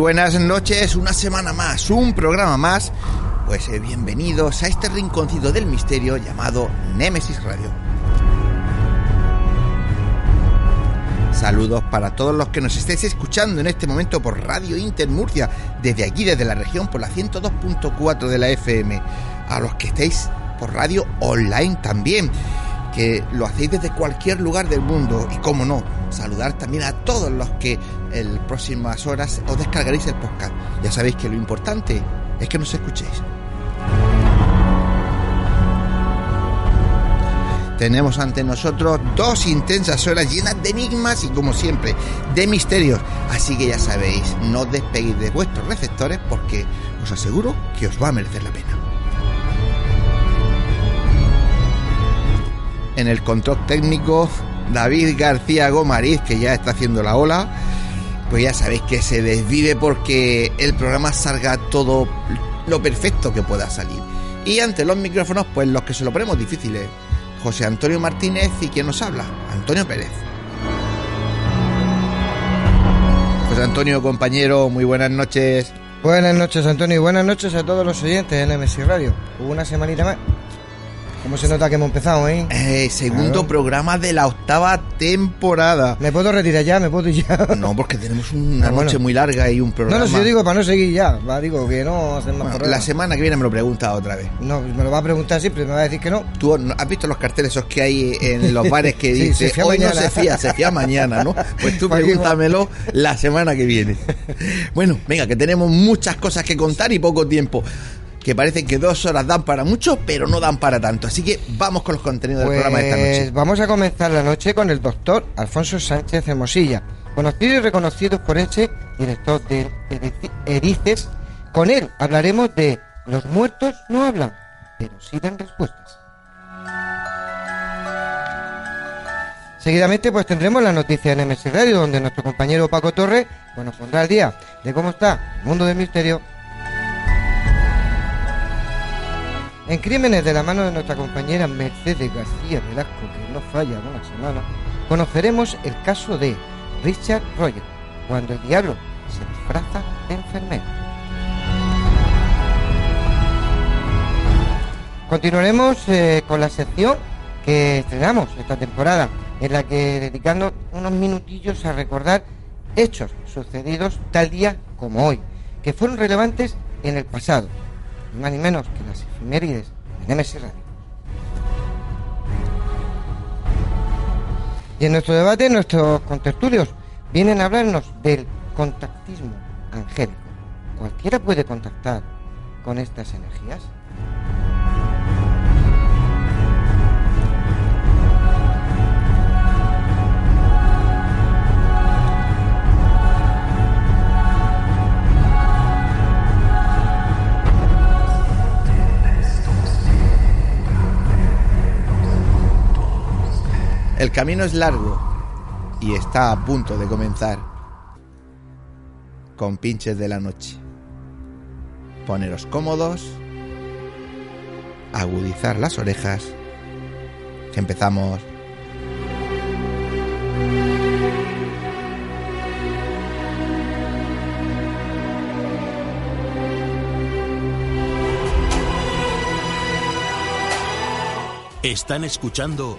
Buenas noches, una semana más, un programa más. Pues eh, bienvenidos a este rinconcito del misterio llamado Némesis Radio. Saludos para todos los que nos estéis escuchando en este momento por Radio Inter Murcia, desde aquí, desde la región, por la 102.4 de la FM. A los que estéis por radio online también, que lo hacéis desde cualquier lugar del mundo. Y cómo no, saludar también a todos los que en próximas horas os descargaréis el podcast. Ya sabéis que lo importante es que nos escuchéis. Tenemos ante nosotros dos intensas horas llenas de enigmas y como siempre de misterios. Así que ya sabéis, no os despeguéis de vuestros receptores porque os aseguro que os va a merecer la pena. En el control técnico, David García Gomariz, que ya está haciendo la ola, pues ya sabéis que se desvive porque el programa salga todo lo perfecto que pueda salir. Y ante los micrófonos, pues los que se lo ponemos difíciles. José Antonio Martínez y quien nos habla, Antonio Pérez. José Antonio, compañero, muy buenas noches. Buenas noches, Antonio, y buenas noches a todos los oyentes de NMS Radio. Una semanita más. ¿Cómo se nota que hemos empezado, eh? Eh, segundo Claro. programa de la octava temporada. ¿Me puedo retirar ya? ¿Me puedo ir ya? No, porque tenemos una Ah, bueno. noche muy larga y un No, programa. no, si yo digo para no seguir ya. Va, digo que no hacen más Bueno, la semana que viene me lo pregunta otra vez. No, me lo va a preguntar siempre, me va a decir que no. ¿Tú no- has visto los carteles esos que hay en los bares que Sí, dice hoy no mañana"? se fía, se fía mañana, ¿no? Pues tú pregúntamelo la semana que viene. Bueno, venga, que tenemos muchas cosas que contar y poco tiempo. Que parece que dos horas dan para mucho, pero no dan para tanto. Así que vamos con los contenidos del programa de esta Pues noche. vamos a comenzar la noche con el doctor Alfonso Sánchez Hermosilla, conocido y reconocido forense, director de Erices. Con él hablaremos de los muertos no hablan, pero sí dan respuestas. Seguidamente pues tendremos la noticia en MS Radio, donde nuestro compañero Paco Torre pues, nos pondrá al día de cómo está el mundo del misterio. En Crímenes de la mano de nuestra compañera Mercedes García Velasco, que no falla una semana, conoceremos el caso de Richard Roger, cuando el diablo se disfraza de enfermero. Continuaremos eh, con la sección que estrenamos esta temporada, en la que dedicando unos minutillos a recordar hechos sucedidos tal día como hoy, que fueron relevantes en el pasado, más ni menos que las efemérides de MS Radio. Y en nuestro debate, nuestros contertulios vienen a hablarnos del contactismo angélico. ¿Cualquiera puede contactar con estas energías? El camino es largo y está a punto de comenzar con pinches de la noche. Poneros cómodos, agudizar las orejas, que empezamos. Están escuchando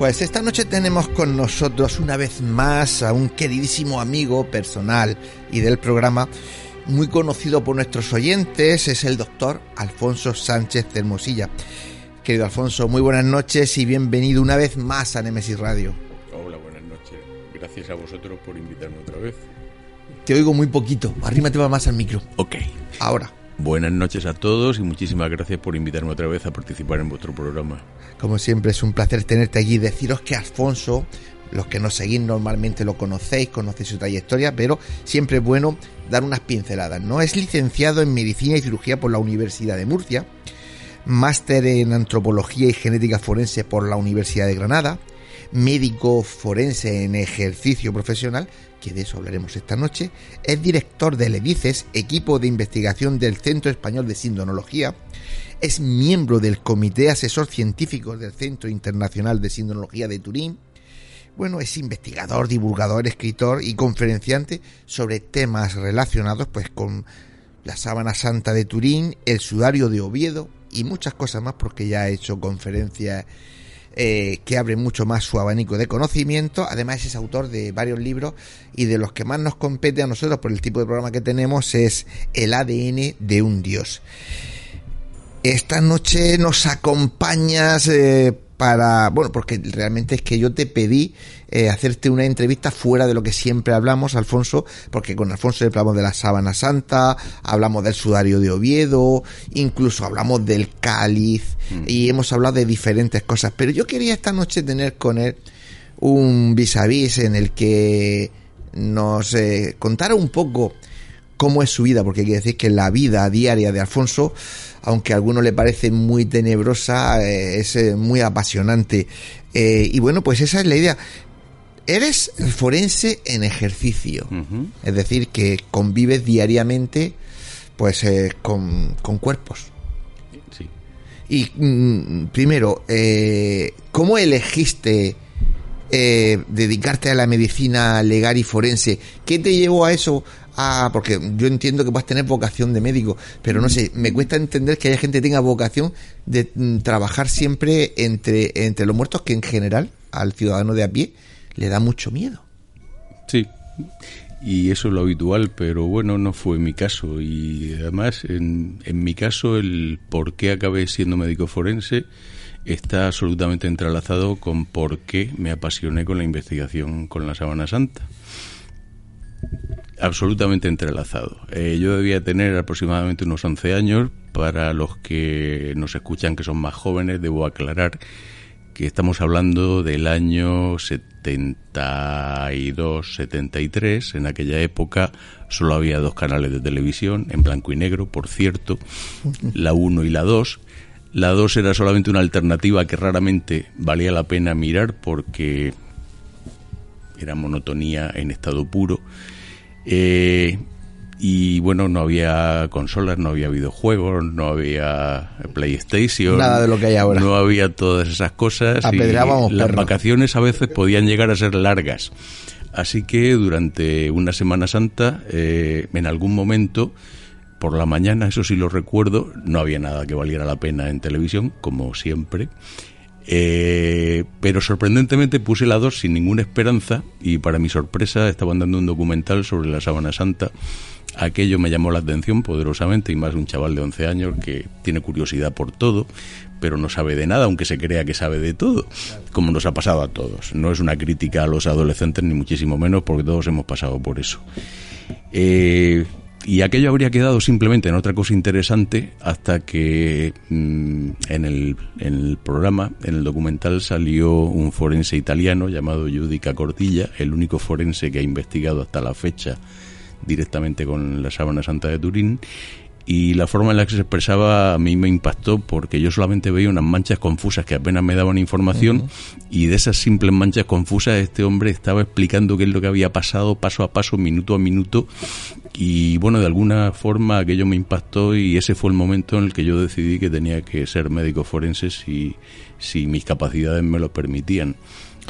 Pues esta noche tenemos con nosotros una vez más a un queridísimo amigo personal y del programa, muy conocido por nuestros oyentes, es el doctor Alfonso Sánchez Hermosilla. Querido Alfonso, muy buenas noches y bienvenido una vez más a Nemesis Radio. Hola, buenas noches. Gracias a vosotros por invitarme otra vez. Te oigo muy poquito, arrímate más al micro. Ok. Ahora. Buenas noches a todos y muchísimas gracias por invitarme otra vez a participar en vuestro programa. Como siempre es un placer tenerte aquí. Deciros que Alfonso, los que nos seguís normalmente lo conocéis, conocéis su trayectoria, pero siempre es bueno dar unas pinceladas. ¿no? Es licenciado en Medicina y Cirugía por la Universidad de Murcia, máster en Antropología y Genética Forense por la Universidad de Granada, médico forense en ejercicio profesional que de eso hablaremos esta noche, es director del EDICES, equipo de investigación del Centro Español de Sindonología, es miembro del Comité Asesor Científico del Centro Internacional de Sindonología de Turín, bueno, es investigador, divulgador, escritor y conferenciante sobre temas relacionados pues con la sábana santa de Turín, el sudario de Oviedo y muchas cosas más porque ya ha hecho conferencias eh, que abre mucho más su abanico de conocimiento. Además es autor de varios libros y de los que más nos compete a nosotros por el tipo de programa que tenemos es El ADN de un Dios. Esta noche nos acompañas eh, para, bueno, porque realmente es que yo te pedí eh, hacerte una entrevista fuera de lo que siempre hablamos, Alfonso, porque con Alfonso hablamos de la sábana santa, hablamos del sudario de Oviedo, incluso hablamos del cáliz mm. y hemos hablado de diferentes cosas, pero yo quería esta noche tener con él un vis a vis en el que nos eh, contara un poco cómo es su vida, porque quiere decir que la vida diaria de Alfonso aunque a algunos le parece muy tenebrosa, eh, es eh, muy apasionante. Eh, y bueno, pues esa es la idea. Eres forense en ejercicio, es decir, que convives diariamente pues con, cuerpos. Sí. Y mm, primero, ¿cómo elegiste dedicarte a la medicina legal y forense? ¿Qué te llevó a eso? Ah, porque yo entiendo que puedes tener vocación de médico, pero no sé, me cuesta entender que haya gente que tenga vocación de mm, trabajar siempre entre, entre los muertos, que en general al ciudadano de a pie le da mucho miedo. Sí, y eso es lo habitual, pero bueno, no fue mi caso. Y además, en, en mi caso, el por qué acabé siendo médico forense está absolutamente entrelazado con por qué me apasioné con la investigación con la sábana santa absolutamente entrelazado. Eh, yo debía tener aproximadamente unos 11 años. Para los que nos escuchan que son más jóvenes, debo aclarar que estamos hablando del año 72-73. En aquella época solo había dos canales de televisión, en blanco y negro, por cierto, la 1 y la 2. La 2 era solamente una alternativa que raramente valía la pena mirar porque era monotonía en estado puro eh, y bueno, no había consolas, no había videojuegos, no había PlayStation. Nada de lo que hay ahora. No había todas esas cosas. y las vacaciones a veces podían llegar a ser largas. Así que durante una Semana Santa, eh, en algún momento, por la mañana, eso sí lo recuerdo, no había nada que valiera la pena en televisión, como siempre. Eh, pero sorprendentemente puse la 2 sin ninguna esperanza y para mi sorpresa estaban dando un documental sobre la sábana santa. Aquello me llamó la atención poderosamente y más un chaval de 11 años que tiene curiosidad por todo, pero no sabe de nada, aunque se crea que sabe de todo, como nos ha pasado a todos. No es una crítica a los adolescentes, ni muchísimo menos, porque todos hemos pasado por eso. Eh, y aquello habría quedado simplemente en otra cosa interesante hasta que mm, en, el, en, el, programa, en el documental, salió un forense italiano llamado Giudica Cordilla, el único forense que ha investigado hasta la fecha directamente con la sábana santa de Turín. Y la forma en la que se expresaba a mí me impactó porque yo solamente veía unas manchas confusas que apenas me daban información y de esas simples manchas confusas este hombre estaba explicando qué es lo que había pasado paso a paso, minuto a minuto y bueno, de alguna forma aquello me impactó y ese fue el momento en el que yo decidí que tenía que ser médico forense si, si mis capacidades me lo permitían.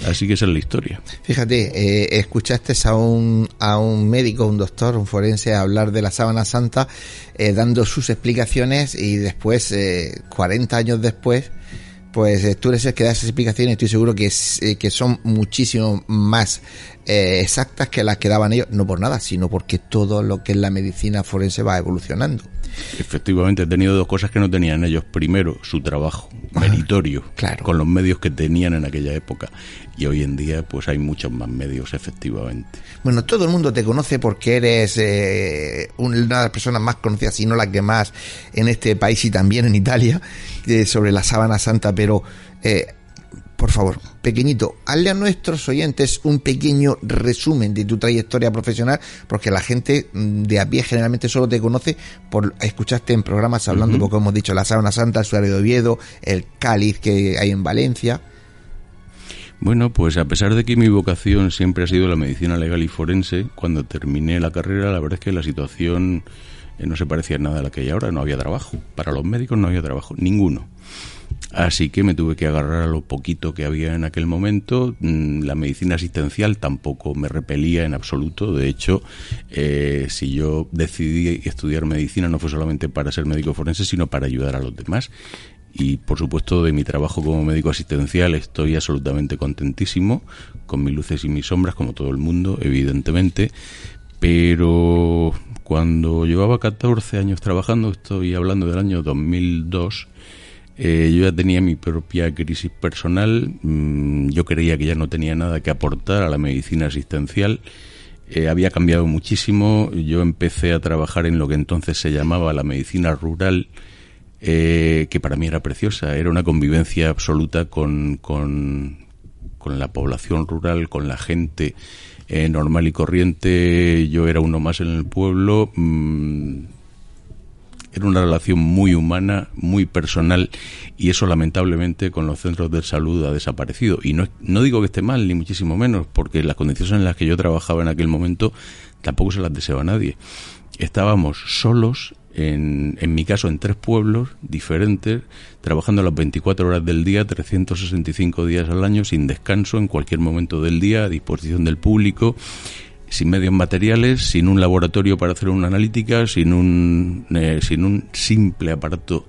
Así que esa es la historia. Fíjate, eh, escuchaste a un, a un médico, un doctor, un forense hablar de la sábana santa, eh, dando sus explicaciones y después, eh, 40 años después, pues eh, tú eres el que da esas explicaciones y estoy seguro que, eh, que son muchísimo más exactas que las que daban ellos, no por nada, sino porque todo lo que es la medicina forense va evolucionando. Efectivamente, he tenido dos cosas que no tenían ellos. Primero, su trabajo meritorio, con los medios que tenían en aquella época. Y hoy en día, pues hay muchos más medios, efectivamente. Bueno, todo el mundo te conoce porque eres eh, una de las personas más conocidas, si no la que más, en este país y también en Italia, eh, sobre la sábana santa, pero... Eh, por favor, pequeñito, hazle a nuestros oyentes un pequeño resumen de tu trayectoria profesional, porque la gente mm, de a pie generalmente solo te conoce por escucharte en programas hablando, como hemos dicho, la Sábana Santa, el Suario de Oviedo, el Cáliz que hay en Valencia. Bueno, pues a pesar de que mi vocación siempre ha sido la medicina legal y forense, cuando terminé la carrera, la verdad es que la situación eh, no se parecía nada a la que hay ahora, no había trabajo. Para los médicos no había trabajo, ninguno. Así que me tuve que agarrar a lo poquito que había en aquel momento. Mm, la medicina asistencial tampoco me repelía en absoluto. De hecho, eh, si yo decidí estudiar medicina no fue solamente para ser médico forense, sino para ayudar a los demás. Y por supuesto de mi trabajo como médico asistencial estoy absolutamente contentísimo, con mis luces y mis sombras, como todo el mundo, evidentemente. Pero cuando llevaba 14 años trabajando, estoy hablando del año 2002, eh, yo ya tenía mi propia crisis personal, mm, yo creía que ya no tenía nada que aportar a la medicina asistencial. Eh, había cambiado muchísimo, yo empecé a trabajar en lo que entonces se llamaba la medicina rural, eh, que para mí era preciosa, era una convivencia absoluta con, con, con la población rural, con la gente normal y corriente, yo era uno más en el pueblo. Mm, era una relación muy humana, muy personal y eso lamentablemente con los centros de salud ha desaparecido. Y no, no digo que esté mal, ni muchísimo menos, porque las condiciones en las que yo trabajaba en aquel momento tampoco se las deseaba nadie. Estábamos solos, en, en mi caso en tres pueblos diferentes, trabajando las 24 horas del día, 365 días al año, sin descanso, en cualquier momento del día, a disposición del público sin medios materiales, sin un laboratorio para hacer una analítica, sin un, eh, sin un simple aparato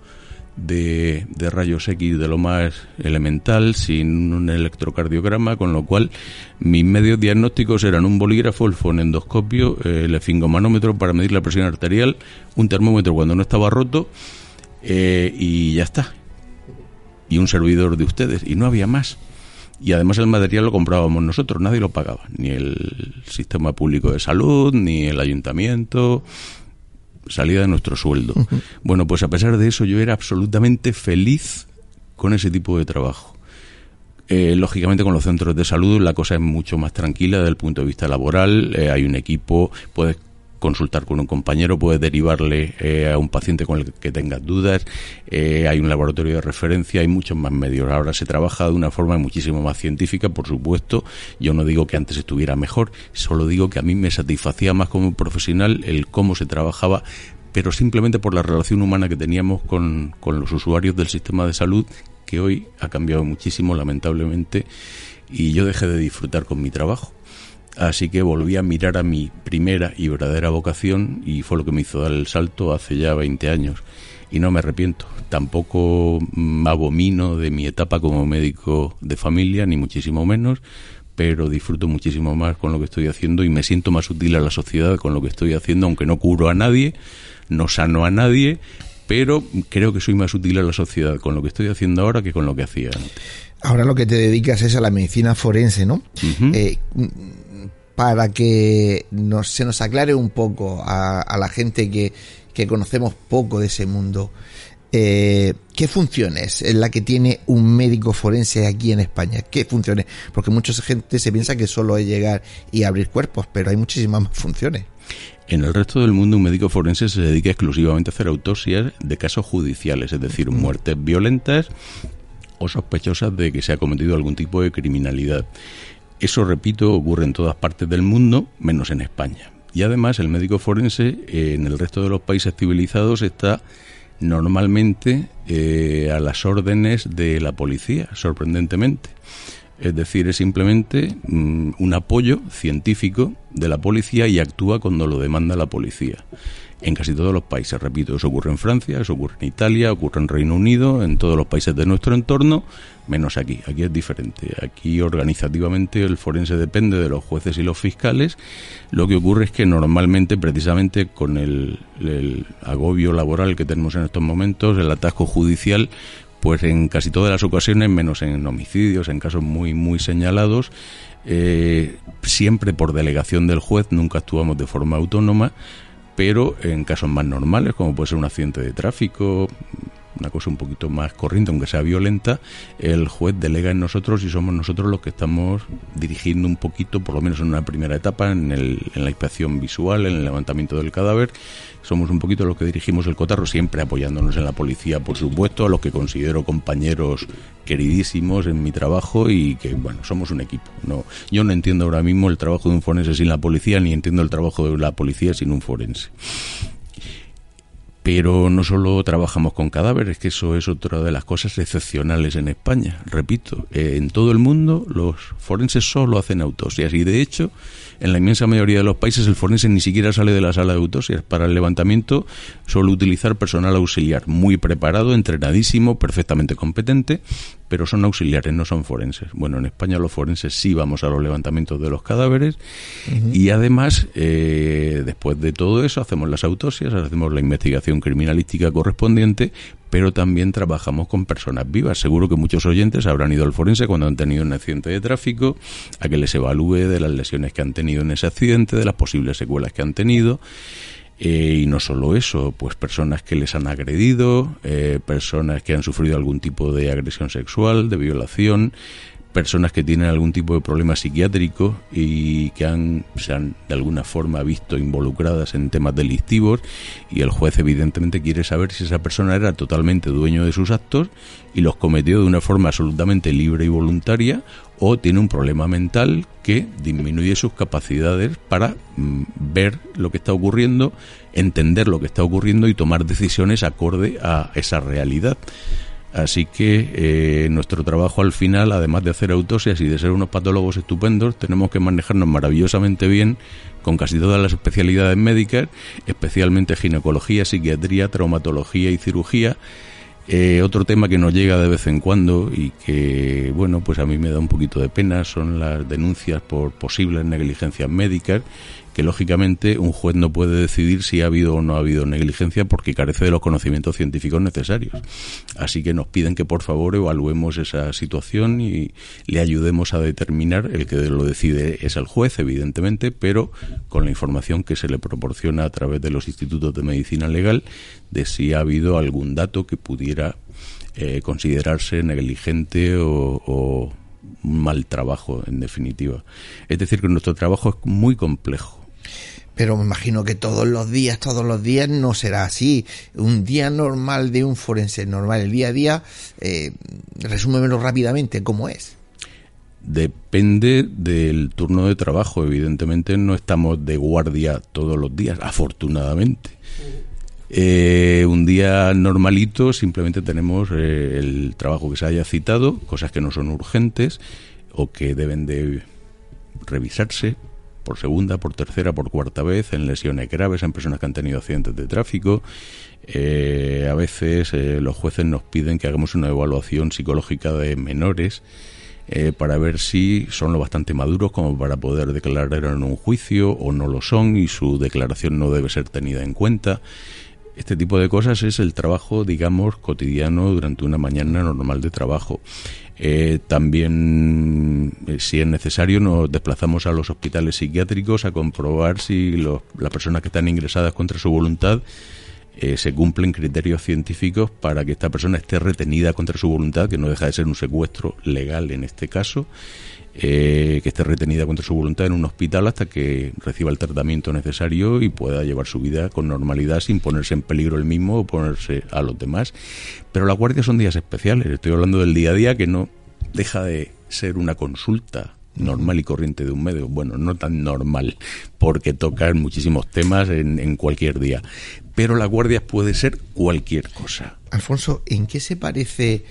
de, de, rayos X de lo más elemental, sin un electrocardiograma, con lo cual mis medios diagnósticos eran un bolígrafo, el fonendoscopio, el esfingomanómetro para medir la presión arterial, un termómetro cuando no estaba roto eh, y ya está. Y un servidor de ustedes, y no había más y además el material lo comprábamos nosotros, nadie lo pagaba, ni el sistema público de salud, ni el ayuntamiento, salía de nuestro sueldo. Bueno, pues a pesar de eso yo era absolutamente feliz con ese tipo de trabajo. Eh, lógicamente con los centros de salud la cosa es mucho más tranquila desde el punto de vista laboral, eh, hay un equipo, puedes consultar con un compañero, puede derivarle eh, a un paciente con el que tengas dudas, eh, hay un laboratorio de referencia, hay muchos más medios. Ahora se trabaja de una forma muchísimo más científica, por supuesto. Yo no digo que antes estuviera mejor, solo digo que a mí me satisfacía más como profesional el cómo se trabajaba pero simplemente por la relación humana que teníamos con, con los usuarios del sistema de salud, que hoy ha cambiado muchísimo, lamentablemente, y yo dejé de disfrutar con mi trabajo. Así que volví a mirar a mi primera y verdadera vocación y fue lo que me hizo dar el salto hace ya 20 años. Y no me arrepiento. Tampoco me abomino de mi etapa como médico de familia, ni muchísimo menos, pero disfruto muchísimo más con lo que estoy haciendo y me siento más útil a la sociedad con lo que estoy haciendo, aunque no curo a nadie, no sano a nadie, pero creo que soy más útil a la sociedad con lo que estoy haciendo ahora que con lo que hacía antes. Ahora lo que te dedicas es a la medicina forense, ¿no? Para que nos, se nos aclare un poco a, la gente que, conocemos poco de ese mundo. Eh, ¿Qué funciones es la que tiene un médico forense aquí en España? ¿Qué funciones? Porque mucha gente se piensa que solo es llegar y abrir cuerpos, pero hay muchísimas más funciones. En el resto del mundo, un médico forense se dedica exclusivamente a hacer autopsias de casos judiciales, es decir, muertes violentas o sospechosas de que se ha cometido algún tipo de criminalidad. Eso, repito, ocurre en todas partes del mundo, menos en España. Y además, el médico forense eh, en el resto de los países civilizados está normalmente eh, a las órdenes de la policía, sorprendentemente. Es decir, es simplemente mm, un apoyo científico de la policía y actúa cuando lo demanda la policía. En casi todos los países, repito, eso ocurre en Francia, eso ocurre en Italia, ocurre en Reino Unido, en todos los países de nuestro entorno, menos aquí. Aquí es diferente. Aquí organizativamente el forense depende de los jueces y los fiscales. Lo que ocurre es que normalmente, precisamente con el, el agobio laboral que tenemos en estos momentos, el atasco judicial, pues en casi todas las ocasiones, menos en homicidios, en casos muy, muy señalados, eh, siempre por delegación del juez, nunca actuamos de forma autónoma, pero en casos más normales, como puede ser un accidente de tráfico, una cosa un poquito más corriente, aunque sea violenta, el juez delega en nosotros y somos nosotros los que estamos dirigiendo un poquito, por lo menos en una primera etapa, en, el, en la inspección visual, en el levantamiento del cadáver. Somos un poquito los que dirigimos el cotarro, siempre apoyándonos en la policía, por supuesto, a los que considero compañeros queridísimos en mi trabajo y que, bueno, somos un equipo. No, yo no entiendo ahora mismo el trabajo de un forense sin la policía, ni entiendo el trabajo de la policía sin un forense. Pero no solo trabajamos con cadáveres, que eso es otra de las cosas excepcionales en España. Repito, eh, en todo el mundo los forenses solo hacen autopsias y de hecho en la inmensa mayoría de los países el forense ni siquiera sale de la sala de autopsias. Para el levantamiento suele utilizar personal auxiliar, muy preparado, entrenadísimo, perfectamente competente, pero son auxiliares, no son forenses. Bueno, en España los forenses sí vamos a los levantamientos de los cadáveres y además, eh, después de todo eso, hacemos las autopsias, hacemos la investigación criminalística correspondiente, pero también trabajamos con personas vivas. Seguro que muchos oyentes habrán ido al forense cuando han tenido un accidente de tráfico, a que les evalúe de las lesiones que han tenido en ese accidente, de las posibles secuelas que han tenido. Eh, y no solo eso, pues personas que les han agredido, eh, personas que han sufrido algún tipo de agresión sexual, de violación, personas que tienen algún tipo de problema psiquiátrico y que han, se han de alguna forma visto involucradas en temas delictivos y el juez evidentemente quiere saber si esa persona era totalmente dueño de sus actos y los cometió de una forma absolutamente libre y voluntaria o tiene un problema mental que disminuye sus capacidades para mm, ver lo que está ocurriendo, entender lo que está ocurriendo y tomar decisiones acorde a esa realidad. Así que eh, nuestro trabajo al final, además de hacer autopsias y de ser unos patólogos estupendos, tenemos que manejarnos maravillosamente bien con casi todas las especialidades médicas, especialmente ginecología, psiquiatría, traumatología y cirugía. Eh, otro tema que nos llega de vez en cuando y que, bueno, pues a mí me da un poquito de pena son las denuncias por posibles negligencias médicas que lógicamente un juez no puede decidir si ha habido o no ha habido negligencia porque carece de los conocimientos científicos necesarios. Así que nos piden que por favor evaluemos esa situación y le ayudemos a determinar, el que lo decide es el juez, evidentemente, pero con la información que se le proporciona a través de los institutos de medicina legal de si ha habido algún dato que pudiera eh, considerarse negligente o, o mal trabajo, en definitiva. Es decir, que nuestro trabajo es muy complejo pero me imagino que todos los días, todos los días no será así. Un día normal de un forense normal, el día a día, eh, resúmemelo rápidamente, ¿cómo es? Depende del turno de trabajo. Evidentemente no estamos de guardia todos los días, afortunadamente. Eh, un día normalito simplemente tenemos eh, el trabajo que se haya citado, cosas que no son urgentes o que deben de revisarse por segunda, por tercera, por cuarta vez, en lesiones graves, en personas que han tenido accidentes de tráfico. Eh, a veces eh, los jueces nos piden que hagamos una evaluación psicológica de menores eh, para ver si son lo bastante maduros como para poder declarar en un juicio o no lo son y su declaración no debe ser tenida en cuenta. Este tipo de cosas es el trabajo, digamos, cotidiano durante una mañana normal de trabajo. Eh, también, eh, si es necesario, nos desplazamos a los hospitales psiquiátricos a comprobar si las personas que están ingresadas contra su voluntad eh, se cumplen criterios científicos para que esta persona esté retenida contra su voluntad, que no deja de ser un secuestro legal en este caso, eh, que esté retenida contra su voluntad en un hospital hasta que reciba el tratamiento necesario y pueda llevar su vida con normalidad sin ponerse en peligro el mismo o ponerse a los demás. Pero las guardias son días especiales, estoy hablando del día a día que no deja de ser una consulta normal y corriente de un medio. Bueno, no tan normal, porque tocan muchísimos temas en, cualquier día. Pero la guardia puede ser cualquier cosa. Alfonso, ¿en qué se parece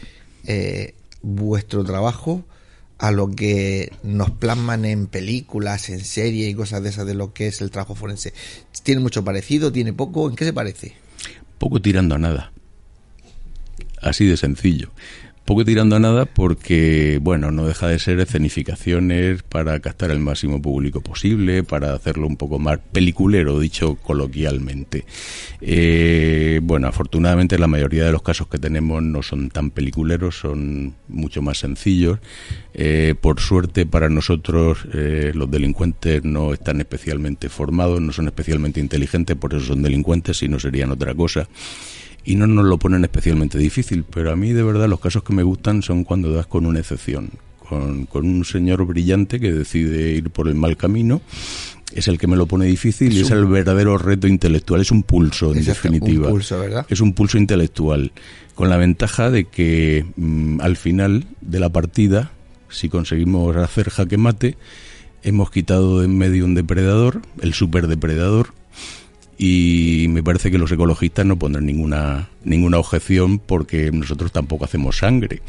eh, vuestro trabajo a lo que nos plasman en películas, en series y cosas de esas de lo que es el trabajo forense? ¿Tiene mucho parecido? ¿Tiene poco? ¿En qué se parece? Poco tirando a nada. Así de sencillo poco tirando a nada porque, bueno, no deja de ser escenificaciones para captar el máximo público posible, para hacerlo un poco más peliculero, dicho coloquialmente. Eh, bueno, afortunadamente la mayoría de los casos que tenemos no son tan peliculeros, son mucho más sencillos. Eh, por suerte para nosotros eh, los delincuentes no están especialmente formados, no son especialmente inteligentes, por eso son delincuentes, si no serían otra cosa y no nos lo ponen especialmente difícil, pero a mí de verdad los casos que me gustan son cuando das con una excepción, con, un señor brillante que decide ir por el mal camino es el que me lo pone difícil y es el verdadero reto intelectual. Es un pulso, en definitiva. Un pulso, ¿verdad? Es un pulso intelectual, con la ventaja de que mm, al final de la partida, si conseguimos hacer jaque mate, hemos quitado de en medio un depredador, el superdepredador, y me parece que los ecologistas no pondrán ninguna ninguna objeción porque nosotros tampoco hacemos sangre.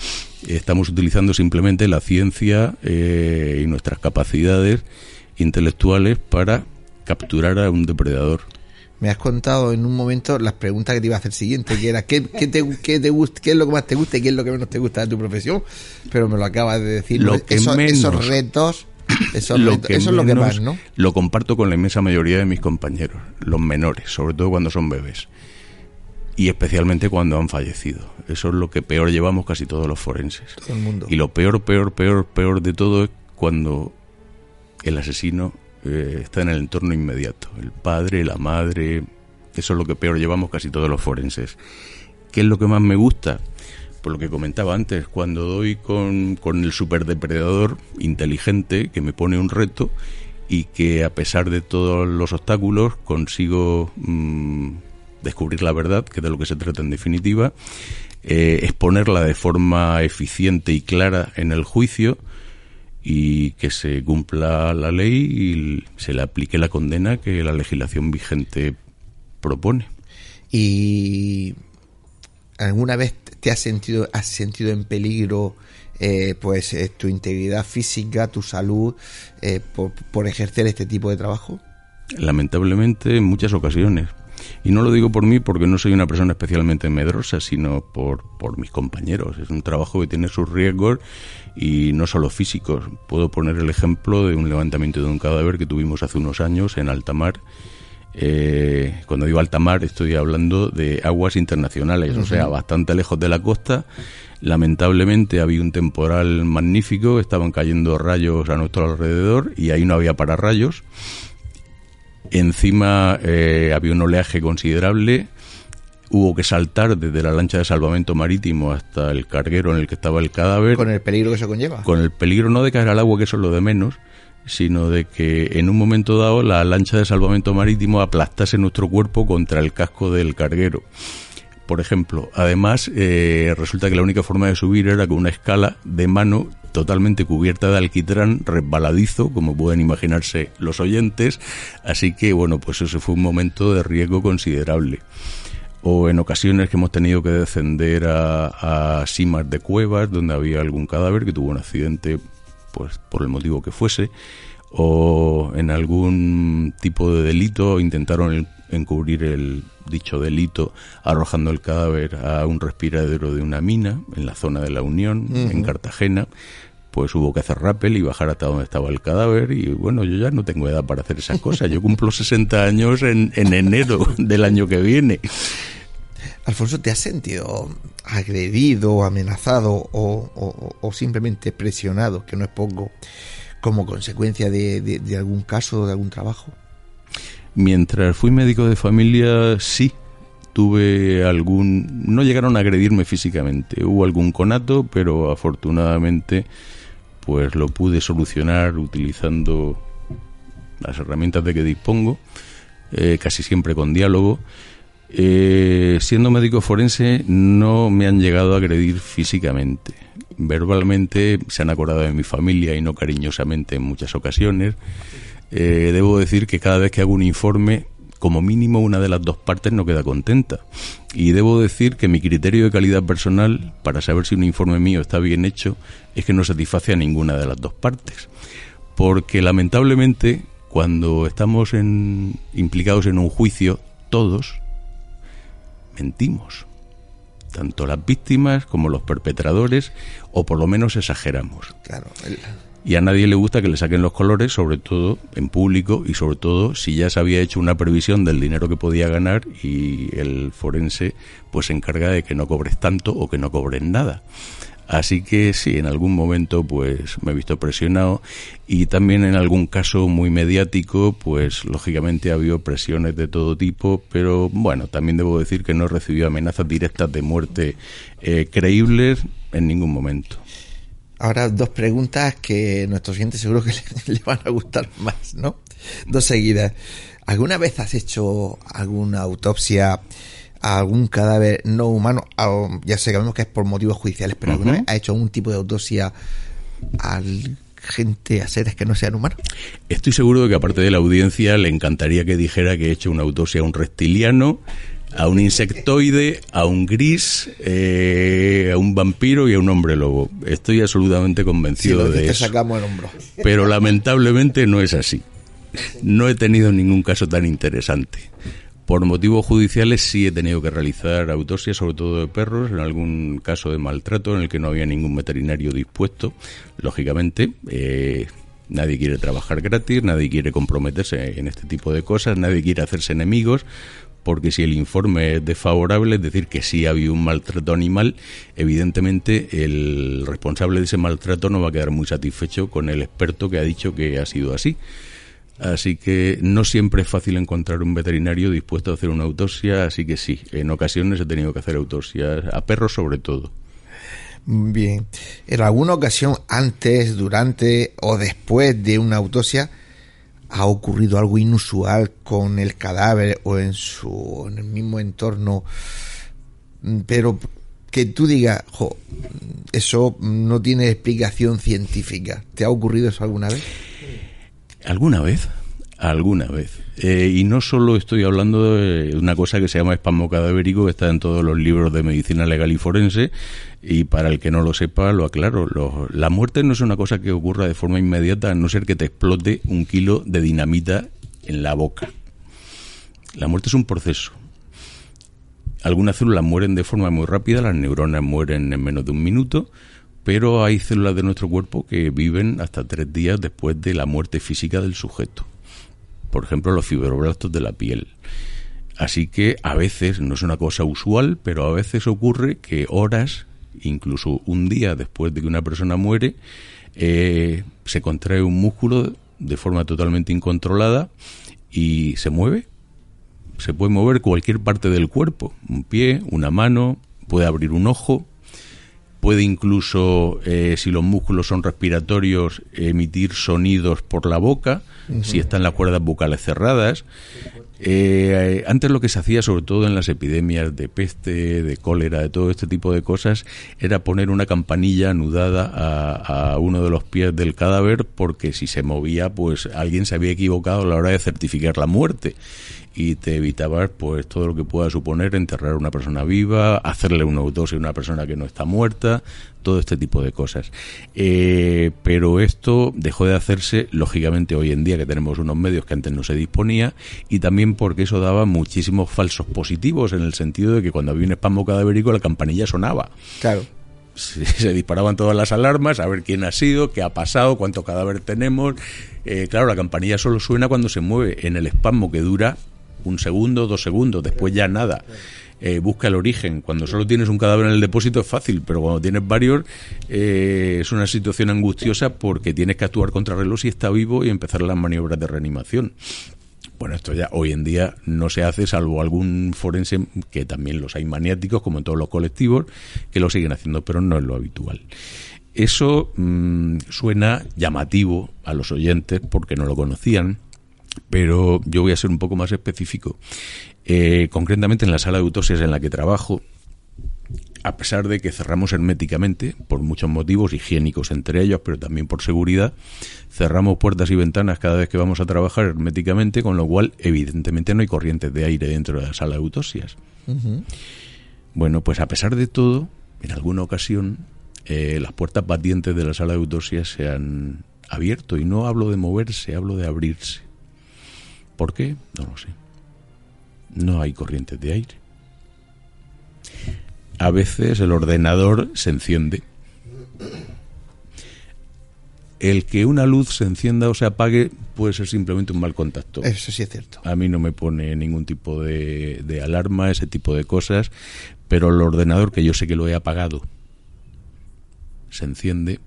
Estamos utilizando simplemente la ciencia eh, y nuestras capacidades intelectuales para capturar a un depredador. Me has contado en un momento las preguntas que te iba a hacer siguiente, que era ¿qué, qué te, qué te gusta, qué es lo que más te gusta y qué es lo que menos te gusta de tu profesión, pero me lo acabas de decir. Lo que esos retos eso, lo es lo que más, ¿no? Lo comparto con la inmensa mayoría de mis compañeros, los menores, sobre todo cuando son bebés. Y especialmente cuando han fallecido. Eso es lo que peor llevamos casi todos los forenses. Todo el mundo. Y lo peor, peor, peor, peor de todo es cuando el asesino eh, está en el entorno inmediato. El padre, la madre. Eso es lo que peor llevamos casi todos los forenses. ¿Qué es lo que más me gusta? Por lo que comentaba antes, cuando doy con, con el superdepredador inteligente que me pone un reto y que a pesar de todos los obstáculos consigo mm, descubrir la verdad, que es de lo que se trata en definitiva, eh, exponerla de forma eficiente y clara en el juicio y que se cumpla la ley y se le aplique la condena que la legislación vigente propone. Y alguna vez te has sentido, has sentido en peligro eh, pues eh, tu integridad física, tu salud, eh, por, ejercer este tipo de trabajo? Lamentablemente en muchas ocasiones. Y no lo digo por mí porque no soy una persona especialmente medrosa, sino por, por mis compañeros. Es un trabajo que tiene sus riesgos y no solo físicos. Puedo poner el ejemplo de un levantamiento de un cadáver que tuvimos hace unos años en alta mar eh, cuando digo alta mar estoy hablando de aguas internacionales, o sea, bastante lejos de la costa. Lamentablemente había un temporal magnífico, estaban cayendo rayos a nuestro alrededor y ahí no había pararrayos. Encima eh, había un oleaje considerable, hubo que saltar desde la lancha de salvamento marítimo hasta el carguero en el que estaba el cadáver. Con el peligro que se conlleva. Con el peligro no de caer al agua, que eso es lo de menos, sino de que en un momento dado la lancha de salvamento marítimo aplastase nuestro cuerpo contra el casco del carguero. Por ejemplo, además eh, resulta que la única forma de subir era con una escala de mano totalmente cubierta de alquitrán, resbaladizo, como pueden imaginarse los oyentes, así que bueno, pues eso fue un momento de riesgo considerable o en ocasiones que hemos tenido que descender a, a simas de cuevas donde había algún cadáver que tuvo un accidente pues por el motivo que fuese, o en algún tipo de delito intentaron encubrir el dicho delito arrojando el cadáver a un respiradero de una mina en la zona de la Unión, en Cartagena. Pues hubo que hacer rappel y bajar hasta donde estaba el cadáver. Y bueno, yo ya no tengo edad para hacer esas cosas. Yo cumplo 60 años en, en enero del año que viene. Alfonso, ¿te has sentido agredido, amenazado o, simplemente presionado, que no es poco, como consecuencia de, algún caso, de algún trabajo? Mientras fui médico de familia, sí, tuve algún... no llegaron a agredirme físicamente, hubo algún conato, pero afortunadamente pues lo pude solucionar utilizando las herramientas de que dispongo, eh, casi siempre con diálogo. Eh, siendo médico forense no me han llegado a agredir físicamente. Verbalmente se han acordado de mi familia y no cariñosamente en muchas ocasiones. Eh, debo decir que cada vez que hago un informe como mínimo una de las dos partes no queda contenta. Y debo decir que mi criterio de calidad personal para saber si un informe mío está bien hecho es que no satisface a ninguna de las dos partes. Porque lamentablemente cuando estamos en, implicados en un juicio, todos mentimos. Tanto las víctimas como los perpetradores, o por lo menos exageramos. Claro y a nadie le gusta que le saquen los colores, sobre todo en público y sobre todo si ya se había hecho una previsión del dinero que podía ganar y el forense pues se encarga de que no cobres tanto o que no cobres nada. Así que sí, en algún momento pues me he visto presionado y también en algún caso muy mediático pues lógicamente ha habido presiones de todo tipo, pero bueno, también debo decir que no he recibido amenazas directas de muerte eh, creíbles en ningún momento. Ahora dos preguntas que nuestros oyentes seguro que le, van a gustar más, ¿no? Dos seguidas. ¿Alguna vez has hecho alguna autopsia a algún cadáver no humano? ya sabemos que es por motivos judiciales, pero ¿alguna vez has hecho algún tipo de autopsia a gente, a seres que no sean humanos? Estoy seguro de que aparte de la audiencia le encantaría que dijera que he hecho una autopsia a un reptiliano, a un insectoide, a un gris, eh, a un vampiro y a un hombre lobo. Estoy absolutamente convencido de eso. Sacamos el hombro. Pero lamentablemente no es así. No he tenido ningún caso tan interesante. Por motivos judiciales sí he tenido que realizar autopsias, sobre todo de perros, en algún caso de maltrato en el que no había ningún veterinario dispuesto. Lógicamente, eh, nadie quiere trabajar gratis, nadie quiere comprometerse en este tipo de cosas, nadie quiere hacerse enemigos porque si el informe es desfavorable, es decir, que sí ha habido un maltrato animal, evidentemente el responsable de ese maltrato no va a quedar muy satisfecho con el experto que ha dicho que ha sido así. Así que no siempre es fácil encontrar un veterinario dispuesto a hacer una autopsia, así que sí, en ocasiones he tenido que hacer autopsias, a perros sobre todo. Bien, en alguna ocasión antes, durante o después de una autopsia, ha ocurrido algo inusual con el cadáver o en su en el mismo entorno pero que tú digas jo, eso no tiene explicación científica ¿te ha ocurrido eso alguna vez? Alguna vez alguna vez eh, y no solo estoy hablando de una cosa que se llama espasmo cadavérico que está en todos los libros de medicina legal y forense y para el que no lo sepa, lo aclaro, la muerte no es una cosa que ocurra de forma inmediata, a no ser que te explote un kilo de dinamita en la boca. La muerte es un proceso. Algunas células mueren de forma muy rápida, las neuronas mueren en menos de un minuto, pero hay células de nuestro cuerpo que viven hasta tres días después de la muerte física del sujeto. Por ejemplo, los fibroblastos de la piel. Así que a veces, no es una cosa usual, pero a veces ocurre que horas incluso un día después de que una persona muere, eh, se contrae un músculo de forma totalmente incontrolada y se mueve. Se puede mover cualquier parte del cuerpo, un pie, una mano, puede abrir un ojo, puede incluso, eh, si los músculos son respiratorios, emitir sonidos por la boca, si están las cuerdas bucales cerradas. Eh, antes lo que se hacía, sobre todo en las epidemias de peste, de cólera, de todo este tipo de cosas, era poner una campanilla anudada a, a, uno de los pies del cadáver porque si se movía, pues alguien se había equivocado a la hora de certificar la muerte y te evitabas pues todo lo que pueda suponer enterrar a una persona viva, hacerle una autopsia a una persona que no está muerta, todo este tipo de cosas. Eh, pero esto dejó de hacerse, lógicamente, hoy en día que tenemos unos medios que antes no se disponía y también porque eso daba muchísimos falsos positivos en el sentido de que cuando había un espasmo cadavérico la campanilla sonaba. Claro. Se, disparaban todas las alarmas a ver quién ha sido, qué ha pasado, cuánto cadáver tenemos. Eh, claro, la campanilla solo suena cuando se mueve en el espasmo que dura un segundo, dos segundos, después ya nada. Eh, busca el origen. Cuando solo tienes un cadáver en el depósito es fácil, pero cuando tienes varios eh, es una situación angustiosa porque tienes que actuar contra reloj si está vivo y empezar las maniobras de reanimación. Bueno, esto ya hoy en día no se hace, salvo algún forense, que también los hay maniáticos, como en todos los colectivos, que lo siguen haciendo, pero no es lo habitual. Eso mm, suena llamativo a los oyentes porque no lo conocían, pero yo voy a ser un poco más específico. Eh, concretamente en la sala de autopsias en la que trabajo, a pesar de que cerramos herméticamente, por muchos motivos higiénicos entre ellos, pero también por seguridad, cerramos puertas y ventanas cada vez que vamos a trabajar herméticamente, con lo cual evidentemente no hay corrientes de aire dentro de la sala de autopsias. Bueno, pues a pesar de todo, en alguna ocasión eh, las puertas batientes de la sala de autopsias se han abierto y no hablo de moverse, hablo de abrirse. ¿Por qué? No lo sé. No hay corrientes de aire a veces el ordenador se enciende. El que una luz se encienda o se apague puede ser simplemente un mal contacto. Eso sí es cierto. A mí no me pone ningún tipo de, de alarma, ese tipo de cosas, pero el ordenador, que yo sé que lo he apagado, se enciende,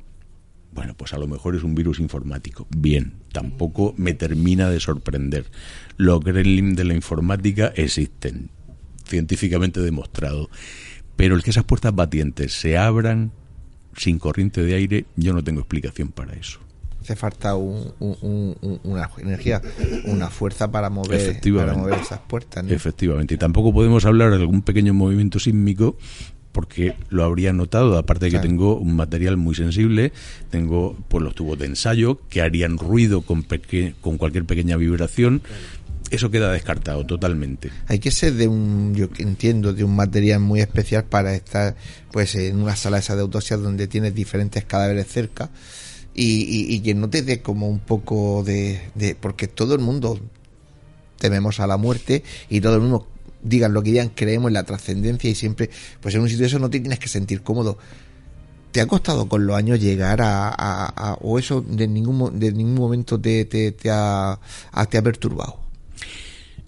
bueno, pues a lo mejor es un virus informático. Bien, tampoco me termina de sorprender. Los gremlins de la informática existen, científicamente demostrado. Pero el que esas puertas batientes se abran sin corriente de aire, yo no tengo explicación para eso. Hace falta una energía, una fuerza para mover, para mover esas puertas. Efectivamente. Y tampoco podemos hablar de algún pequeño movimiento sísmico porque lo habría notado, aparte de que tengo un material muy sensible, tengo pues los tubos de ensayo que harían ruido con, con cualquier pequeña vibración. Eso queda descartado totalmente. Hay que ser de un, yo entiendo, de un material muy especial para estar pues en una sala esa de autopsia donde tienes diferentes cadáveres cerca y, que no te dé como un poco de, de, porque todo el mundo tememos a la muerte y todo el mundo digan lo que digan, creemos en la trascendencia y siempre, pues en un sitio de eso no te tienes que sentir cómodo. ¿Te ha costado con los años llegar a, o eso de ningún, de ningún momento te, te, ha, te ha perturbado?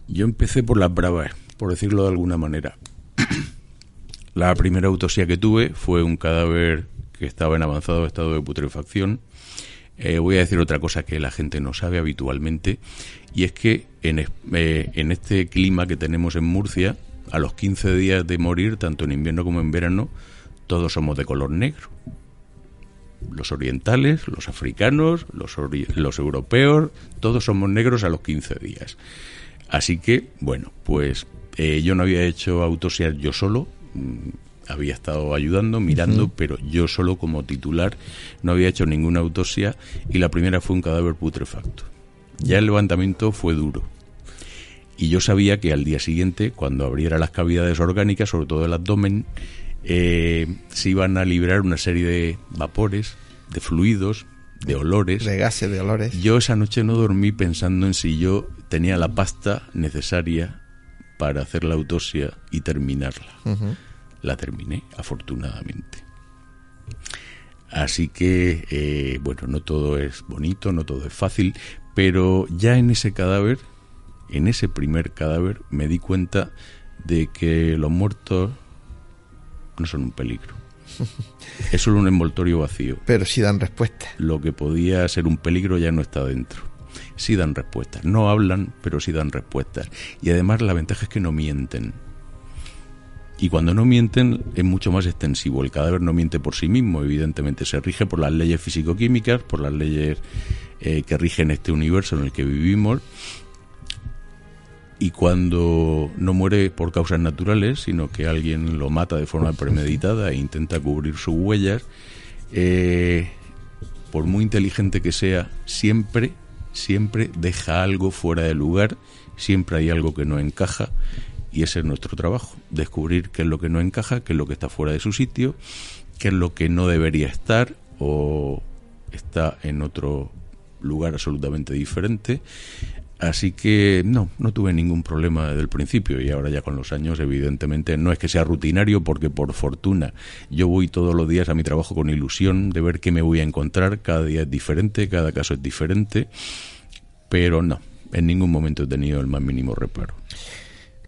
Yo empecé por las bravas, por decirlo de alguna manera. La primera autopsia que tuve fue un cadáver que estaba en avanzado estado de putrefacción. Eh, voy a decir otra cosa que la gente no sabe habitualmente, y es que en, eh, en este clima que tenemos en Murcia, a los 15 días de morir, tanto en invierno como en verano, todos somos de color negro. Los orientales, los africanos, los, los europeos, todos somos negros a los 15 días. Así que, bueno, pues eh, yo no había hecho autopsias yo solo, mm, había estado ayudando, mirando, pero yo solo como titular no había hecho ninguna autopsia y la primera fue un cadáver putrefacto. Ya el levantamiento fue duro. Y yo sabía que al día siguiente, cuando abriera las cavidades orgánicas, sobre todo el abdomen, eh, se iban a liberar una serie de vapores, de fluidos, de olores. De gases, de olores. Yo esa noche no dormí pensando en si yo tenía la pasta necesaria para hacer la autopsia y terminarla. La terminé, afortunadamente. Así que, eh, bueno, no todo es bonito, no todo es fácil, pero ya en ese cadáver, en ese primer cadáver, me di cuenta de que los muertos no son un peligro. es solo un envoltorio vacío. Pero sí dan respuesta. Lo que podía ser un peligro ya no está dentro sí dan respuestas. No hablan, pero sí dan respuestas. Y además la ventaja es que no mienten. Y cuando no mienten es mucho más extensivo. El cadáver no miente por sí mismo, evidentemente. Se rige por las leyes físico-químicas, por las leyes eh, que rigen este universo en el que vivimos. Y cuando no muere por causas naturales, sino que alguien lo mata de forma premeditada e intenta cubrir sus huellas, eh, por muy inteligente que sea, siempre siempre deja algo fuera de lugar, siempre hay algo que no encaja y ese es nuestro trabajo, descubrir qué es lo que no encaja, qué es lo que está fuera de su sitio, qué es lo que no debería estar o está en otro lugar absolutamente diferente. Así que no, no tuve ningún problema desde el principio y ahora ya con los años evidentemente no es que sea rutinario porque por fortuna yo voy todos los días a mi trabajo con ilusión de ver qué me voy a encontrar, cada día es diferente, cada caso es diferente, pero no, en ningún momento he tenido el más mínimo reparo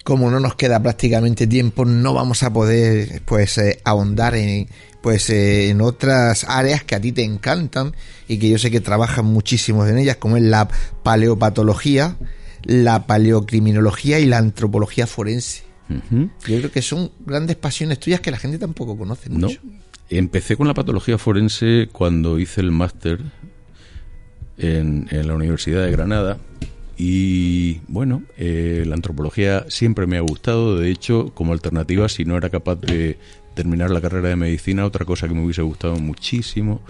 como no nos queda prácticamente tiempo, no vamos a poder pues eh, ahondar en pues eh, en otras áreas que a ti te encantan y que yo sé que trabajan muchísimo en ellas, como es la paleopatología, la paleocriminología y la antropología forense. Yo creo que son grandes pasiones tuyas que la gente tampoco conoce mucho. No. Empecé con la patología forense cuando hice el máster en, la Universidad de Granada y bueno, eh, la antropología siempre me ha gustado. De hecho, como alternativa, si no era capaz de terminar la carrera de medicina, otra cosa que me hubiese gustado muchísimo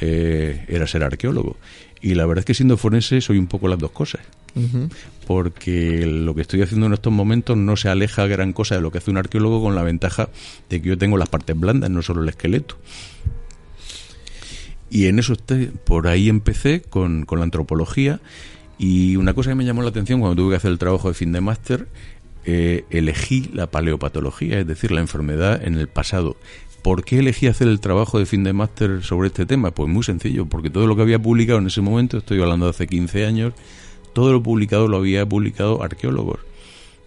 eh, era ser arqueólogo. Y la verdad es que siendo forense soy un poco las dos cosas. Porque lo que estoy haciendo en estos momentos no se aleja gran cosa de lo que hace un arqueólogo con la ventaja de que yo tengo las partes blandas, no solo el esqueleto. Y en eso por ahí empecé con, con la antropología. Y una cosa que me llamó la atención cuando tuve que hacer el trabajo de fin de máster eh, elegí la paleopatología, es decir, la enfermedad en el pasado. ¿Por qué elegí hacer el trabajo de fin de máster sobre este tema? Pues muy sencillo, porque todo lo que había publicado en ese momento, estoy hablando de hace 15 años, todo lo publicado lo había publicado arqueólogos.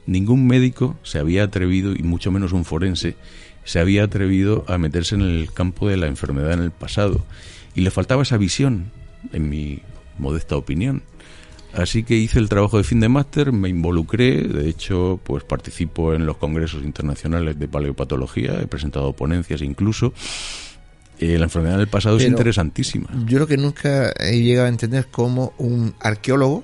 Ningún médico se había atrevido, y mucho menos un forense, se había atrevido a meterse en el campo de la enfermedad en el pasado. Y le faltaba esa visión, en mi modesta opinión. Así que hice el trabajo de fin de máster, me involucré, de hecho, pues participo en los congresos internacionales de paleopatología, he presentado ponencias incluso. Eh, la enfermedad del pasado es interesantísima. Yo lo que nunca he llegado a entender cómo un arqueólogo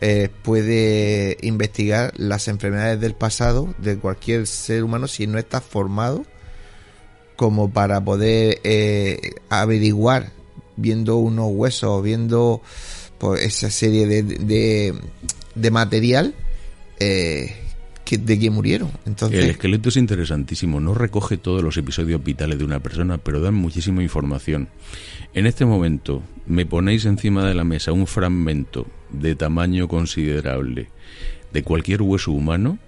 eh, puede investigar las enfermedades del pasado de cualquier ser humano si no está formado como para poder eh, averiguar viendo unos huesos, viendo pues, esa serie de, de, material eh, que, de que murieron. Entonces... El esqueleto es interesantísimo, no recoge todos los episodios vitales de una persona, pero dan muchísima información. En este momento me ponéis encima de la mesa un fragmento de tamaño considerable de cualquier hueso humano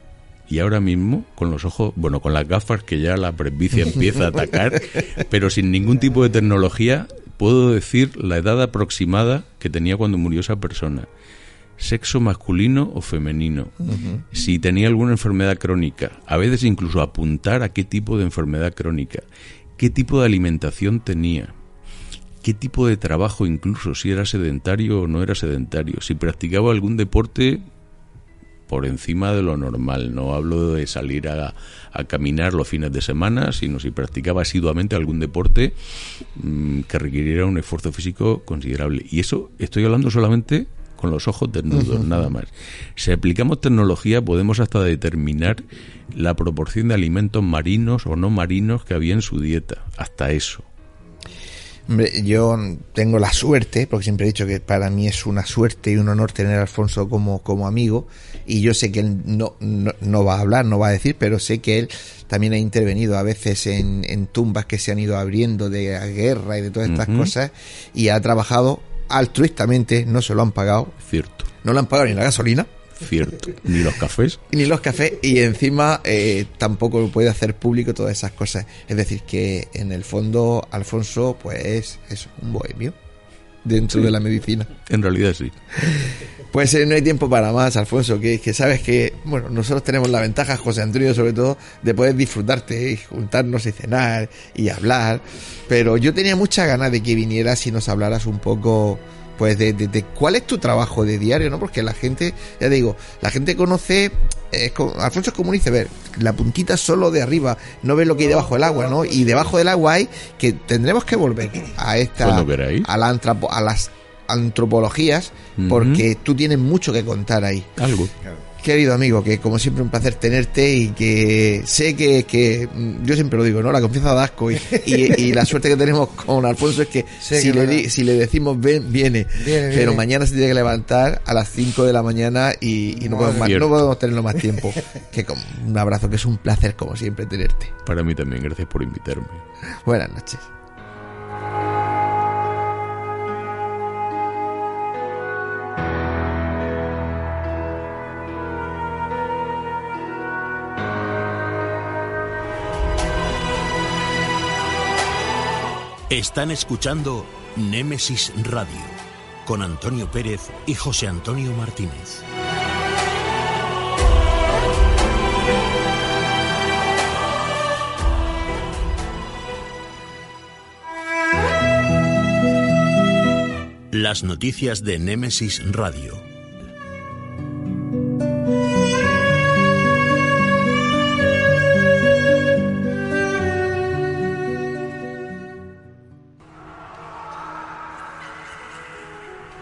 y ahora mismo con los ojos, bueno, con las gafas que ya la presbicia empieza a atacar, pero sin ningún tipo de tecnología, puedo decir la edad aproximada que tenía cuando murió esa persona. Sexo masculino o femenino. Si tenía alguna enfermedad crónica. A veces incluso apuntar a qué tipo de enfermedad crónica. Qué tipo de alimentación tenía. Qué tipo de trabajo incluso, si era sedentario o no era sedentario. Si practicaba algún deporte por encima de lo normal. No hablo de salir a, caminar los fines de semana, sino si practicaba asiduamente algún deporte mm, que requiriera un esfuerzo físico considerable. Y eso estoy hablando solamente con los ojos desnudos, nada más. Si aplicamos tecnología podemos hasta determinar la proporción de alimentos marinos o no marinos que había en su dieta, hasta eso yo tengo la suerte, porque siempre he dicho que para mí es una suerte y un honor tener a Alfonso como, como amigo, y yo sé que él no, no, va a hablar, no va a decir, pero sé que él también ha intervenido a veces en, en tumbas que se han ido abriendo de guerra y de todas estas cosas, y ha trabajado altruistamente, no se lo han pagado. Cierto. No le han pagado ni la gasolina. Cierto. Ni los cafés. Ni los cafés. Y encima eh, tampoco puede hacer público todas esas cosas. Es decir, que en el fondo Alfonso, pues es un bohemio dentro de la medicina. En realidad sí. Pues eh, no hay tiempo para más, Alfonso, que, que sabes que, bueno, nosotros tenemos la ventaja, José Antonio sobre todo, de poder disfrutarte y juntarnos y cenar y hablar, pero yo tenía mucha ganas de que vinieras y nos hablaras un poco pues de, cuál es tu trabajo de diario, ¿no? Porque la gente, ya digo, la gente conoce, Alfonso es como un iceberg, la puntita solo de arriba, no ve lo que hay debajo del agua, ¿no? Y debajo del agua hay que tendremos que volver a esta, a, la a las antropologías, porque tú tienes mucho que contar ahí. Algo querido amigo, que como siempre un placer tenerte y que sé que, que mm, yo siempre lo digo, ¿no? La confianza da asco y, y, la suerte que tenemos con Alfonso es que, si, le si le decimos ven, viene, pero mañana se tiene que levantar a las 5 de la mañana y, no, podemos no, podemos tenerlo más tiempo. que con, un abrazo, que es un placer como siempre tenerte. Para mí también, gracias por invitarme. Buenas noches. Están escuchando Némesis Radio con Antonio Pérez y José Antonio Martínez. Las noticias de Némesis Radio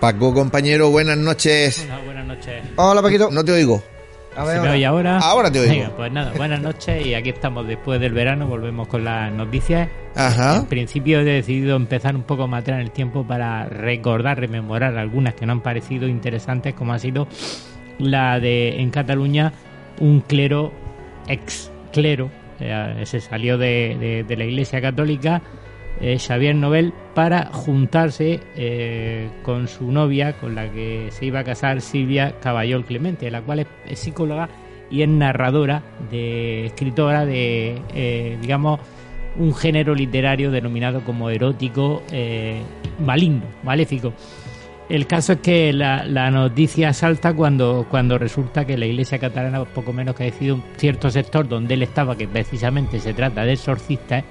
Paco, compañero, buenas noches. Hola, buenas noches. Hola, Paquito. No te oigo. A ver, ¿Se me oye ahora? Ahora te oigo. pues nada, buenas noches y aquí estamos después del verano, volvemos con las noticias. Ajá. En principio he decidido empezar un poco más atrás en el tiempo para recordar, rememorar algunas que no han parecido interesantes, como ha sido la de en Cataluña un clero, ex clero, eh, se salió de la Iglesia Católica eh, Xavier Nobel para juntarse eh, con su novia, con la que se iba a casar Silvia Caballol Clemente, la cual es, psicóloga y es narradora, escritora de, eh, digamos, un género literario denominado como erótico maligno, maléfico. El caso es que la, la, noticia salta cuando, cuando resulta que la Iglesia catalana, poco menos que ha decidido un cierto sector donde él estaba, que precisamente se trata de exorcistas,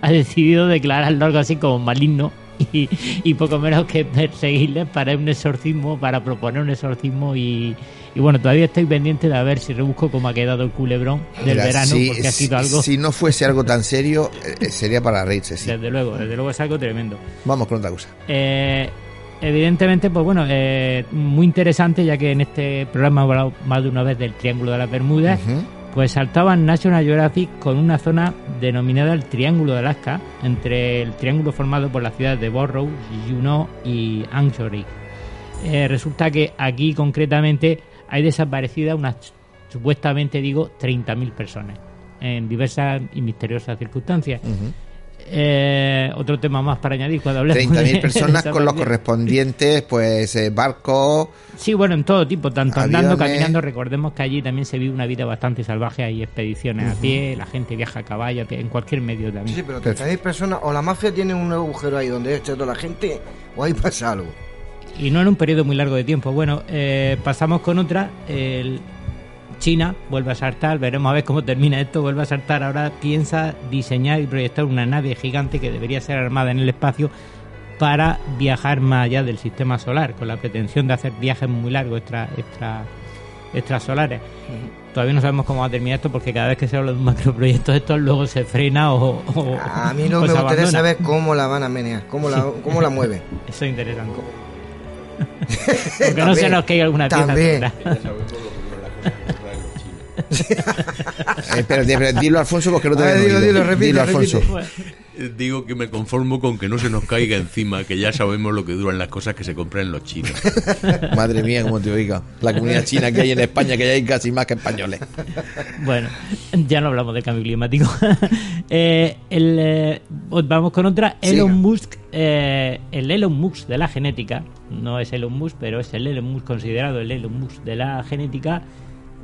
ha decidido declararlo algo así como maligno y, poco menos que perseguirles para un exorcismo, para proponer un exorcismo y, bueno, todavía estoy pendiente de ver si rebusco cómo ha quedado el culebrón del verano, porque ha sido algo... Si no fuese algo tan serio, eh, sería para reírse, sí. Desde luego, desde luego es algo tremendo. Vamos con otra cosa. Eh, evidentemente, pues bueno, eh, muy interesante, ya que en este programa hemos hablado más de una vez del Triángulo de las Bermudas pues saltaban National Geographic con una zona denominada el Triángulo de Alaska, entre el triángulo formado por las ciudades de Burroughs, Juneau y Anchorage. Eh, resulta que aquí concretamente hay desaparecidas unas, supuestamente digo, 30.000 personas en diversas y misteriosas circunstancias. Eh, otro tema más para añadir cuando hablemos 30.000 personas con los correspondientes pues eh, barcos sí bueno en todo tipo tanto andando caminando recordemos que allí también se vive una vida bastante salvaje hay expediciones a pie la gente viaja a caballo en cualquier medio también. Sí pero 30.000 personas o la mafia tiene un agujero ahí donde está toda la gente o ahí pasa algo. Y no en un periodo muy largo de tiempo. Bueno eh, pasamos con otra el China vuelve a saltar, veremos a ver cómo termina esto, vuelve a saltar, ahora piensa diseñar y proyectar una nave gigante que debería ser armada en el espacio para viajar más allá del sistema solar, con la pretensión de hacer viajes muy largos extra, extra, extrasolares. Todavía no sabemos cómo va a terminar esto porque cada vez que se habla de un macroproyecto esto luego se frena o... a mí no me gustaría saber cómo la van a menear, cómo la, cómo la mueven. Eso es interesante. Porque no se nos caiga alguna pieza. Eh, pero, dilo Alfonso porque no te ver, dilo, dilo, dilo, Alfonso. Digo que me conformo con que no se nos caiga encima, que ya sabemos lo que duran las cosas que se compran en los chinos. Madre mía, como te oiga. La comunidad china que hay en España, que hay casi más que españoles. Bueno, ya no hablamos del cambio climático. Eh, eh, vamos con otra. Elon Musk, el Elon Musk de la genética, no es Elon Musk, pero es el Elon Musk considerado el Elon Musk de la genética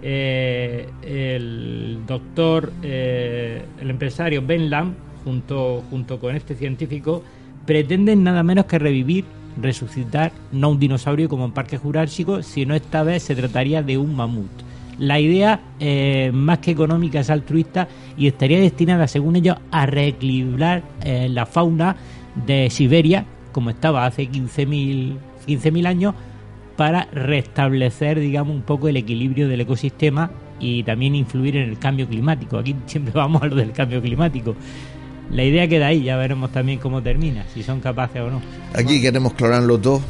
eh, el doctor, eh, el empresario Ben Lam, junto, junto con este científico, pretenden nada menos que revivir, resucitar, no un dinosaurio como en Parque Jurásico, sino esta vez se trataría de un mamut. La idea, eh, más que económica, es altruista y estaría destinada, según ellos, a reequilibrar la fauna de Siberia, como estaba hace 15.000 15 años, para restablecer, digamos, un poco el equilibrio del ecosistema y también influir en el cambio climático. Aquí siempre vamos a lo del cambio climático. La idea queda ahí, ya veremos también cómo termina, si son capaces o no. Aquí queremos clonar los dos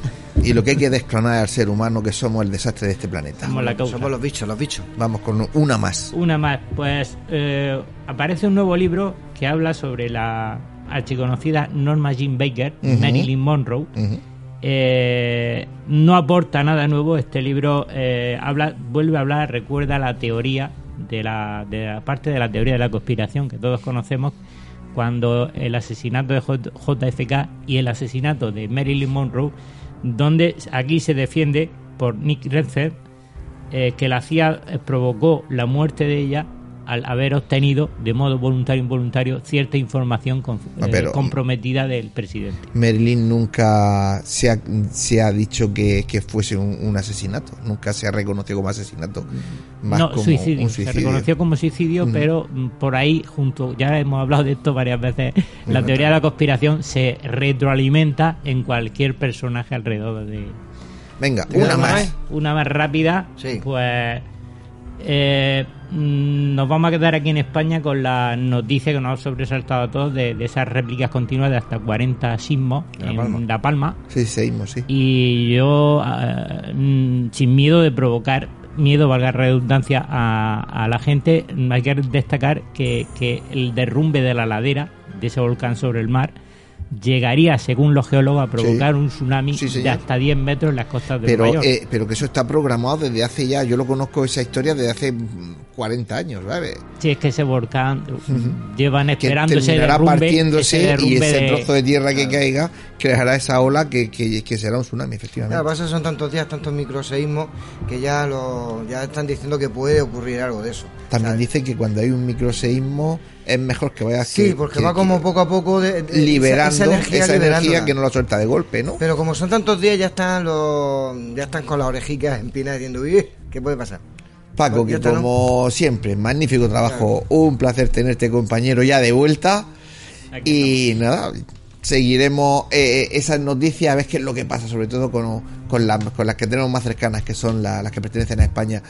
y lo que hay que desclonar al ser humano, que somos el desastre de este planeta. Somos, los bichos, los bichos. Vamos con una más. Una más. Pues eh, aparece un nuevo libro que habla sobre la archiconocida Norma Jean Baker, Marilyn Monroe. Eh, no aporta nada nuevo. Este libro eh, habla, vuelve a hablar, recuerda la teoría de la, parte de la teoría de la conspiración que todos conocemos cuando el asesinato de JFK y el asesinato de Marilyn Monroe, donde aquí se defiende por Nick Redfern eh, que la CIA provocó la muerte de ella al haber obtenido de modo voluntario o involuntario cierta información eh, comprometida del presidente. Merlin nunca se ha, se ha dicho que, fuese un, asesinato, nunca se ha reconocido como asesinato. Más no, como suicidio, un suicidio. Se reconoció como suicidio, mm. pero mm, por ahí, junto, ya hemos hablado de esto varias veces, la teoría de la conspiración se retroalimenta en cualquier personaje alrededor de... Venga, una más. Una más rápida. Pues... Eh, mm, nos vamos a quedar aquí en España con la noticia que nos ha sobresaltado a todos de, esas réplicas continuas de hasta 40 sismos en La Palma. Sí, sismos, sí. Y yo, ah, mm, sin miedo de provocar miedo, valga redundancia, a, la gente, hay que destacar que, que el derrumbe de la ladera de ese volcán sobre el mar llegaría, según los geólogos, a provocar un tsunami de hasta 10 metros en las costas de pero, Nueva eh, pero que eso está programado desde hace ya, yo lo conozco esa historia desde hace 40 años, ¿sabes? Sí, es que ese volcán llevan esperando ese derrumbe, partiéndose y ese trozo de tierra que caiga creará esa ola que, que, será un tsunami, efectivamente. pasa son tantos días, tantos microseísmos que ya lo, ya están diciendo que puede ocurrir algo de eso. También dicen que cuando hay un microseísmo es mejor que vaya Sí, porque va como poco a poco liberando esa, energía, que no la suelta de golpe, ¿no? Pero como son tantos días, ya están los ya están con las orejicas en pina diciendo, ¿qué puede pasar? Paco, que como siempre, magnífico trabajo. Un placer tenerte, compañero, ya de vuelta. y nada, seguiremos eh, eh, esas noticias a ver qué es lo que pasa, sobre todo con, con, con las que tenemos más cercanas, que son las que pertenecen a España.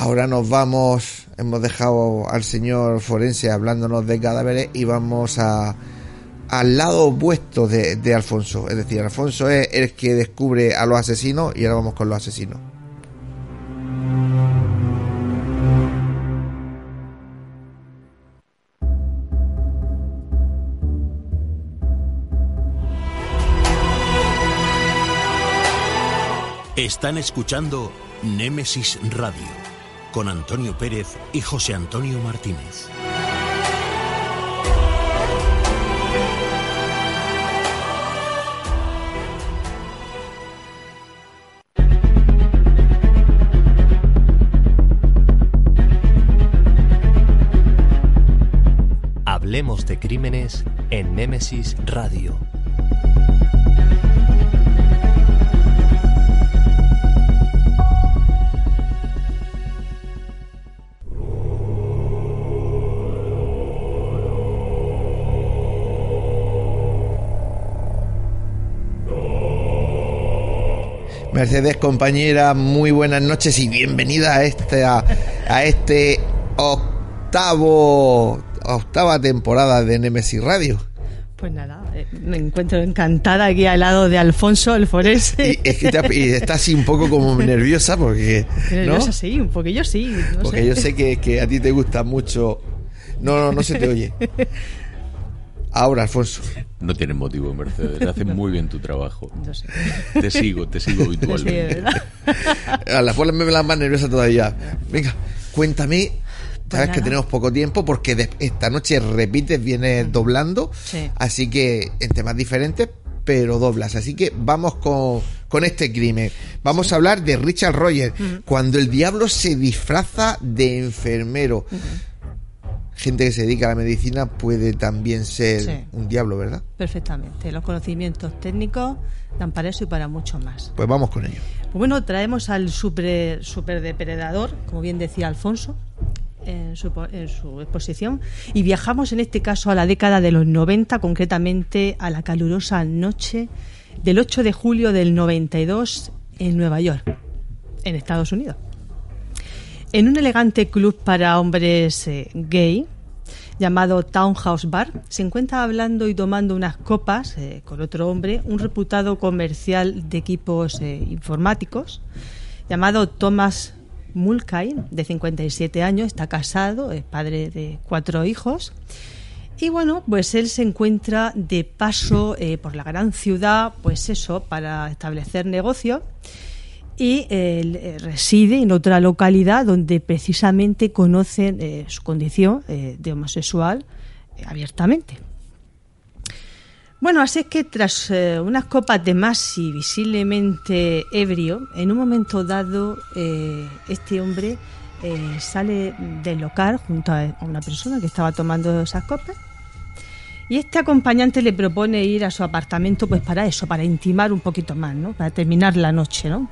Ahora nos vamos, hemos dejado al señor forense hablándonos de cadáveres y vamos al lado opuesto de, de Alfonso. Es decir, Alfonso es el que descubre a los asesinos y ahora vamos con los asesinos. Están escuchando Némesis Radio con Antonio Pérez y José Antonio Martínez. Hablemos de crímenes en Némesis Radio. Mercedes, compañera, muy buenas noches y bienvenida a este, a, este octavo, octava temporada de Nemesis Radio. Pues nada, eh, me encuentro encantada aquí al lado de Alfonso, el forense. Y, es que está así un poco como nerviosa porque... Nerviosa sí, un poquillo sí. porque yo sé que, que a ti te gusta mucho... No, no, no se te oye. Ahora, Alfonso. No tienes motivo, Mercedes. Haces muy bien tu trabajo. Te sigo, te sigo habitualmente. A la me la más nerviosa todavía. Venga, cuéntame. Pues Sabes que tenemos poco tiempo porque esta noche repites, vienes doblando. Así que en temas diferentes, pero doblas. Así que vamos con, con este crimen. Vamos a hablar de Richard Rogers. Cuando el diablo se disfraza de enfermero gente que se dedica a la medicina puede también ser un diablo, ¿verdad? Perfectamente. Los conocimientos técnicos dan para eso y para mucho más. Pues vamos con ello. Pues bueno, traemos al super, super depredador, como bien decía Alfonso. En su, en su exposición y viajamos en este caso a la década de los 90, concretamente a la calurosa noche del 8 de julio del 92 en Nueva York, en Estados Unidos. En un elegante club para hombres eh, gay llamado Townhouse Bar, se encuentra hablando y tomando unas copas eh, con otro hombre, un reputado comercial de equipos eh, informáticos llamado Thomas Mulcahy, de 57 años, está casado, es padre de cuatro hijos. Y bueno, pues él se encuentra de paso por la gran ciudad, pues eso, para establecer negocio y eh, reside en otra localidad donde precisamente conocen eh, su condición eh, de homosexual abiertamente. Bueno, así es que tras unas copas de más y visiblemente ebrio, en un momento dado este hombre sale del local junto a una persona que estaba tomando esas copas y este acompañante le propone ir a su apartamento pues para eso, para intimar un poquito más, ¿no? Para terminar la noche, ¿no?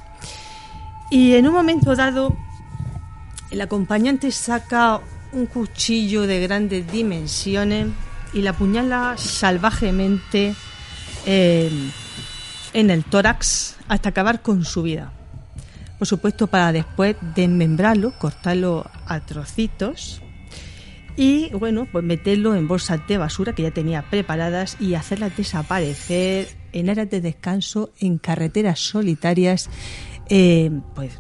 Y en un momento dado, el acompañante saca un cuchillo de grandes dimensiones y la apuñala salvajemente eh, en el tórax hasta acabar con su vida. por supuesto para después desmembrarlo, cortarlo a trocitos y bueno, pues meterlo en bolsas de basura que ya tenía preparadas y hacerlas desaparecer en áreas de descanso, en carreteras solitarias, eh, pues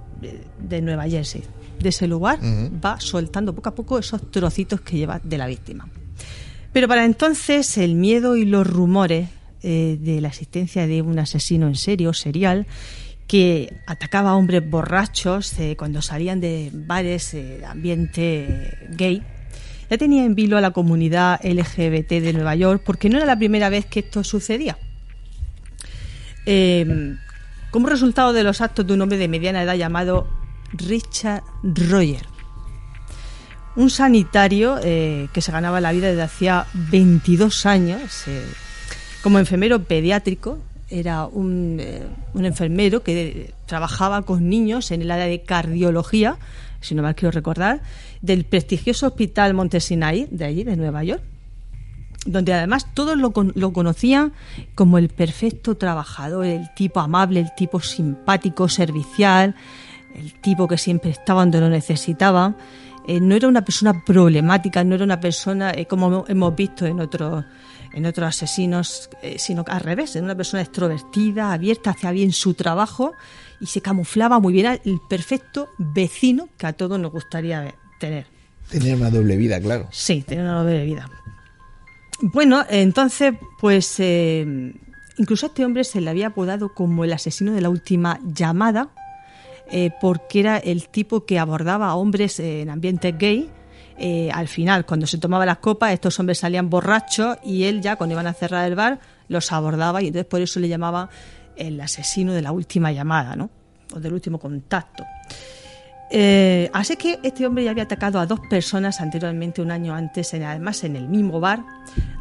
de Nueva Jersey. De ese lugar va soltando poco a poco esos trocitos que lleva de la víctima. Pero para entonces el miedo y los rumores eh, de la existencia de un asesino en serio, serial, que atacaba a hombres borrachos eh, cuando salían de bares de ambiente gay, ya tenía en vilo a la comunidad LGBT de Nueva York porque no era la primera vez que esto sucedía. Em, como resultado de los actos de un hombre de mediana edad llamado Richard Roger, un sanitario eh, que se ganaba la vida desde hacía 22 años eh, como enfermero pediátrico. Era un, eh, un, enfermero que trabajaba con niños en el área de cardiología, si no mal quiero recordar, del prestigioso Hospital Montesinay, de allí, de Nueva York, donde además todos lo, lo, conocían como el perfecto trabajador, el tipo amable, el tipo simpático, servicial, el tipo que siempre estaba donde lo necesitaba. Eh, no era una persona problemática, no era una persona eh, como hemos visto en otros en otros asesinos, eh, sino al revés, era una persona extrovertida, abierta, hacía bien su trabajo y se camuflaba muy bien el perfecto vecino que a todos nos gustaría tener. Tener una doble vida, claro. Sí, tener una doble vida. Bueno, entonces, pues eh, incluso a este hombre se le había apodado como el asesino de la última llamada, eh, porque era el tipo que abordaba a hombres en ambientes gay. Eh, al final, cuando se tomaba las copas, estos hombres salían borrachos y él ya, cuando iban a cerrar el bar, los abordaba y entonces por eso le llamaba el asesino de la última llamada, ¿no? O del último contacto. Eh, así que este hombre ya había atacado a dos personas anteriormente, un año antes, además en el mismo bar,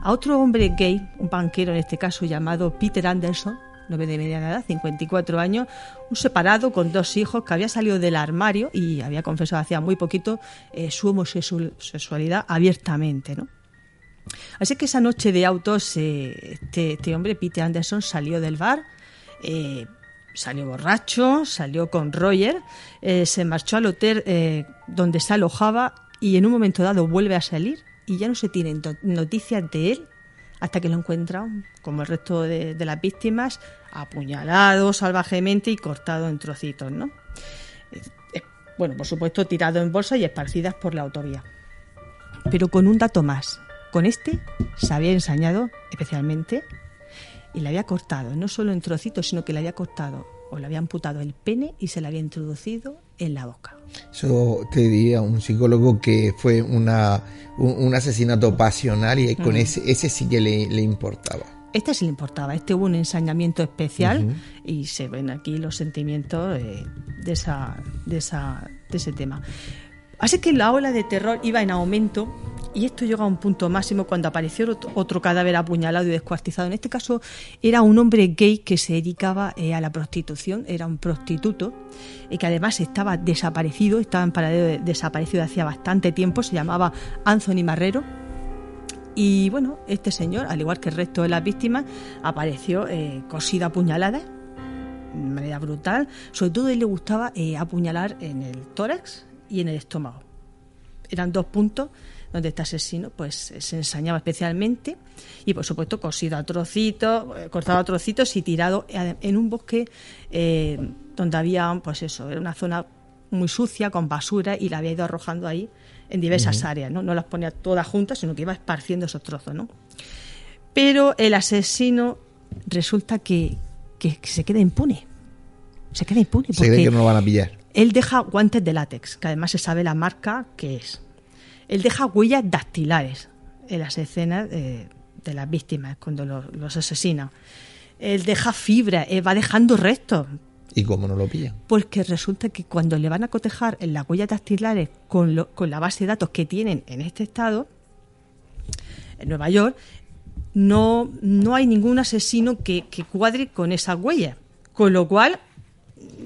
a otro hombre gay, un banquero en este caso llamado Peter Anderson, nueve de mediana edad, 54 años, un separado con dos hijos que había salido del armario y había confesado hacía muy poquito eh, su homosexualidad abiertamente, ¿no? Así que esa noche de autos, eh, este, este, hombre, Peter Anderson, salió del bar, salió borracho, salió con Roger, eh, se marchó al hotel eh, donde se alojaba y en un momento dado vuelve a salir y ya no se tienen noticias de él hasta que lo encuentran, como el resto de, las víctimas, apuñalado salvajemente y cortado en trocitos, ¿no? bueno, por supuesto, tirado en bolsa y esparcidas por la autovía. Pero con un dato más. Con este se había ensañado especialmente y le había cortado, no solo en trocitos, sino que le había cortado o le había amputado el pene y se le había introducido en la boca. Eso te diría un psicólogo que fue una, un, asesinato pasional y con ese, ese sí que le, importaba. Este sí le importaba, este hubo un ensañamiento especial y se ven aquí los sentimientos eh, de, esa, de, esa, de ese tema. Así que la ola de terror iba en aumento y esto llegó a un punto máximo cuando apareció otro cadáver apuñalado y descuartizado. En este caso era un hombre gay que se dedicaba eh, a la prostitución, era un prostituto y que además estaba desaparecido, estaba en paradero desaparecido hacía bastante tiempo, se llamaba Anthony Marrero. Y bueno, este señor, al igual que el resto de las víctimas, apareció eh, cosido a puñaladas de manera brutal. Sobre todo él le gustaba eh, apuñalar en el tórax y en el estómago. Eran dos puntos donde este asesino pues se ensañaba especialmente y por supuesto cosido a trocitos, eh, cortado a trocitos y tirado en un bosque eh, donde había pues eso, era una zona muy sucia con basura y la había ido arrojando ahí en diversas áreas, ¿no? No las ponía todas juntas, sino que iba esparciendo esos trozos, ¿no? Pero el asesino resulta que, que, se queda impune. Se queda impune. Porque se cree que no lo van a pillar él deja guantes de látex, que además se sabe la marca que es. Él deja huellas dactilares en las escenas de, las víctimas cuando los, asesina. Él deja fibra, él va dejando restos. ¿Y cómo no lo pillan? Porque resulta que cuando le van a cotejar en las huellas dactilares con, con la base de datos que tienen en este estado, en Nueva York, no, no hay ningún asesino que, que cuadre con esas huellas. Con lo cual,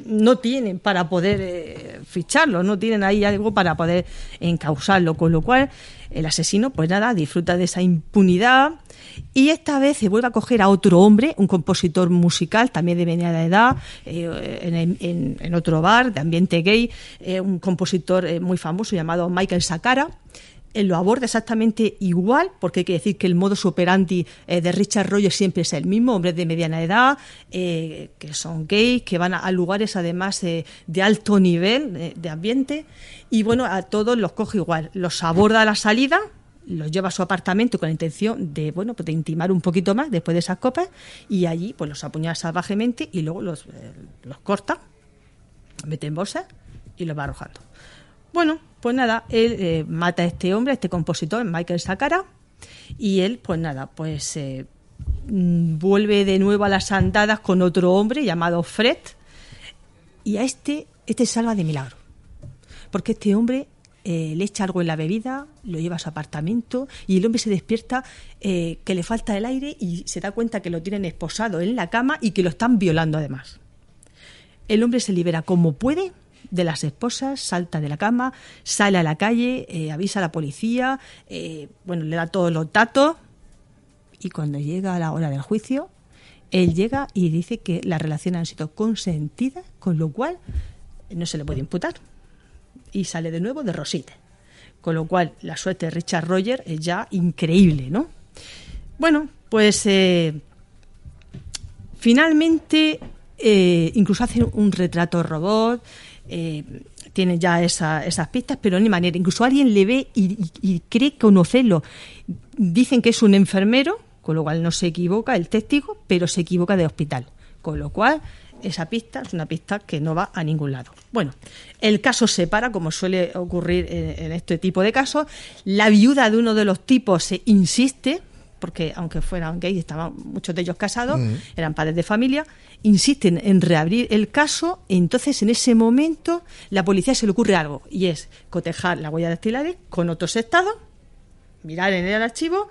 no tienen para poder eh, ficharlo, no tienen ahí algo para poder encausarlo, con lo cual el asesino, pues nada, disfruta de esa impunidad y esta vez se vuelve a coger a otro hombre, un compositor musical, también de mediana edad, eh, en, otro bar de ambiente gay, eh, un compositor muy famoso llamado Michael Sakara lo aborda exactamente igual, porque hay que decir que el modo operandi eh, de Richard Rogers siempre es el mismo, hombres de mediana edad, eh, que son gays, que van a, lugares además de alto nivel eh, de ambiente, y bueno, a todos los coge igual, los aborda a la salida, los lleva a su apartamento con la intención de, bueno, pues de intimar un poquito más después de esas copas, y allí pues los apuñala salvajemente y luego los, los corta, mete en bolsa y los va arrojando. Bueno, pues nada, él eh, mata a este hombre, a este compositor, Michael Sakara, y él, pues nada, pues eh, mm, vuelve de nuevo a las andadas con otro hombre llamado Fred, y a este, este salva de milagro, porque este hombre eh, le echa algo en la bebida, lo lleva a su apartamento y el hombre se despierta que le falta el aire y se da cuenta que lo tienen esposado en la cama y que lo están violando además. El hombre se libera como puede de las esposas, salta de la cama, sale a la calle, eh, avisa a la policía, eh, bueno, le da todos los datos y cuando llega la hora del juicio, él llega y dice que las relaciones han sido consentidas, con lo cual no se le puede imputar. Y sale de nuevo de Rosita. Con lo cual la suerte de Richard Roger es ya increíble, ¿no? Bueno, pues eh, finalmente incluso hace un retrato robot, eh, tiene ya esas pistas, pero ni manera. Incluso alguien le ve y, cree conocerlo. Dicen que es un enfermero, con lo cual no se equivoca el testigo, pero se equivoca de hospital. Con lo cual, esa pista es una pista que no va a ningún lado. Bueno, el caso se para, como suele ocurrir en, este tipo de casos. La viuda de uno de los tipos se insiste, porque aunque fueran gays, estaban muchos de ellos casados, eran padres de familia, insisten en reabrir el caso, entonces en ese momento la policía se le ocurre algo, y es cotejar la huella dactilares con otros estados, mirar en el archivo,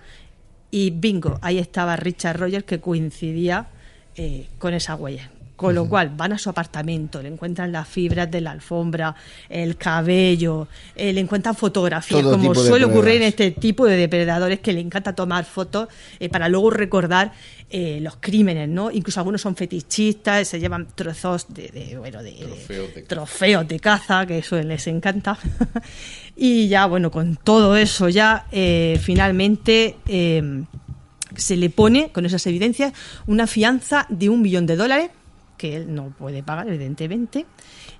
y bingo, ahí estaba Richard Rogers que coincidía eh, con esa huella. Con lo cual van a su apartamento, le encuentran las fibras de la alfombra, el cabello, eh, le encuentran fotografías, como suele ocurrir en este tipo de depredadores que le encanta tomar fotos eh, para luego recordar eh, los crímenes, ¿no? Incluso algunos son fetichistas, se llevan trozos de, bueno, de, trofeos, de... caza, que eso les encanta. y ya, bueno, con todo eso ya finalmente se le pone, con esas evidencias, una fianza de un millón de dólares que él no puede pagar, evidentemente.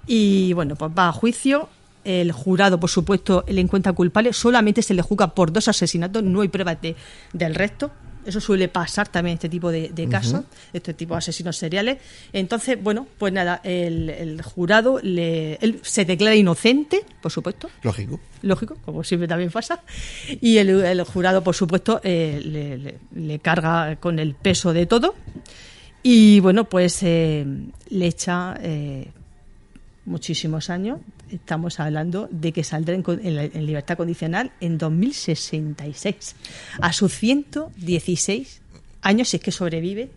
Y bueno, pues va a juicio. El jurado, por supuesto, le encuentra culpable. Solamente se le juzga por dos asesinatos, no hay pruebas de, del resto. Eso suele pasar también en este tipo de, casos, este tipo de asesinos seriales. Entonces, bueno, pues nada, el, jurado le, él se declara inocente, por supuesto. Lógico. Lógico, como siempre también pasa. Y el, jurado, por supuesto, eh, le carga con el peso de todo. Y bueno, pues eh, le echa eh, muchísimos años. Estamos hablando de que saldrá en, libertad condicional en 2066, a sus 116 años, si es que sobrevive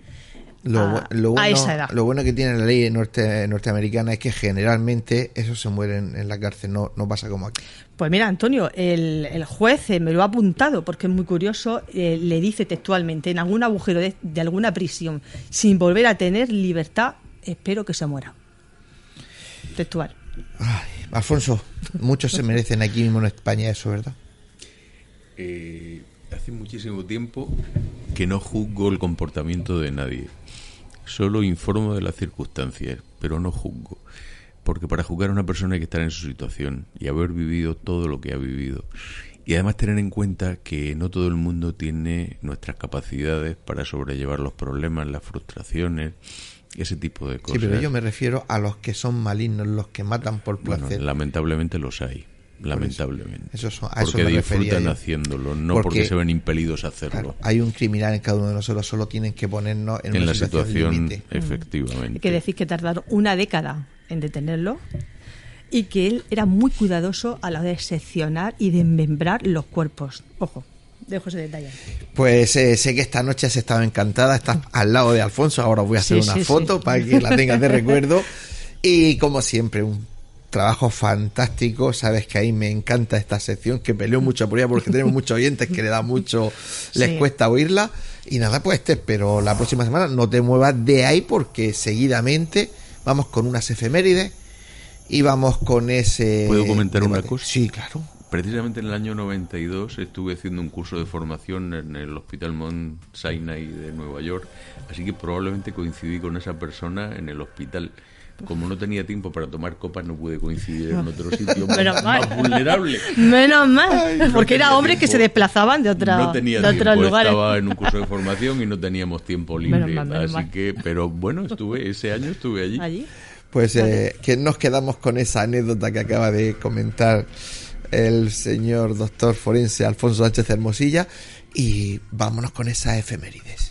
lo, bueno, a esa edad. Lo bueno que tiene la ley norte, norteamericana es que generalmente esos se mueren en la cárcel, no, no pasa como aquí. Pues mira, Antonio, el, el juez eh, me lo ha apuntado porque es muy curioso, eh, le dice textualmente, en algún agujero de, alguna prisión, sin volver a tener libertad, espero que se muera. Textual. Alfonso, muchos se merecen aquí mismo en España eso, ¿verdad? Eh, hace muchísimo tiempo que no juzgo el comportamiento de nadie. Solo informo de las circunstancias, pero no juzgo. Porque para juzgar a una persona hay que estar en su situación y haber vivido todo lo que ha vivido. Y además tener en cuenta que no todo el mundo tiene nuestras capacidades para sobrellevar los problemas, las frustraciones, ese tipo de cosas. Sí, pero yo me refiero a los que son malignos, los que matan por placer. lamentablemente los hay lamentablemente. Eso, porque disfrutan haciéndolo, no porque, se ven impelidos a hacerlo. hay un criminal en cada uno de nosotros, solo tienen que ponernos en, una la situación, efectivamente. Hay que decir que tardaron una década en detenerlo y que él era muy cuidadoso a la hora de seccionar y de membrar los cuerpos. Ojo, dejo ese detalle. Pues eh, sé que esta noche has estado encantada, estás al lado de Alfonso, ahora voy a hacer una foto para que la tengas de recuerdo. Y como siempre, un trabajo fantástico. Sabes que ahí me encanta esta sección, que peleo mucho por ella porque tenemos muchos oyentes que le da mucho, les cuesta oírla. Y nada, pues te espero la próxima semana. No te muevas de ahí porque seguidamente vamos con unas efemérides y vamos con ese. ¿Puedo comentar una cosa? Sí, claro. Precisamente en el año 92 estuve haciendo un curso de formación en el Hospital Mount Sinai de Nueva York, así que probablemente coincidí con esa persona en el hospital. Como no tenía tiempo para tomar copas, no pude coincidir en otro sitio más, vulnerable. Menos mal, porque era hombres que se desplazaban de, otra, no tenía de otros lugares. Estaba en un curso de formación y no teníamos tiempo libre. así que, pero bueno, estuve ese año estuve allí. ¿Allí? Pues eh, que nos quedamos con esa anécdota que acaba de comentar el señor doctor forense Alfonso Sánchez Hermosilla y vámonos con esa efemérides.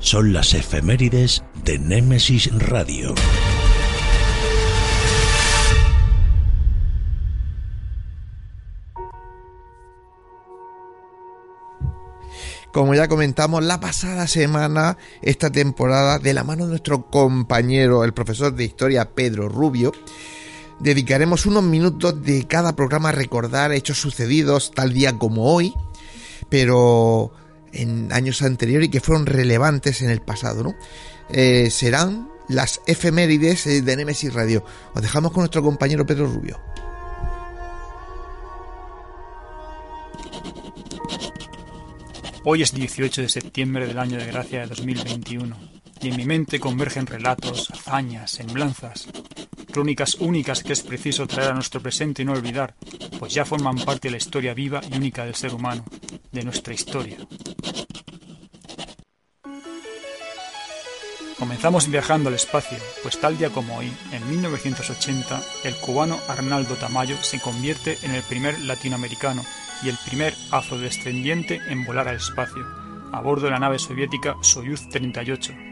son las efemérides de Némesis Radio. Como ya comentamos la pasada semana, esta temporada, de la mano de nuestro compañero, el profesor de historia Pedro Rubio, dedicaremos unos minutos de cada programa a recordar hechos sucedidos tal día como hoy, pero en años anteriores y que fueron relevantes en el pasado, ¿no? Eh, serán las efemérides eh, de Nemesis Radio. Os dejamos con nuestro compañero Pedro Rubio. Hoy es 18 de septiembre del año de gracia de 2021 y en mi mente convergen relatos, hazañas, semblanzas, crónicas únicas que es preciso traer a nuestro presente y no olvidar, pues ya forman parte de la historia viva y única del ser humano, de nuestra historia. Comenzamos viajando al espacio, pues tal día como hoy, en 1980, el cubano Arnaldo Tamayo se convierte en el primer latinoamericano y el primer afrodescendiente en volar al espacio, a bordo de la nave soviética Soyuz 38.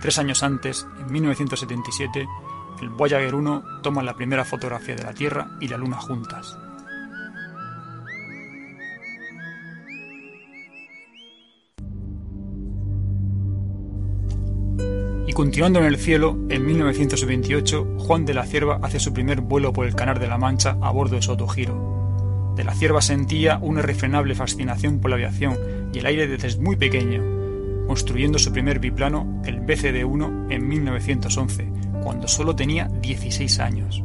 Tres años antes, en 1977, el Voyager 1 toma la primera fotografía de la Tierra y la Luna juntas. Y continuando en el cielo, en 1928, Juan de la Cierva hace su primer vuelo por el Canal de la Mancha a bordo de su autogiro. De la Cierva sentía una irrefrenable fascinación por la aviación y el aire desde muy pequeño, construyendo su primer biplano, el BCD-1, en 1911, cuando solo tenía 16 años.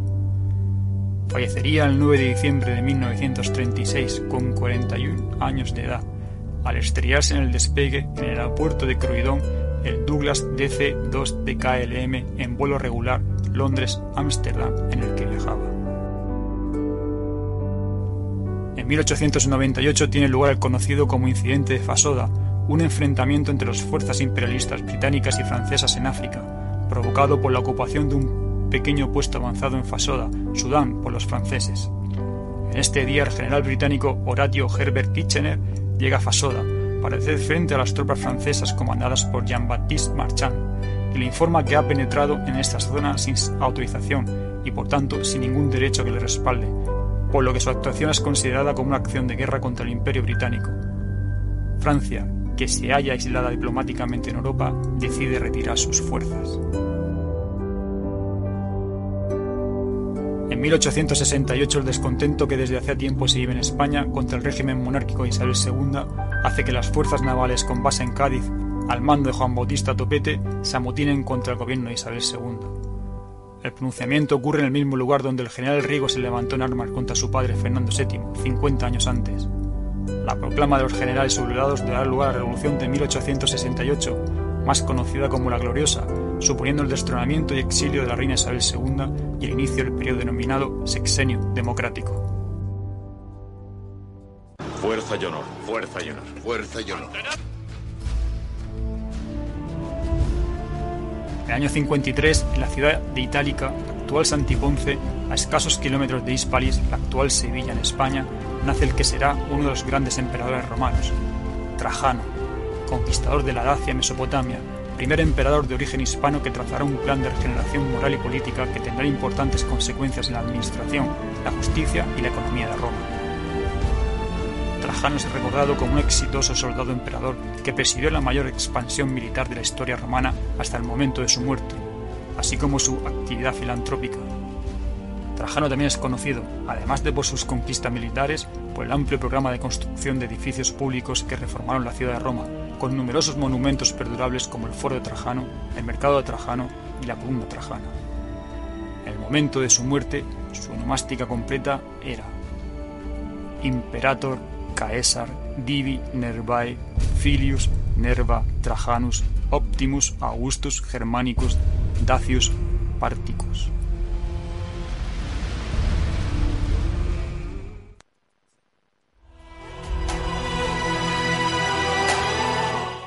Fallecería el 9 de diciembre de 1936 con 41 años de edad, al estrellarse en el despegue en el aeropuerto de Croydon el Douglas DC-2 de KLM en vuelo regular Londres-Ámsterdam en el que viajaba. En 1898 tiene lugar el conocido como incidente de Fasoda, un enfrentamiento entre las fuerzas imperialistas británicas y francesas en África, provocado por la ocupación de un pequeño puesto avanzado en Fasoda, Sudán, por los franceses. En este día el general británico Horatio Herbert Kitchener llega a Fasoda para hacer frente a las tropas francesas comandadas por Jean-Baptiste Marchand y le informa que ha penetrado en esta zona sin autorización y por tanto sin ningún derecho que le respalde, por lo que su actuación es considerada como una acción de guerra contra el Imperio Británico. Francia, que se halla aislada diplomáticamente en Europa, decide retirar sus fuerzas. En 1868 el descontento que desde hacía tiempo se vive en España contra el régimen monárquico de Isabel II hace que las fuerzas navales con base en Cádiz, al mando de Juan Bautista Topete, se amotinen contra el gobierno de Isabel II. El pronunciamiento ocurre en el mismo lugar donde el general Rigo se levantó en armas contra su padre Fernando VII, 50 años antes. La proclama de los generales sublevados dará lugar a la Revolución de 1868, más conocida como la Gloriosa, suponiendo el destronamiento y exilio de la reina Isabel II y el inicio del periodo denominado Sexenio Democrático. Fuerza y honor, fuerza y honor, fuerza y honor. En el año 53, en la ciudad de Itálica, actual Santiponce, a escasos kilómetros de Hispalis, la actual Sevilla en España, nace el que será uno de los grandes emperadores romanos, Trajano, conquistador de la Dacia Mesopotamia, primer emperador de origen hispano que trazará un plan de regeneración moral y política que tendrá importantes consecuencias en la administración, la justicia y la economía de Roma. Trajano es recordado como un exitoso soldado emperador que presidió la mayor expansión militar de la historia romana hasta el momento de su muerte, así como su actividad filantrópica. Trajano también es conocido, además de por sus conquistas militares, por el amplio programa de construcción de edificios públicos que reformaron la ciudad de Roma, con numerosos monumentos perdurables como el Foro de Trajano, el Mercado de Trajano y la Columna Trajana. En el momento de su muerte, su onomástica completa era Imperator Caesar Divi Nervae Filius Nerva Trajanus Optimus Augustus Germanicus Dacius Particus.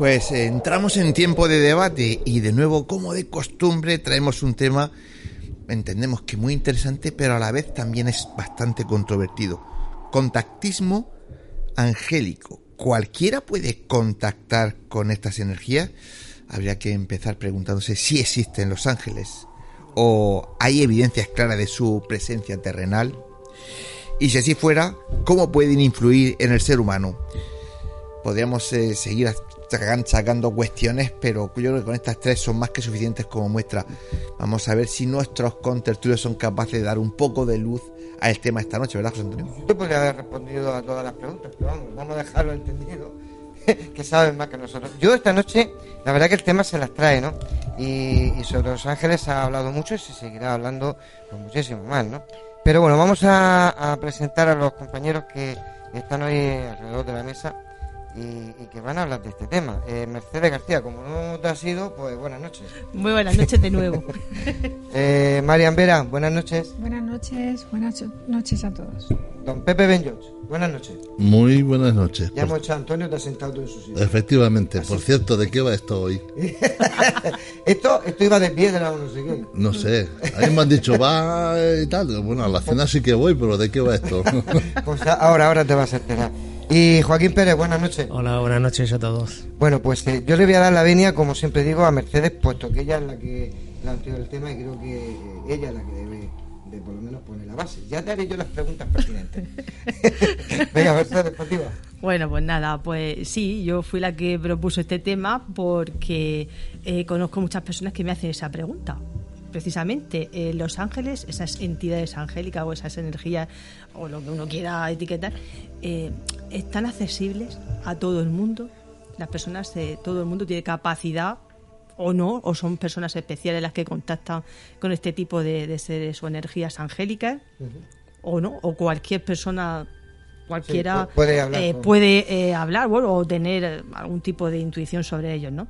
Pues eh, entramos en tiempo de debate y de nuevo, como de costumbre, traemos un tema, entendemos que muy interesante, pero a la vez también es bastante controvertido. Contactismo angélico. ¿Cualquiera puede contactar con estas energías? Habría que empezar preguntándose si existen los ángeles o hay evidencias claras de su presencia terrenal. Y si así fuera, ¿cómo pueden influir en el ser humano? Podríamos eh, seguir sacando cuestiones, pero yo creo que con estas tres son más que suficientes como muestra. Vamos a ver si nuestros contertulios son capaces de dar un poco de luz al tema esta noche, ¿verdad, José Antonio? Yo podría haber respondido a todas las preguntas, pero vamos, vamos a dejarlo entendido, que saben más que nosotros. Yo esta noche, la verdad que el tema se las trae, ¿no? Y, sobre Los Ángeles ha hablado mucho y se seguirá hablando pues, muchísimo más, ¿no? Pero bueno, vamos a presentar a los compañeros que están hoy alrededor de la mesa y, que van a hablar de este tema. Eh, Mercedes García, como no te ha sido, pues buenas noches. Muy buenas noches de nuevo. eh, Marian Vera, buenas noches. Buenas noches, buenas noches a todos. Don Pepe Benjoch, buenas noches. Muy buenas noches. Ya hemos hecho a Antonio, te has sentado tú en su sitio. Efectivamente, por cierto, ¿de qué va esto hoy? esto, esto iba de piedra o no sé qué. No sé, a mí me han dicho va y tal. Bueno, a la cena sí que voy, pero ¿de qué va esto? pues ahora, ahora te vas a enterar. Y Joaquín Pérez, buenas noches. Hola, buenas noches a todos. Bueno, pues eh, yo le voy a dar la venia, como siempre digo, a Mercedes, puesto que ella es la que planteó el tema y creo que ella es la que debe de por lo menos poner la base. Ya te haré yo las preguntas pertinentes. Venga, Mercedes, contigo. Bueno, pues nada, pues sí, yo fui la que propuso este tema porque eh, conozco muchas personas que me hacen esa pregunta precisamente eh, los ángeles, esas entidades angélicas o esas energías o lo que uno quiera etiquetar, eh, están accesibles a todo el mundo. Las personas de todo el mundo tienen capacidad o no, o son personas especiales las que contactan con este tipo de, seres o energías angélicas, o no, o cualquier persona cualquiera puede hablar, eh, puede, hablar bueno, o tener algún tipo de intuición sobre ellos, ¿no?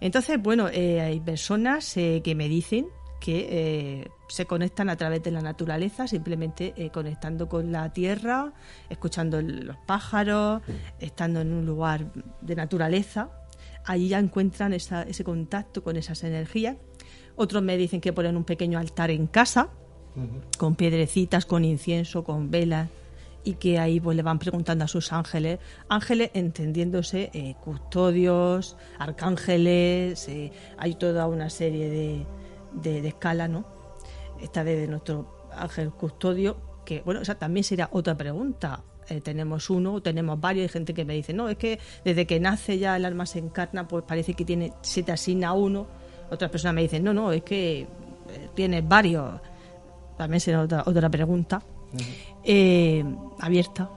Entonces, bueno, hay personas que me dicen que eh, se conectan a través de la naturaleza, simplemente eh, conectando con la tierra, escuchando los pájaros, estando en un lugar de naturaleza. Allí ya encuentran ese contacto con esas energías. Otros me dicen que ponen un pequeño altar en casa, con piedrecitas, con incienso, con velas, y que ahí pues le van preguntando a sus ángeles, ángeles entendiéndose eh, custodios, arcángeles, hay toda una serie de, de, escalas, ¿no? Esta vez de nuestro ángel custodio, que bueno, esa también sería otra pregunta. Eh, tenemos uno, tenemos varios, hay gente que me dice, no, es que desde que nace ya el alma se encarna, pues parece que tiene, se te asigna uno. Otras personas me dicen, no, no, es que tiene varios. También será otra, otra pregunta eh, abierta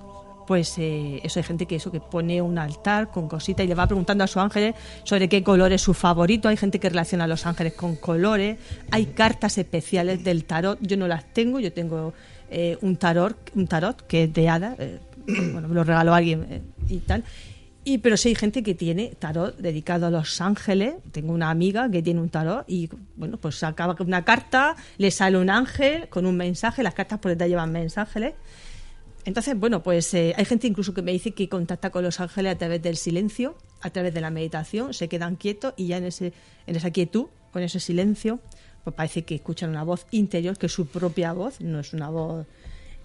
pues eh, eso hay gente que eso que pone un altar con cositas y le va preguntando a sus ángeles sobre qué color es su favorito. Hay gente que relaciona a los ángeles con colores. Hay cartas especiales del tarot. Yo no las tengo. Yo tengo eh, un tarot un tarot que es de hada bueno me lo regaló alguien y tal. Y pero sí hay gente que tiene tarot dedicado a los ángeles. Tengo una amiga que tiene un tarot y bueno, pues acaba con una carta, le sale un ángel con un mensaje, las cartas por detrás llevan mensajes. Entonces, bueno, pues eh, hay gente incluso que me dice que contacta con los ángeles a través del silencio, a través de la meditación, se quedan quietos y ya en ese en esa quietud, con ese silencio, pues parece que escuchan una voz interior que es su propia voz, no es una voz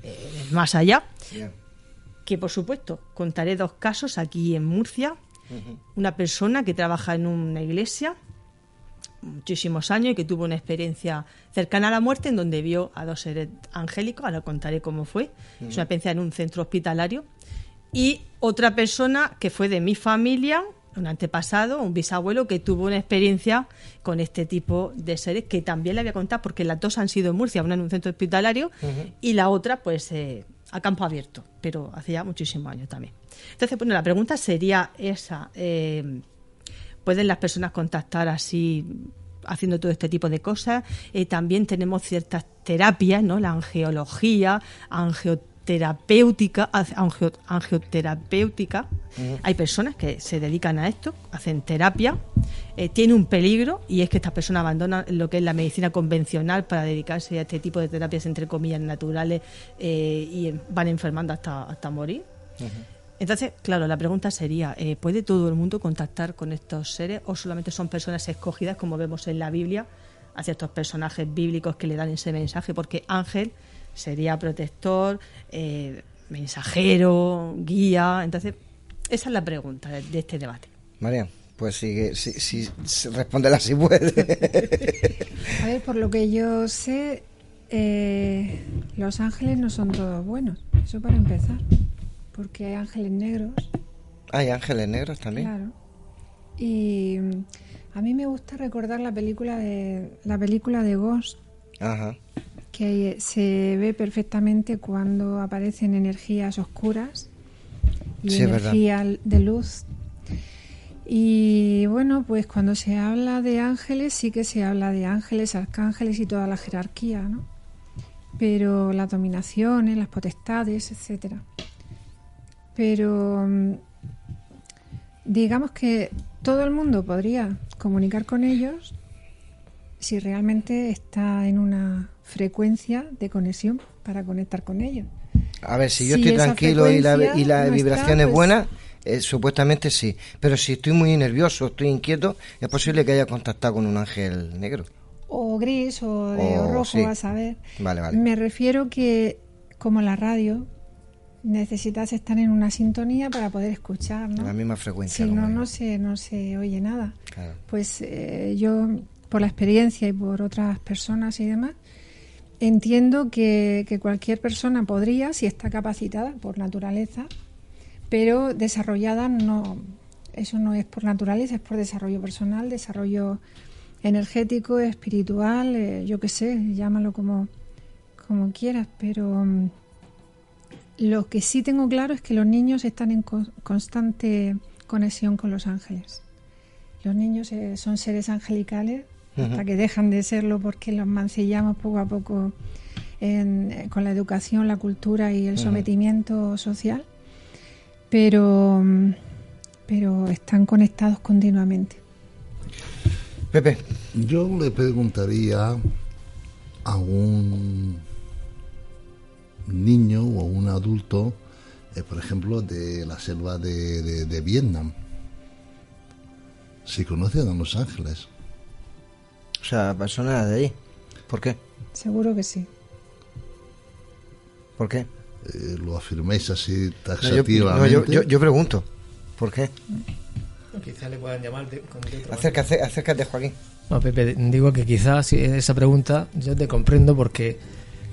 eh, más allá. Que por supuesto contaré dos casos aquí en Murcia. Una persona que trabaja en una iglesia muchísimos años y que tuvo una experiencia cercana a la muerte en donde vio a dos seres angélicos, ahora contaré cómo fue, es una experiencia en un centro hospitalario, y otra persona que fue de mi familia, un antepasado, un bisabuelo que tuvo una experiencia con este tipo de seres que también le había contado porque las dos han sido en Murcia, una en un centro hospitalario y la otra pues eh, a campo abierto, pero hace ya muchísimos años también. Entonces, bueno, la pregunta sería esa. Eh, ¿Pueden las personas contactar así haciendo todo este tipo de cosas? Eh, también tenemos ciertas terapias, ¿no? La angeología, angioterapéutica, angioterapéutica. Hay personas que se dedican a esto, hacen terapia. Eh, tiene un peligro y es que estas personas abandonan lo que es la medicina convencional para dedicarse a este tipo de terapias, entre comillas, naturales eh, y van enfermando hasta, hasta morir. Entonces, claro, la pregunta sería, eh, ¿puede todo el mundo contactar con estos seres o solamente son personas escogidas, como vemos en la Biblia, hacia estos personajes bíblicos que le dan ese mensaje? Porque ángel sería protector, mensajero, guía. Entonces, esa es la pregunta de, este debate. María. Pues sí, sí, sí respóndela si puede. A ver, por lo que yo sé, eh, los ángeles no son todos buenos. Eso para empezar. Porque hay ángeles negros. Hay ángeles negros también. Claro. Y mm, a mí me gusta recordar la película de la película de Ghost. Ajá. Que se ve perfectamente cuando aparecen energías oscuras y energía de luz y bueno, pues cuando se habla de ángeles, sí que se habla de ángeles, arcángeles y toda la jerarquía, ¿no? Pero las dominaciones, las potestades, etcétera. Pero mm, digamos que todo el mundo podría comunicar con ellos si realmente está en una frecuencia de conexión para conectar con ellos. A ver, si yo estoy tranquilo y la, y la vibración es pues buena, eh, supuestamente sí, pero si estoy muy nervioso, estoy inquieto, es posible que haya contactado con un ángel negro. O gris o de rojo, a saber. Vale, vale. Me refiero que, como la radio, necesitas estar en una sintonía para poder escuchar, ¿no? la misma frecuencia. Si no, no se, no se oye nada. Pues eh, yo, por la experiencia y por otras personas y demás, entiendo que, que cualquier persona podría, si está capacitada por naturaleza, pero desarrollada no, eso no es por naturaleza, es por desarrollo personal, desarrollo energético, espiritual, eh, yo qué sé, llámalo como, como quieras, pero mm, lo que sí tengo claro es que los niños están en constante conexión con los ángeles. Los niños eh, son seres angelicales hasta que dejan de serlo porque los mancillamos poco a poco eh, con la educación, la cultura y el sometimiento social pero, pero están conectados continuamente. Pepe. Yo le preguntaría a un niño o un adulto, eh, por ejemplo, de la selva de, de, Vietnam, si conocen a Los Ángeles. O sea, personas de ahí. ¿Por qué? Seguro que sí. ¿Por qué? eh, lo afirméis así taxativamente. yo, yo, pregunto, ¿por qué? Quizás le puedan llamar de, acércate, acércate, Joaquín. No, Pepe, digo que quizás esa pregunta yo te comprendo porque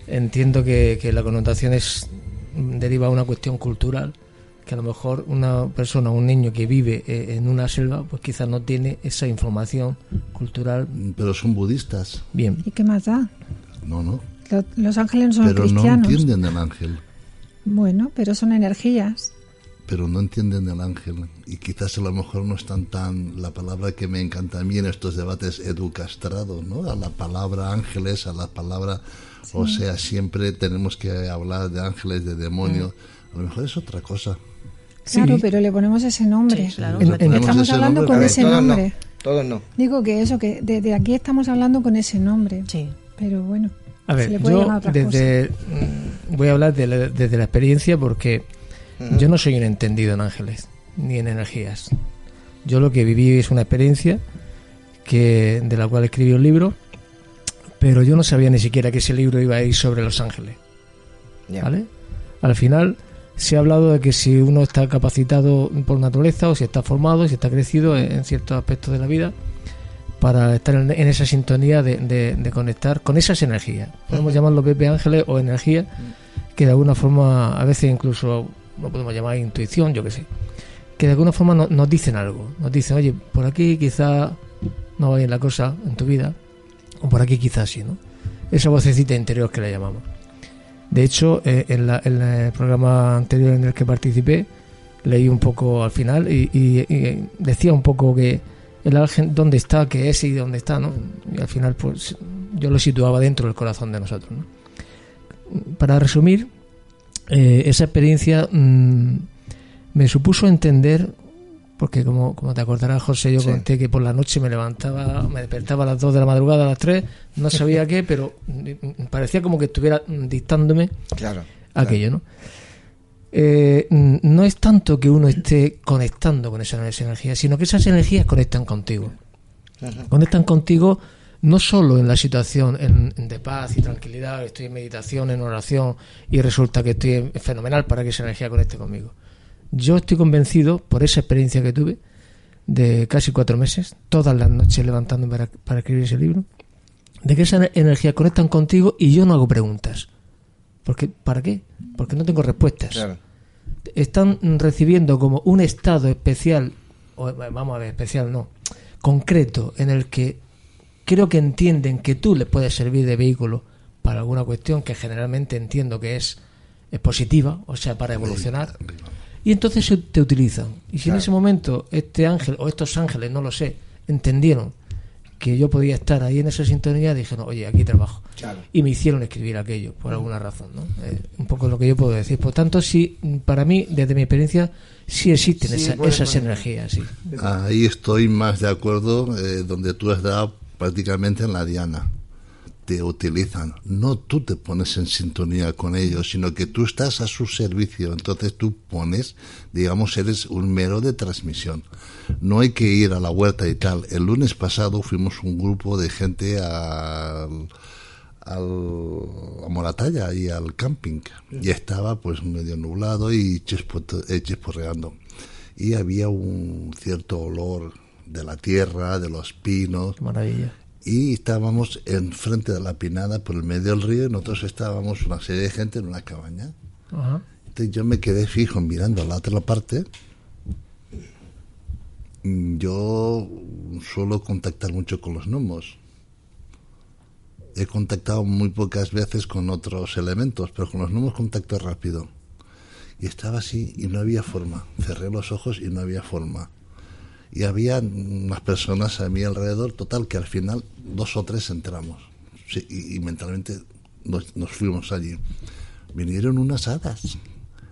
entiendo que, que la connotación es deriva a una cuestión cultural que a lo mejor una persona, un niño que vive eh, en una selva, pues quizás no tiene esa información cultural. Pero son budistas. Bien. ¿Y qué más da? No, no. Los, ángeles no son pero cristianos. no entienden el ángel. Bueno, pero son energías. Pero no entienden el ángel. Y quizás a lo mejor no están tan. La palabra que me encanta a mí en estos debates, educastrado, ¿no? A la palabra ángeles, a la palabra. O sea, siempre tenemos que hablar de ángeles, de demonios. Mm. A lo mejor es otra cosa. Claro, pero le ponemos ese nombre. estamos hablando con ese nombre. Todos no. Digo que eso, que desde aquí estamos hablando con ese nombre. Sí. Pero bueno. A ver, yo desde, mm, voy a hablar desde la experiencia porque yo no soy un entendido en ángeles ni en energías. Yo lo que viví es una experiencia que de la cual escribí un libro, pero yo no sabía ni siquiera que ese libro iba a ir sobre los ángeles. ¿Vale? Al final se ha hablado de que si uno está capacitado por naturaleza o si está formado, si está crecido en, ciertos aspectos de la vida, para estar en, esa sintonía de, conectar con esas energías. Podemos llamarlo Pepe Ángeles o energía, que de alguna forma, a veces incluso lo podemos llamar intuición, yo qué sé, que de alguna forma nos dicen algo. Nos dicen, oye, por aquí quizá no vaya la cosa en tu vida, o por aquí quizás sí, ¿no? Esa vocecita interior que le llamamos. De hecho, eh, en, el programa anterior en el que participé, leí un poco al final y, decía un poco que el ángel, dónde está, qué es y dónde está, ¿no? Y al final, pues yo lo situaba dentro del corazón de nosotros, ¿no? Para resumir, eh, esa experiencia mm, me supuso entender porque como, como te acordarás, José, yo conté que por la noche me levantaba, me despertaba a las 2 de la madrugada, a las 3, no sabía qué, pero parecía como que estuviera dictándome claro, aquello, ¿no? Eh, no es tanto que uno esté conectando con esa, energía, sino que esas energías conectan contigo. Conectan contigo no solo en la situación de paz y tranquilidad, estoy en meditación, en oración, y resulta que estoy fenomenal para que esa energía conecte conmigo yo estoy convencido, por esa experiencia que tuve, de casi cuatro meses, todas las noches levantándome para, escribir ese libro, de que esa energía conectan contigo y yo no hago preguntas. Porque, ¿Para qué? Porque no tengo respuestas. Están recibiendo como un estado especial, o, vamos a ver, especial no, concreto, en el que creo que entienden que tú les puedes servir de vehículo para alguna cuestión que generalmente entiendo que es, es positiva, o sea, para evolucionar y entonces te utilizan. Y si en ese momento este ángel o estos ángeles, no lo sé, entendieron que yo podía estar ahí en esa sintonía, dijeron, oye, aquí trabajo. Y me hicieron escribir aquello, por alguna razón. ¿no? Eh, un poco lo que yo puedo decir. Por tanto, sí, para mí, desde mi experiencia, sí existen esas energías. Sí. Ahí estoy más de acuerdo, eh, donde tú has dado prácticamente en la diana te utilizan. No tú te pones en sintonía con ellos, sino que tú estás a su servicio. Entonces tú pones, digamos, eres un mero de transmisión. No hay que ir a la huerta y tal. El lunes pasado fuimos un grupo de gente al, al, a Moratalla y al camping. Y estaba pues medio nublado y chisporreando. Y había un cierto olor de la tierra, de los pinos. maravilla y estábamos enfrente de la pinada por el medio del río y nosotros estábamos una serie de gente en una cabaña. Entonces yo me quedé fijo mirando a la otra parte. Yo suelo contactar mucho con los gnomos. He contactado muy pocas veces con otros elementos, pero con los gnomos contacto rápido. Y estaba así y no había forma. Cerré los ojos y no había forma y había unas personas a mi alrededor, total, que al final dos o tres entramos. y, mentalmente nos, fuimos allí. Vinieron unas hadas.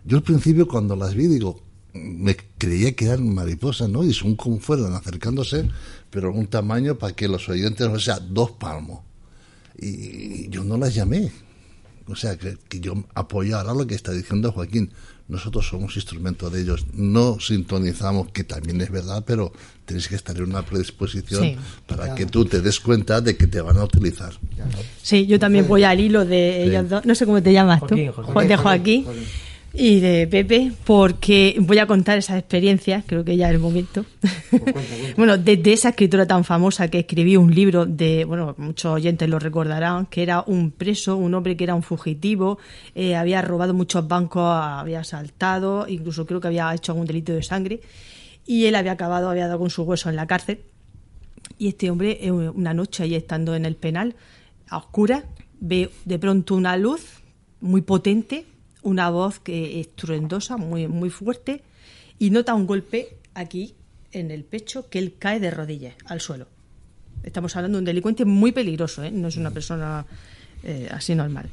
Yo al principio cuando las vi digo, me creía que eran mariposas, ¿no? Y son como fueron acercándose, pero un tamaño para que los oyentes, o sea, dos palmos. Y yo no las llamé. O sea, que, yo apoyo ahora lo que está diciendo Joaquín. Nosotros somos instrumento de ellos. No sintonizamos, que también es verdad, pero tienes que estar en una predisposición para que tú te des cuenta de que te van a utilizar. Sí, yo también voy al hilo de ellos dos. No sé cómo te llamas tú. de Joaquín y de Pepe, porque voy a contar esas experiencias, creo que ya es el momento. Pues bueno, desde esa escritora tan famosa que escribió un libro de, bueno, muchos oyentes lo recordarán, que era un preso, un hombre que era un fugitivo, eh, había robado muchos bancos, había asaltado, incluso creo que había hecho algún delito de sangre, y él había acabado, había dado con su hueso en la cárcel. Y este hombre, eh, una noche ahí estando en el penal, a oscuras, ve de pronto una luz muy potente una voz que estruendosa, muy, muy fuerte, y nota un golpe aquí en el pecho que él cae de rodillas al suelo. Estamos hablando de un delincuente muy peligroso, ¿eh? no es una persona eh, así normal.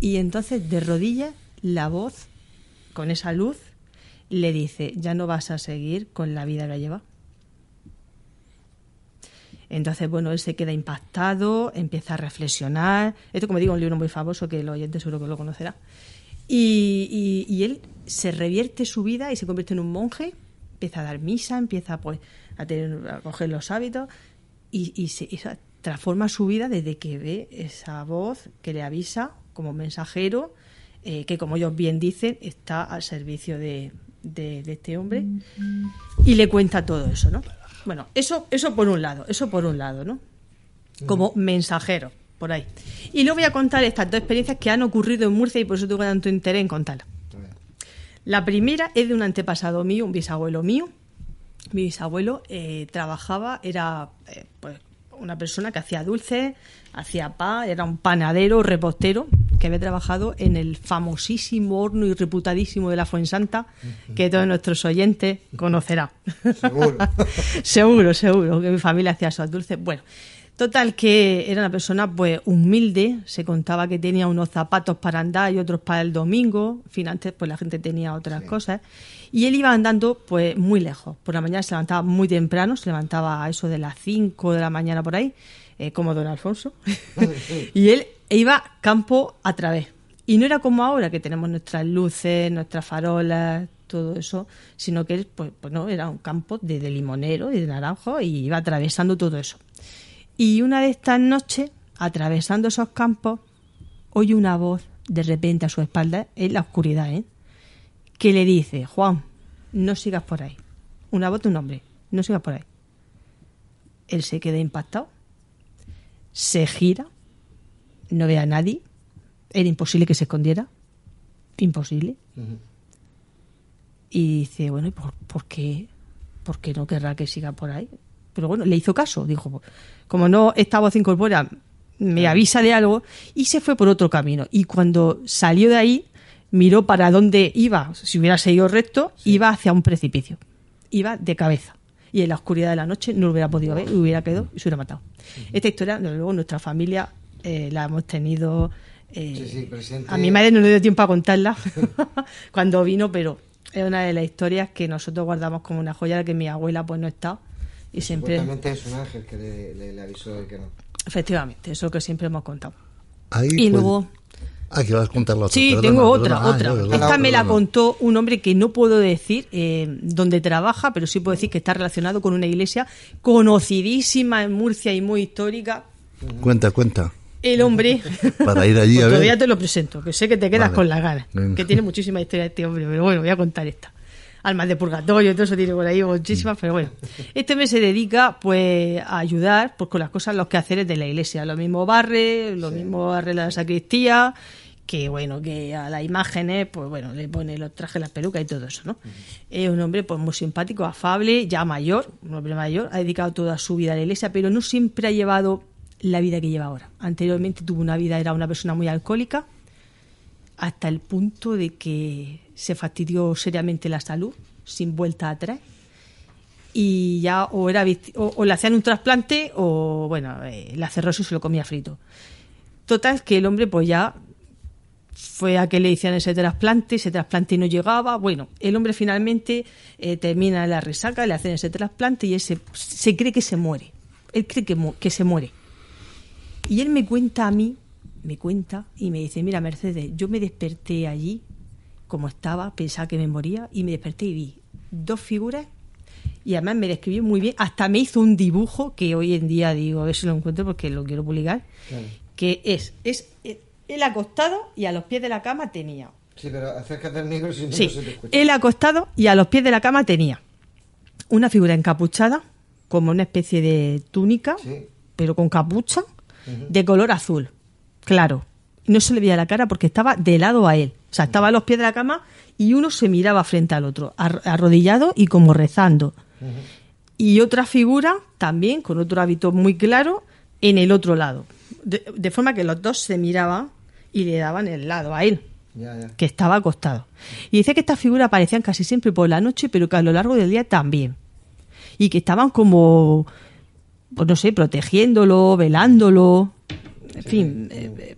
Y entonces de rodillas la voz, con esa luz, le dice, ya no vas a seguir con la vida que lleva. Entonces, bueno, él se queda impactado, empieza a reflexionar. Esto, como digo, un libro muy famoso que el oyente seguro que lo conocerá. Y, él se revierte su vida y se convierte en un monje, empieza a dar misa, empieza pues, a, tener, a coger los hábitos y, se, transforma su vida desde que ve esa voz que le avisa como mensajero, eh, que como ellos bien dicen, está al servicio de, de, este hombre y le cuenta todo eso, ¿no? Bueno, eso, eso por un lado, eso por un lado, ¿no? Como mensajero por ahí. Y luego voy a contar estas dos experiencias que han ocurrido en Murcia y por eso tengo tanto interés en contarlas. La primera es de un antepasado mío, un bisabuelo mío. Mi bisabuelo eh, trabajaba, era eh, pues, una persona que hacía dulces, hacía pan, era un panadero, repostero, que había trabajado en el famosísimo horno y reputadísimo de la Fuensanta, que todos nuestros oyentes conocerán. Seguro. seguro, seguro, que mi familia hacía esos dulces. Bueno, Total, que era una persona pues humilde, se contaba que tenía unos zapatos para andar y otros para el domingo, en fin, antes pues la gente tenía otras cosas, y él iba andando pues muy lejos, por la mañana se levantaba muy temprano, se levantaba a eso de las 5 de la mañana por ahí, eh, como don Alfonso, y él iba campo a través, y no era como ahora que tenemos nuestras luces, nuestras farolas, todo eso, sino que él pues, pues no, era un campo de, de limonero y de naranjo y iba atravesando todo eso. Y una de estas noches, atravesando esos campos, oye una voz de repente a su espalda, en la oscuridad, ¿eh? que le dice, Juan, no sigas por ahí. Una voz de un hombre, no sigas por ahí. Él se queda impactado, se gira, no ve a nadie, era imposible que se escondiera, imposible. Y dice, bueno, ¿y por, por, qué, por qué no querrá que siga por ahí? Pero bueno, le hizo caso, dijo, como no, esta voz incorpora me avisa de algo, y se fue por otro camino. Y cuando salió de ahí, miró para dónde iba, si hubiera seguido recto, iba hacia un precipicio. Iba de cabeza. Y en la oscuridad de la noche no lo hubiera podido ver, hubiera quedado y se hubiera matado. Esta historia, desde luego, nuestra familia eh, la hemos tenido. Eh, a mi madre no le dio tiempo a contarla cuando vino, pero es una de las historias que nosotros guardamos como una joya, que mi abuela pues no está y siempre... es un ángel que le, avisó de que no. Efectivamente, eso que siempre hemos contado. Ahí, y pues, luego... Ah, que vas a contar la otra. Sí, tengo otra, otra. Esta me la contó un hombre que no puedo decir eh, dónde trabaja, pero sí puedo decir que está relacionado con una iglesia conocidísima en Murcia y muy histórica. Cuenta, cuenta. El hombre. Para ir allí a ver. Todavía te lo presento, que sé que te quedas con la gana. Que tiene muchísima historia este hombre, pero bueno, voy a contar esta almas de purgatorio, todo eso tiene por ahí muchísimas, pero bueno. Este mes se dedica pues a ayudar pues, con las cosas, los quehaceres de la iglesia. Lo mismo barre, lo mismo arregla la sacristía, que bueno, que a las imágenes, pues bueno, le pone los trajes, las pelucas y todo eso, ¿no? Es un hombre pues muy simpático, afable, ya mayor, un hombre mayor, ha dedicado toda su vida a la iglesia, pero no siempre ha llevado la vida que lleva ahora. Anteriormente tuvo una vida, era una persona muy alcohólica, hasta el punto de que se fastidió seriamente la salud, sin vuelta atrás. Y ya o era o, le hacían un trasplante o, bueno, eh, la cerró y se lo comía frito. Total, que el hombre pues ya fue a que le hicieran ese trasplante, ese trasplante no llegaba. Bueno, el hombre finalmente eh, termina la resaca, le hacen ese trasplante y ese se, cree que se muere. Él cree que, que se muere. Y él me cuenta a mí me cuenta y me dice, mira Mercedes, yo me desperté allí como estaba, pensaba que me moría y me desperté y vi dos figuras y además me describió muy bien, hasta me hizo un dibujo que hoy en día digo, a ver si lo encuentro porque lo quiero publicar, que es, es el acostado y a los pies de la cama tenía. Sí, pero acércate al micro si no, se te escucha. Él acostado y a los pies de la cama tenía una figura encapuchada, como una especie de túnica, pero con capucha, de color azul, claro. No se le veía la cara porque estaba de lado a él. O sea, estaba a los pies de la cama y uno se miraba frente al otro, arrodillado y como rezando. Y otra figura también, con otro hábito muy claro, en el otro lado. De, forma que los dos se miraban y le daban el lado a él, que estaba acostado. Y dice que estas figuras aparecían casi siempre por la noche, pero que a lo largo del día también. Y que estaban como, pues no sé, protegiéndolo, velándolo, en fin, eh,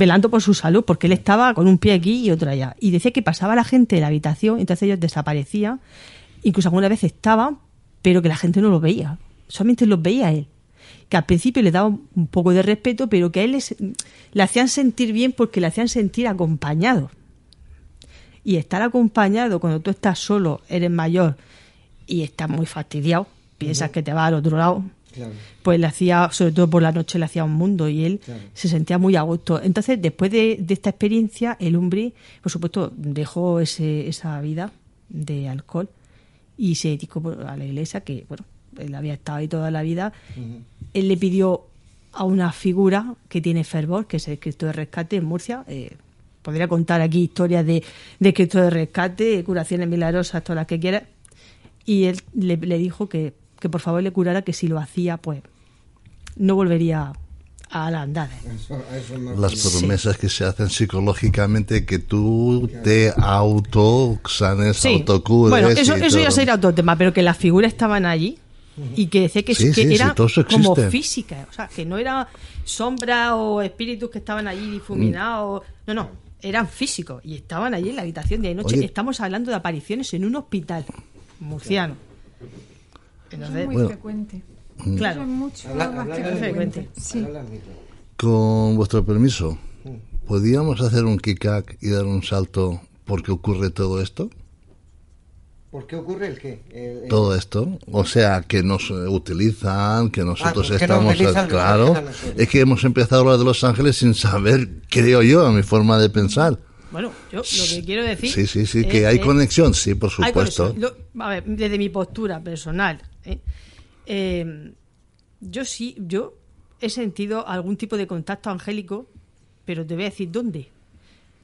velando por su salud, porque él estaba con un pie aquí y otro allá. Y decía que pasaba la gente de la habitación, entonces ellos desaparecían, incluso alguna vez estaban, pero que la gente no los veía, solamente los veía él. Que al principio le daba un poco de respeto, pero que a él le hacían sentir bien porque le hacían sentir acompañado. Y estar acompañado cuando tú estás solo, eres mayor y estás muy fastidiado, piensas que te vas al otro lado, pues le hacía, sobre todo por la noche, le hacía un mundo y él se sentía muy a gusto. Entonces, después de, esta experiencia, el hombre, por supuesto, dejó ese, esa vida de alcohol y se dedicó a la iglesia, que, bueno, él había estado ahí toda la vida. Él le pidió a una figura que tiene fervor, que es el Cristo de Rescate en Murcia. Eh, podría contar aquí historias de, de Cristo de Rescate, curaciones milagrosas, todas las que quieras. Y él le dijo que que por favor le curara, que si lo hacía, pues no volvería a la andada. Las promesas que se hacen psicológicamente, que tú te auto sanes, sí. autocures. Bueno, eso, eso ya sería otro tema, pero que las figuras estaban allí y que decía que, que era como física, o sea, que no era sombra o espíritus que estaban allí difuminados, no, no, eran físicos y estaban allí en la habitación de noche. Estamos hablando de apariciones en un hospital murciano. Es muy frecuente. Mm. Claro. Es mucho más frecuente. Sí. Con vuestro permiso, mm. ¿podríamos hacer un kick y dar un salto porque ocurre todo esto? ¿Por qué ocurre el qué? Todo esto. O sea, que nos utilizan, que nosotros ah, estamos... claro, es que hemos empezado a hablar de Los Ángeles sin saber, creo yo, a mi forma de pensar. Bueno, yo lo que quiero decir... Sí, sí, sí, que hay conexión, sí, por supuesto. a ver, desde mi postura personal, ¿eh? Eh, yo sí, yo he sentido algún tipo de contacto angélico, pero te voy a decir dónde.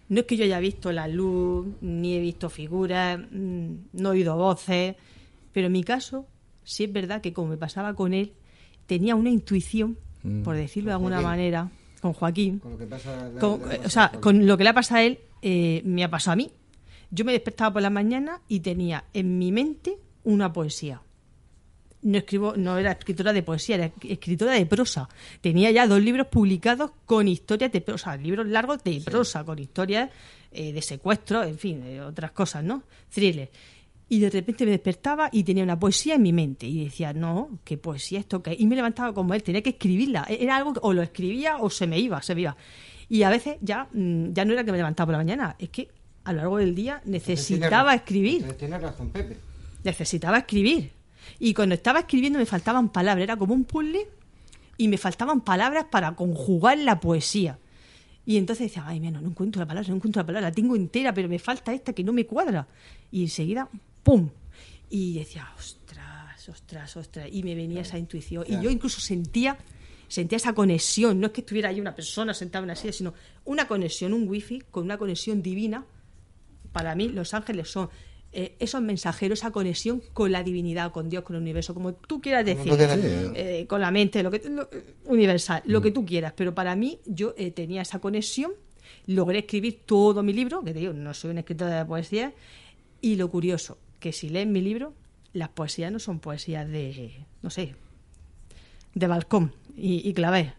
No es que yo haya visto la luz, ni he visto figuras, mm, no he oído voces, pero en mi caso, sí es verdad que como me pasaba con él, tenía una intuición, mm. por decirlo de alguna manera, con Joaquín. Con lo que pasa o sea, con lo que le ha pasado a él, eh, me ha pasado a mí. Yo me despertaba por la mañana y tenía en mi mente una poesía no escribo, no era escritora de poesía, era escritora de prosa. Tenía ya dos libros publicados con historias de prosa, libros largos de prosa, con historias eh, de secuestro, en fin, otras cosas, ¿no? Thriller. Y de repente me despertaba y tenía una poesía en mi mente. Y decía, no, ¿qué poesía esto? que Y me levantaba como él, tenía que escribirla. E-, era algo, o lo escribía o se me iba, se me iba. Y a veces ya, mm, ya no era que me levantaba por la mañana, es que a lo largo del día necesitaba escribir. Tienes razón, Pepe. Necesitaba escribir. Y cuando estaba escribiendo me faltaban palabras, era como un puzzle y me faltaban palabras para conjugar la poesía. Y entonces decía, ay, menos, no encuentro la palabra, no encuentro la palabra, la tengo entera, pero me falta esta que no me cuadra. Y enseguida, ¡pum! Y decía, ostras, ostras, ostras. Y me venía esa intuición. Y yo incluso sentía, sentía esa conexión. No es que estuviera ahí una persona sentada en una silla, sino una conexión, un wifi con una conexión divina. Para mí, los ángeles son eh, esos mensajeros, esa conexión con la divinidad, con Dios, con el universo, como tú quieras decir, eh, con la mente, lo que universal, lo que mm. tú quieras. Pero para mí, yo eh, tenía esa conexión, logré escribir todo mi libro, que te digo, no soy un escritor de poesía, y lo curioso, que si lees mi libro, las poesías no son poesías de, no sé, de balcón y, y clavé.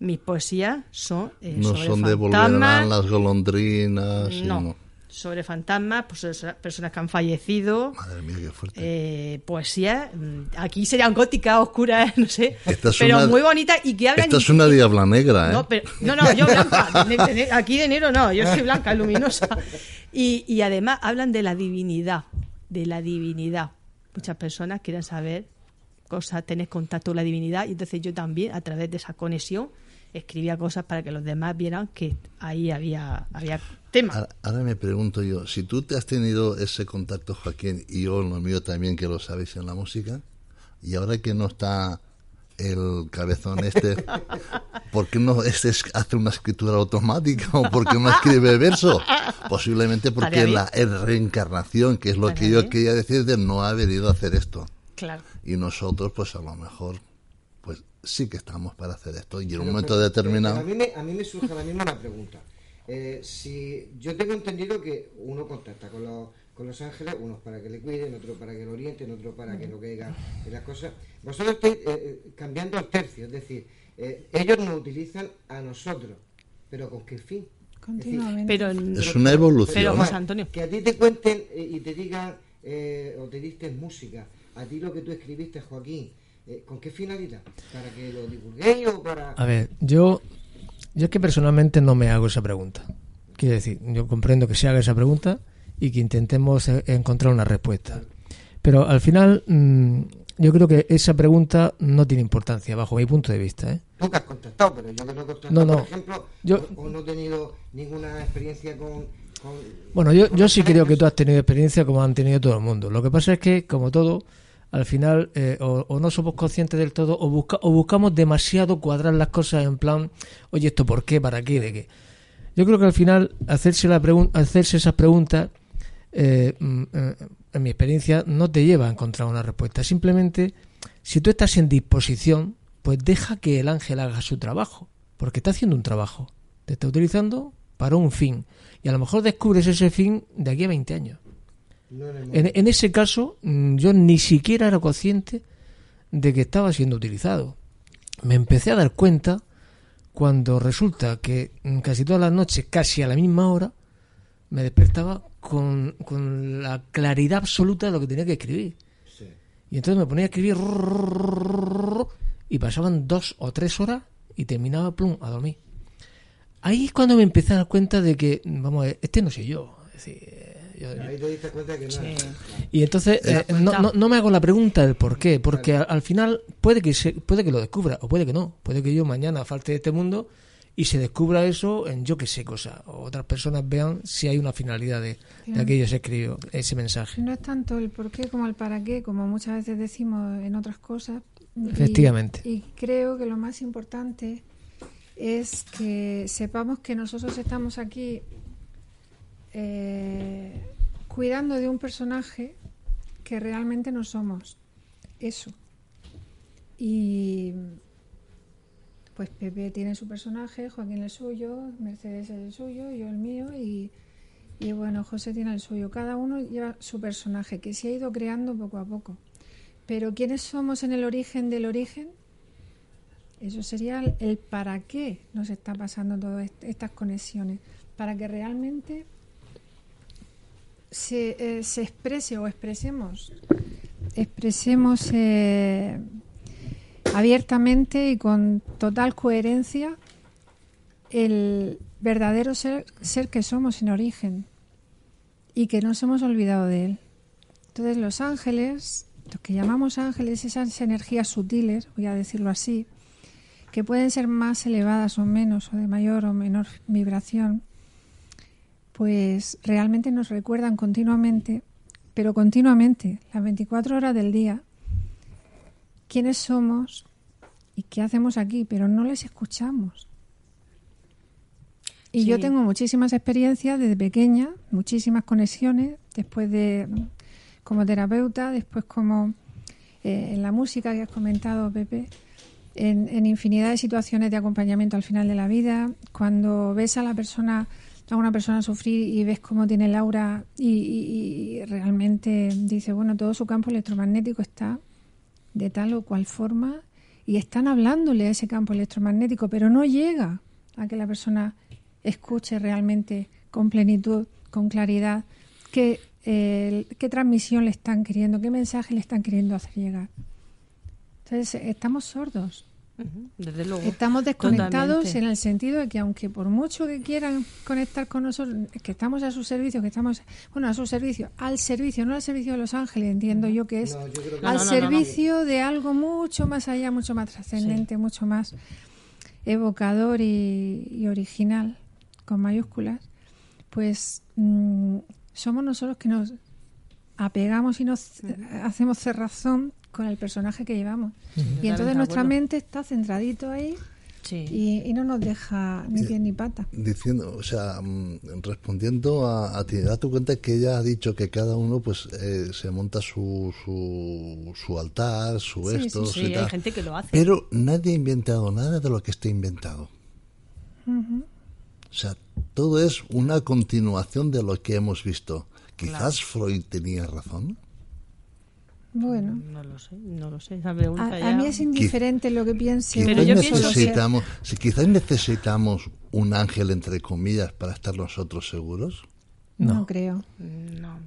Mis poesías son. no son de volverán las golondrinas. No. Sobre fantasmas, pues personas que han fallecido. Madre mía, qué fuerte. Eh, poesía, mm, aquí serían góticas, oscuras, no sé, pero muy bonita y que hablan... Esta es una diabla negra, ¿eh? No, no, yo blanca, aquí de enero no, yo soy blanca, luminosa. Y, y además hablan de la divinidad, de la divinidad. Muchas personas quieren saber cosas, tener contacto con la divinidad y entonces yo también, a través de esa conexión, escribía cosas para que los demás vieran que ahí había, había tema. Ahora, me pregunto yo, si tú te has tenido ese contacto, Joaquín, y yo lo mío también, que lo sabéis en la música, y ahora que no está el cabezón este, ¿por qué no este hace una escritura automática o por qué no escribe verso? Posiblemente porque la reencarnación, que es lo que yo quería decir, de no ha venido a hacer esto. Claro. Y nosotros, pues a lo mejor sí que estamos para hacer esto. Y en un momento determinado... A mí, me, a mí me surge la misma pregunta. Eh, si yo tengo entendido que uno contacta con los, con los ángeles, unos para que le cuiden, otro para que lo orienten, otro para que lo caiga en las cosas. Vosotros estáis eh, eh, cambiando al tercio, es decir, ellos nos utilizan a nosotros, pero ¿con qué fin? Continuamente. pero, es una evolución. Pero, Antonio. Que a ti te cuenten y te digan, o te diste música, a ti lo que tú escribiste, Joaquín, eh, ¿Con qué finalidad? ¿Para que lo divulguéis o para...? A ver, yo, yo es que personalmente no me hago esa pregunta. Quiero decir, yo comprendo que se haga esa pregunta y que intentemos e, encontrar una respuesta. Pero al final, mm, yo creo que esa pregunta no tiene importancia, bajo mi punto de vista. ¿eh? Nunca has contestado, pero yo que no he contestado, por ejemplo, yo, o, no he tenido ninguna experiencia con... bueno, yo, yo sí creo que tú has tenido experiencia como han tenido todo el mundo. Lo que pasa es que, como todo, al final eh, o, no somos conscientes del todo o, busca, o buscamos demasiado cuadrar las cosas en plan, oye, ¿esto por qué? ¿Para qué? ¿De qué? Yo creo que al final hacerse, la hacerse esas preguntas, eh, mm, eh, en mi experiencia, no te lleva a encontrar una respuesta. Simplemente, si tú estás en disposición, pues deja que el ángel haga su trabajo, porque está haciendo un trabajo. Te está utilizando para un fin. Y a lo mejor descubres ese fin de aquí a 20 años. En, ese caso, mm, yo ni siquiera era consciente de que estaba siendo utilizado. Me empecé a dar cuenta cuando resulta que mm, casi todas las noches, casi a la misma hora, me despertaba con, la claridad absoluta de lo que tenía que escribir. Y entonces me ponía a escribir y pasaban dos o tres horas y terminaba plum a dormir. Ahí es cuando me empecé a dar cuenta de que, vamos, este no soy yo. Es decir, y entonces eh, no, no, me hago la pregunta del por qué, porque al, final puede que, se, puede que lo descubra o puede que no. Puede que yo mañana falte de este mundo y se descubra eso en yo que sé cosa. O otras personas vean si hay una finalidad de, de aquello se escribió, ese mensaje. No es tanto el por qué como el para qué, como muchas veces decimos en otras cosas. Efectivamente. y creo que lo más importante es que sepamos que nosotros estamos aquí eh, cuidando de un personaje que realmente no somos. Eso. Y pues Pepe tiene su personaje, Joaquín el suyo, Mercedes el suyo, yo el mío y, y bueno, José tiene el suyo. Cada uno lleva su personaje que se ha ido creando poco a poco. Pero ¿quiénes somos en el origen del origen? Eso sería el para qué nos está pasando todas estas conexiones. Para que realmente se, eh, se exprese o expresemos, expresemos eh, abiertamente y con total coherencia el verdadero ser, ser que somos en origen y que nos hemos olvidado de él. Entonces los ángeles, los que llamamos ángeles, esas energías sutiles, voy a decirlo así, que pueden ser más elevadas o menos, o de mayor o menor vibración, pues realmente nos recuerdan continuamente, pero continuamente, las 24 horas del día, quiénes somos y qué hacemos aquí, pero no les escuchamos. Y yo tengo muchísimas experiencias desde pequeña, muchísimas conexiones, después de como terapeuta, después como eh, en la música que has comentado, Pepe, en, en infinidad de situaciones de acompañamiento al final de la vida, cuando ves a la persona a una persona sufrir y ves cómo tiene el aura y, realmente dice, bueno, todo su campo electromagnético está de tal o cual forma y están hablándole a ese campo electromagnético, pero no llega a que la persona escuche realmente con plenitud con claridad qué, qué transmisión le están queriendo, qué mensaje le están queriendo hacer llegar. Entonces, estamos sordos. Desde luego. Estamos desconectados en el sentido de que aunque por mucho que quieran conectar con nosotros, que estamos a su servicio, que estamos, bueno, a su servicio, al servicio, no al servicio de los ángeles, entiendo yo que es al servicio de algo mucho más allá, mucho más trascendente, mucho más evocador y, original, con mayúsculas, pues mm, somos nosotros que nos apegamos y nos hacemos cerrazón con el personaje que llevamos. y entonces nuestra mente está centradito ahí y, no nos deja ni pie ni pata. Diciendo, o sea, mm, respondiendo a, ti, date cuenta que ella ha dicho que cada uno pues eh, se monta su, su, altar, su esto, sí, hay gente que lo hace. Pero nadie ha inventado nada de lo que está inventado. O sea, todo es una continuación de lo que hemos visto. Quizás Freud tenía razón. Bueno, no lo sé, no lo sé. a, mí es indiferente lo que piense. Pero yo necesitamos, si quizás necesitamos un ángel entre comillas para estar nosotros seguros. No, creo. No.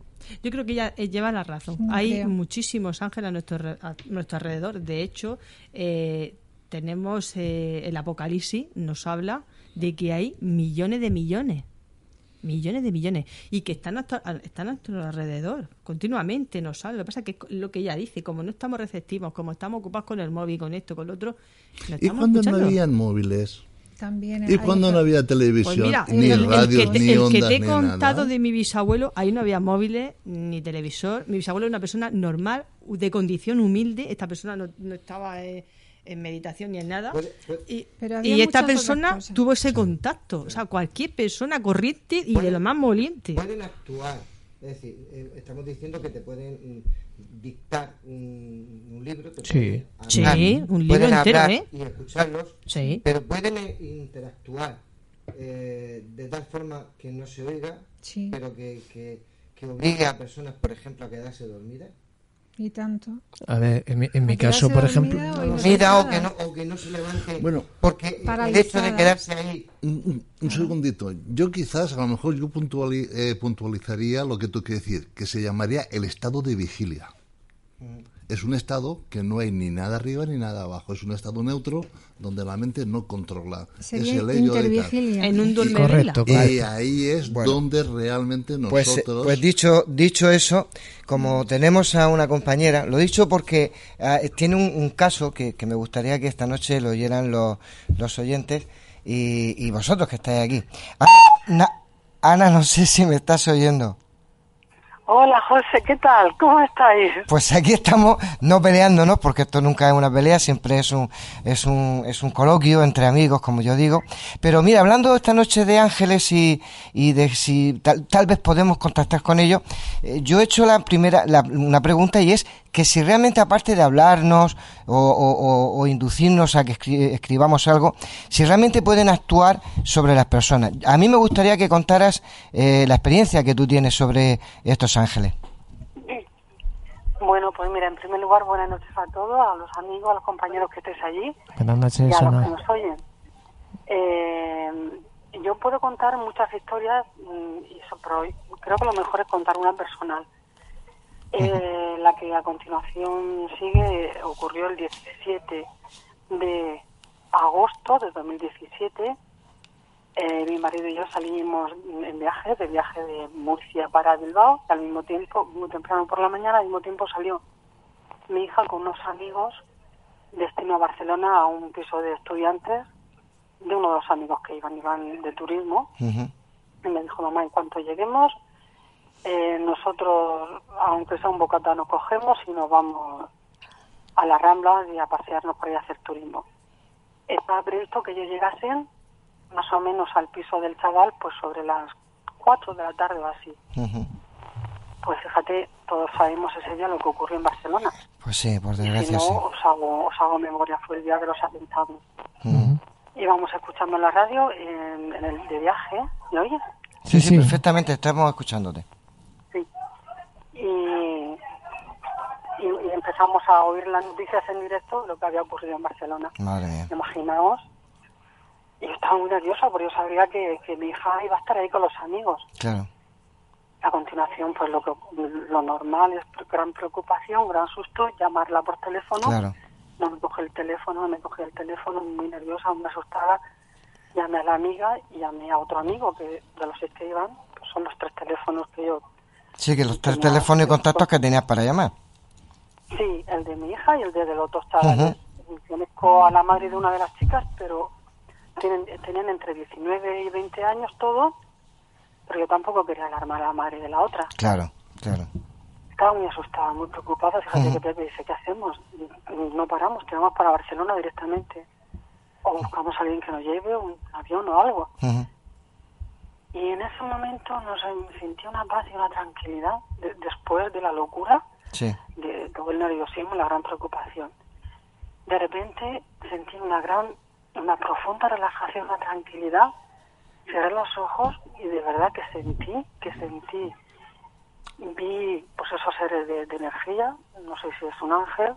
Yo creo que ella eh, lleva la razón. Hay muchísimos ángeles a nuestro, nuestro alrededor. De hecho, eh, tenemos eh, el Apocalipsis, nos habla de que hay millones de millones millones de millones y que están a, están a nuestro alrededor continuamente nos sale lo que pasa es que lo que ella dice como no estamos receptivos como estamos ocupados con el móvil con esto con lo otro y cuando no habían móviles también y cuando no había televisión pues ni radio el ni el que te he contado de mi bisabuelo ahí no había móviles ni televisor. Mi bisabuelo era una persona normal de condición humilde. Esta persona no, no estaba eh, en meditación ni en nada. y, esta persona tuvo ese contacto. O sea, cualquier persona corriente y de lo más moliente. Pueden actuar. Es decir, eh, estamos diciendo que te pueden mm, dictar un, libro. sí. sí, un libro entero, ¿eh? Y escucharlos. Sí. Pero pueden eh, interactuar eh, de tal forma que no se oiga, pero que, que, que obligue a personas, por ejemplo, a quedarse dormidas. Y tanto. A ver, en mi, caso, por ejemplo. Mira, o que, no, o que no se levante. Bueno, porque el hecho de quedarse ahí. Un, segundito. Yo quizás, a lo mejor, yo eh, puntualizaría lo que tú quieres decir, que se llamaría el estado de vigilia. Mm es un estado que no hay ni nada arriba ni nada abajo, es un estado neutro donde la mente no controla. Sería es el En un Correcto, Y ahí es donde realmente pues, nosotros... Pues, dicho, dicho eso, como tenemos a una compañera, lo dicho porque ah, tiene un, caso que, me gustaría que esta noche lo oyeran los, los oyentes y, vosotros que estáis aquí. Ana, no sé si me estás oyendo. Hola José, ¿qué tal? ¿Cómo estáis? Pues aquí estamos no peleándonos porque esto nunca es una pelea, siempre es un es un es un coloquio entre amigos, como yo digo. Pero mira, hablando esta noche de ángeles y, y de si tal, vez podemos contactar con ellos, eh, yo he hecho la primera la, una pregunta y es que si realmente aparte de hablarnos o, inducirnos a que escribamos algo, si realmente pueden actuar sobre las personas. A mí me gustaría que contaras eh, la experiencia que tú tienes sobre estos ángeles. Bueno, pues mira, en primer lugar, buenas noches a todos, a los amigos, a los compañeros que estés allí. Buenas noches, y a los que nos oyen. Eh, yo puedo contar muchas historias, mm, y eso, pero creo que lo mejor es contar una personal. Eh, la que a continuación sigue ocurrió el 17 de agosto de 2017. Eh, mi marido y yo salimos en viaje, de viaje de Murcia para Bilbao, y al mismo tiempo, muy temprano por la mañana, al mismo tiempo salió mi hija con unos amigos destino a Barcelona a un piso de estudiantes de uno de los amigos que iban, iban de turismo. Y me dijo, mamá, en cuanto lleguemos, eh, nosotros, aunque sea un bocata, nos cogemos y nos vamos a la Rambla y a pasearnos por ahí a hacer turismo. Estaba previsto que ellos llegasen más o menos al piso del chaval pues sobre las 4 de la tarde o así. Pues fíjate, todos sabemos ese día lo que ocurrió en Barcelona. Pues sí, por desgracia. si no, os, hago, os hago memoria, fue el día de los atentados. Íbamos escuchando la radio en, el de viaje, ¿me oyes? Sí, sí, perfectamente, estamos escuchándote y, y, empezamos a oír las noticias en directo de lo que había ocurrido en Barcelona. Madre Imaginaos. Y yo estaba muy nerviosa porque yo sabía que, mi hija iba a estar ahí con los amigos. Claro. A continuación, pues lo que lo normal es gran preocupación, gran susto, llamarla por teléfono. No me coge el teléfono, no me coge el teléfono, muy nerviosa, muy asustada. Llamé a la amiga y llamé a otro amigo que de los que iban, pues son los tres teléfonos que yo. Sí, que los tres teléfonos y contactos que tenías para llamar. Sí, el de mi hija y el de del otro estaba. Conozco a la madre de una de las chicas, pero tienen, tenían entre 19 y 20 años todos pero yo tampoco quería alarmar a la madre de la otra. Claro, claro. Estaba muy asustada, muy preocupada. Fíjate que Pepe dice, ¿qué hacemos? No paramos, tiramos para Barcelona directamente. O buscamos a alguien que nos lleve, un avión o algo. Y en ese momento nos sentí una paz y una tranquilidad después de la locura, de todo el nerviosismo, la gran preocupación. De repente sentí una gran, una profunda relajación, una tranquilidad cerré los ojos y de verdad que sentí, que sentí, vi pues esos seres de, energía, no sé si es un ángel,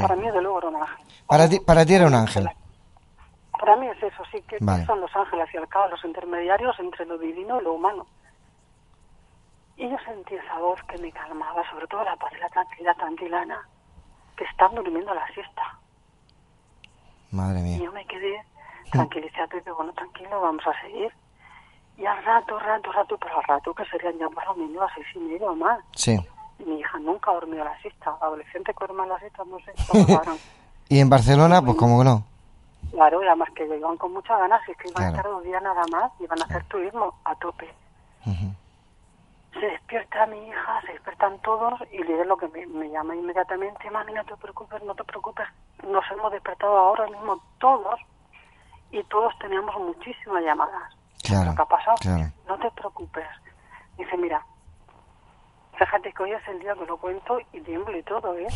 para mí de luego era un ángel. Para ti, para ti era un ángel. Para mí es eso, sí, que son los ángeles y al cabo los intermediarios entre lo divino y lo humano. Y yo sentí esa voz que me calmaba, sobre todo la paz y la tranquilidad tranquilana, que están durmiendo la siesta. Madre mía. Y yo me quedé tranquilizada y digo, bueno, tranquilo, vamos a seguir. Y al rato, rato, rato, pero al rato que serían ya más o menos a seis y media o más. Sí. Mi hija nunca ha dormido la siesta. Adolescente que duerme la siesta, no sé. ¿Y en Barcelona? Pues como que no. Claro, y además que iban con muchas ganas y es que iban a estar dos días nada más y van a hacer turismo a tope. Se despierta mi hija, se despiertan todos y le lo que me, llama inmediatamente, mami, no te preocupes, no te preocupes, nos hemos despertado ahora mismo todos y todos teníamos muchísimas llamadas. Claro, que ha pasado. No te preocupes. Dice, mira, fíjate que hoy es el día que lo cuento y tiemblo y todo, ¿eh?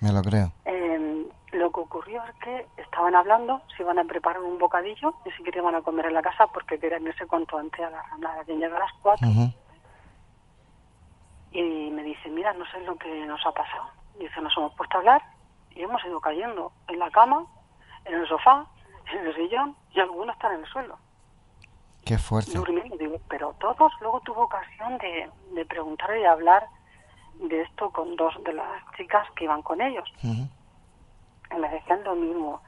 Me lo creo. Em, lo que ocurrió es que estaban hablando, se iban a preparar un bocadillo, ni siquiera iban a comer en la casa porque querían irse cuanto antes a la rambla, que llega a las cuatro. Y me dice, mira, no sé lo que nos ha pasado. Dice, nos hemos puesto a hablar y hemos ido cayendo en la cama, en el sofá, en el sillón y algunos están en el suelo. Qué fuerte. pero todos luego tuvo ocasión de, de preguntar y hablar de esto con dos de las chicas que iban con ellos. Y me decían lo mismo.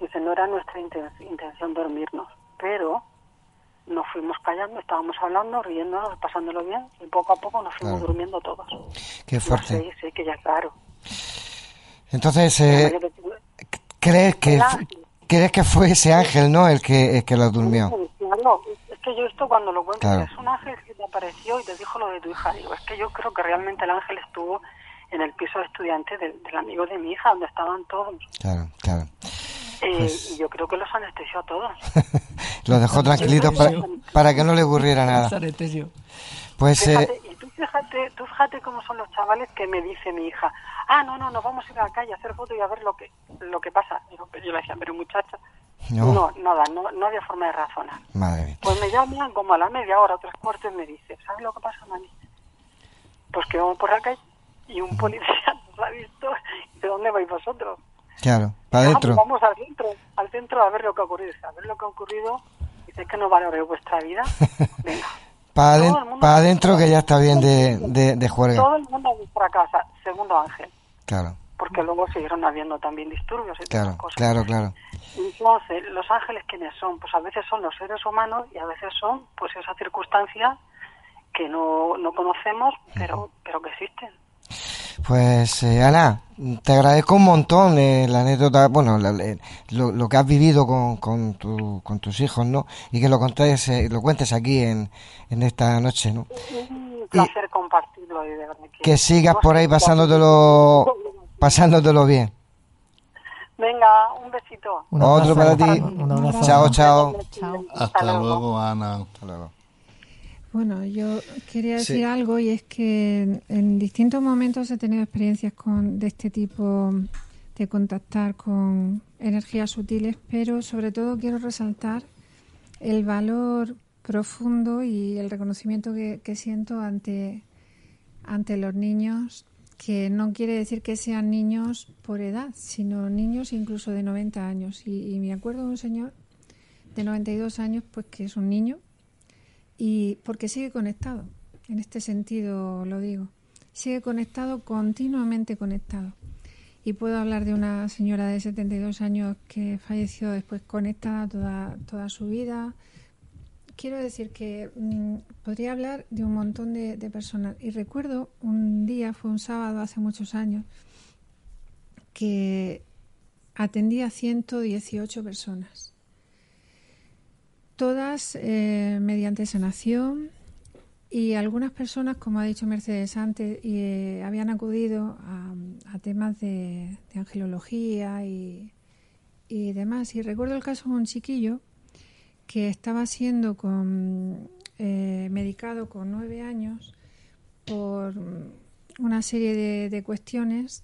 Dice, no era nuestra intención dormirnos, pero nos fuimos callando, estábamos hablando, riéndonos, pasándolo bien, y poco a poco nos fuimos durmiendo todos. Qué fuerte. Sí, sí, que ya claro. Entonces, eh, ¿crees que crees que fue ese ángel, no, el que, el que lo durmió? No, es que yo esto cuando lo cuento es un ángel que te apareció y te dijo lo de tu hija. Digo, es que yo creo que realmente el ángel estuvo en el piso de estudiante del, amigo de mi hija, donde estaban todos. Claro, claro. Eh, pues Y yo creo que los anestesió a todos. los dejó tranquilitos para, que no le ocurriera nada. Pues, eh, fíjate, y tú fíjate, tú fíjate cómo son los chavales que me dice mi hija, ah, no, no, nos vamos a ir a la calle a hacer fotos y a ver lo que lo que pasa. Yo, yo le decía, pero muchacha, no, nada, no, no había forma de razonar. Madre Pues me llaman como a la media hora, tres cuartos, y me dice, ¿sabes lo que pasa, mami? Pues que vamos por la calle y un policía nos ha visto. ¿De dónde vais vosotros? Claro, para adentro. Vamos, al centro, al centro a ver lo que ha ocurrido. A ver lo que ha ocurrido. Dice que no valore vuestra vida. Venga. para, para adentro que ya está bien de, de, de juerga. Todo el mundo a nuestra casa, segundo ángel. Claro. Porque luego siguieron habiendo también disturbios y claro, cosas. Claro, claro. Entonces, ¿los ángeles quiénes son? Pues a veces son los seres humanos y a veces son pues esa circunstancia que no, no conocemos, pero, pero que existen. Pues eh, Ana, te agradezco un montón eh, la anécdota, bueno, lo, lo, que has vivido con, con, tu, con tus hijos, ¿no? Y que lo contes, eh, lo cuentes aquí en, en esta noche, ¿no? Un placer compartirlo. Y de verdad que, que sigas por ahí pasándotelo, pasándotelo bien. Venga, un besito. Otro para ti. Chao, chao. Hasta, luego, Ana. Hasta luego. Bueno, yo quería decir algo y es que en distintos momentos he tenido experiencias con, de este tipo de contactar con energías sutiles, pero sobre todo quiero resaltar el valor profundo y el reconocimiento que, que siento ante, ante los niños que no quiere decir que sean niños por edad, sino niños incluso de 90 años. Y, me acuerdo de un señor de 92 años, pues que es un niño, y porque sigue conectado. en este sentido lo digo. Sigue conectado, continuamente conectado. Y puedo hablar de una señora de 72 años que falleció después conectada toda, toda su vida. Quiero decir que mm, podría hablar de un montón de, de personas. Y recuerdo un día, fue un sábado hace muchos años, que atendí a 118 personas, todas eh, mediante sanación y algunas personas, como ha dicho Mercedes antes, eh, habían acudido a, temas de, angelología y, demás. Y recuerdo el caso de un chiquillo que estaba siendo con, eh, medicado con nueve años por una serie de cuestiones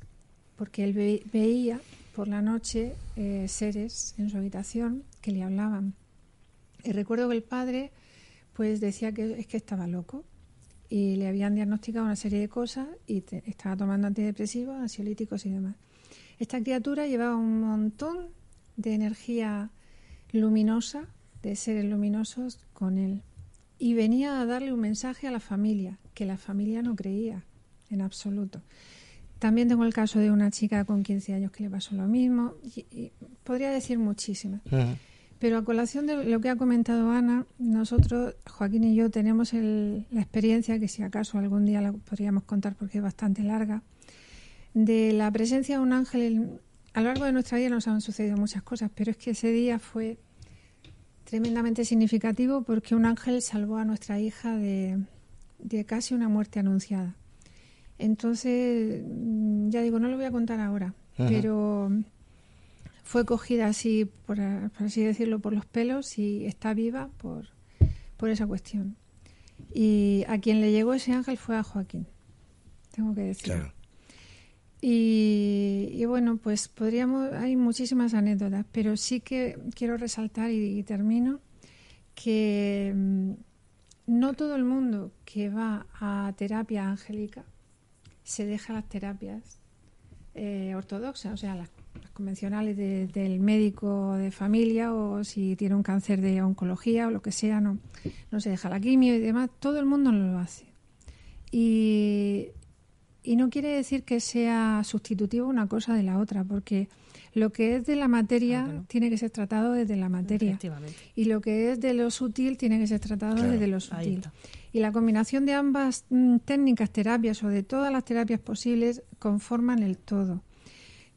porque él veía por la noche eh, seres en su habitación que le hablaban. Recuerdo que el padre pues decía que es que estaba loco y le habían diagnosticado una serie de cosas y estaba tomando antidepresivos, ansiolíticos y demás. Esta criatura llevaba un montón de energía luminosa, de seres luminosos con él. Y venía a darle un mensaje a la familia, que la familia no creía en absoluto. También tengo el caso de una chica con 15 años que le pasó lo mismo. Y, podría decir muchísimas. Pero a colación de lo que ha comentado Ana, nosotros, Joaquín y yo, tenemos la experiencia, que si acaso algún día la podríamos contar porque es bastante larga, de la presencia de un ángel. A lo largo de nuestra vida nos han sucedido muchas cosas, pero es que ese día fue tremendamente significativo porque un ángel salvó a nuestra hija de casi una muerte anunciada. Entonces, ya digo, no lo voy a contar ahora, pero fue cogida así, por, así decirlo, por los pelos y está viva por, por esa cuestión. Y a quien le llegó ese ángel fue a Joaquín, tengo que decirlo. Y, bueno, pues podríamos, hay muchísimas anécdotas, pero sí que quiero resaltar y termino que mm, no todo el mundo que va a terapia angélica se deja las terapias eh, ortodoxas, o sea, las, convencionales del médico de familia o si tiene un cáncer de oncología o lo que sea, no, no se deja la quimio y demás, todo el mundo no lo hace. Y, y no quiere decir que sea sustitutivo una cosa de la otra, porque lo que es de la materia tiene que ser tratado desde la materia. Y lo que es de lo sutil tiene que ser tratado desde lo sutil. Y la combinación de ambas mm, técnicas, terapias o de todas las terapias posibles conforman el todo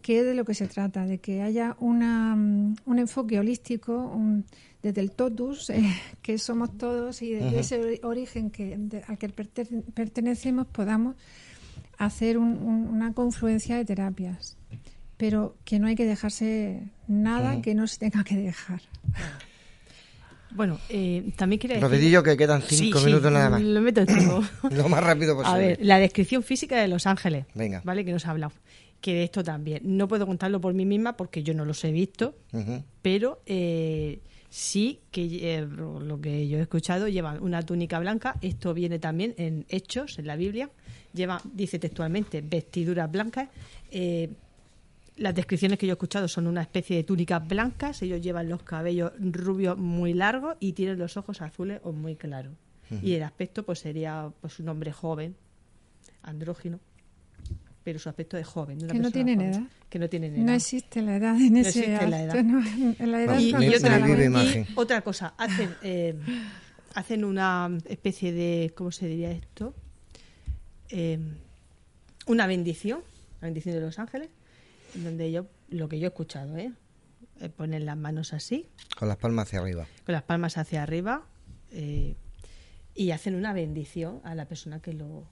que es de lo que se trata, de que haya una, mm, un enfoque holístico desde el totus, eh, que somos todos, y desde ese origen que, al que pertenecemos podamos hacer una confluencia de terapias. Pero que no hay que dejarse nada que no se tenga que dejar. Bueno, eh, también quería decir... Rapidillo que quedan cinco minutos nada más. Lo meto Lo más rápido posible. A ver, la descripción física de Los Ángeles. Venga. ¿Vale? Que nos ha hablado. Que de esto también. No puedo contarlo por mí misma porque yo no los he visto, pero eh, sí que eh, lo que yo he escuchado llevan una túnica blanca. Esto viene también en Hechos, en la Biblia. Lleva, dice textualmente, vestiduras blancas. Eh, las descripciones que yo he escuchado son una especie de túnicas blancas, ellos llevan los cabellos rubios muy largos y tienen los ojos azules o muy claros. Y el aspecto pues sería pues un hombre joven, andrógino, pero su aspecto es joven. que no tienen edad. Que no tienen edad. No existe la edad en ese no la edad. y, otra, cosa, hacen, eh, hacen una especie de, ¿cómo se diría esto? Eh, una bendición, la bendición de los ángeles, donde yo, lo que yo he escuchado, ¿eh? ¿eh? ponen las manos así. Con las palmas hacia arriba. Con las palmas hacia arriba. Eh, y hacen una bendición a la persona que lo,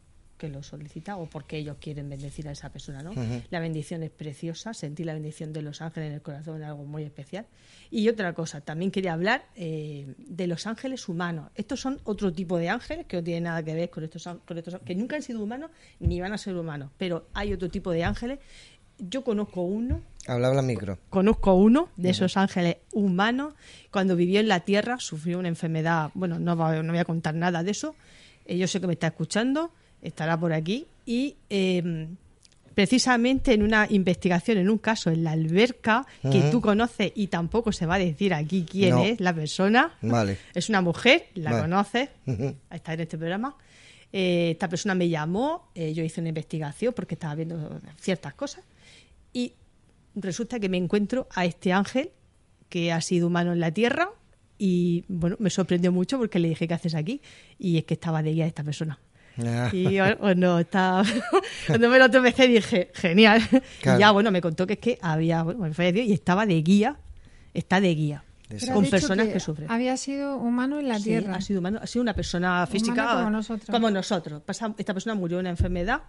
lo solicita o porque ellos quieren bendecir a esa persona, ¿no? La bendición es preciosa, sentir la bendición de los ángeles en el corazón es algo muy especial. Y otra cosa, también quería hablar eh, de los ángeles humanos. Estos son otro tipo de ángeles que no tienen nada que ver con estos, con estos que nunca han sido humanos ni van a ser humanos, pero hay otro tipo de ángeles yo conozco uno. Habla, habla micro. Conozco uno de esos ángeles humanos. Cuando vivió en la tierra, sufrió una enfermedad. Bueno, no, no voy a contar nada de eso. Eh, yo sé que me está escuchando, estará por aquí. Y em, precisamente en una investigación, en un caso en la alberca, que tú conoces y tampoco se va a decir aquí quién es la persona. Vale. Es una mujer, la conoces, está en este programa. Eh, esta persona me llamó, eh, yo hice una investigación porque estaba viendo ciertas cosas y resulta que me encuentro a este ángel que ha sido humano en la Tierra y bueno, me sorprendió mucho porque le dije, ¿qué haces aquí? Y es que estaba de guía esta persona. Y bueno, está... cuando me lo tropecé dije, genial. Y ya, bueno, me contó que es que había, bueno, y estaba de guía, está de guía. con personas que, sufren. Había sido humano en la Tierra. Ha sido humano, ha sido una persona física como nosotros. Como nosotros. Esta persona murió de una enfermedad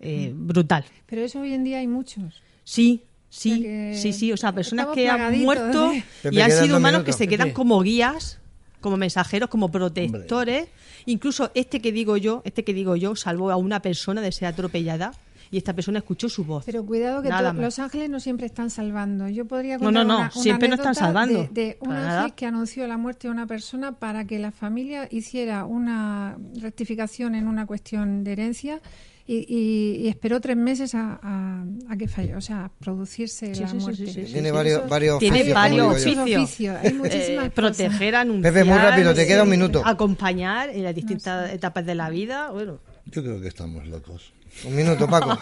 eh, brutal. Pero eso hoy en día hay muchos. Sí, sí, sí, sí. O sea, personas que han muerto y han sido humanos que se quedan como guías, como mensajeros, como protectores. Incluso este que digo yo, este que digo yo, salvó a una persona de ser atropellada y esta persona escuchó su voz. Pero cuidado que los ángeles no siempre están salvando. Yo podría contar no, no, no, siempre no están salvando. De, un ángel que anunció la muerte de una persona para que la familia hiciera una rectificación en una cuestión de herencia y, esperó tres meses a, a, que falló, o sea, a producirse la muerte. Tiene varios, varios Tiene varios oficios. Hay muchísimas eh, proteger, anunciar. Pepe, muy rápido, te queda un minuto. Acompañar en las distintas etapas de la vida. Bueno. Yo creo que estamos locos. Un minuto, Paco.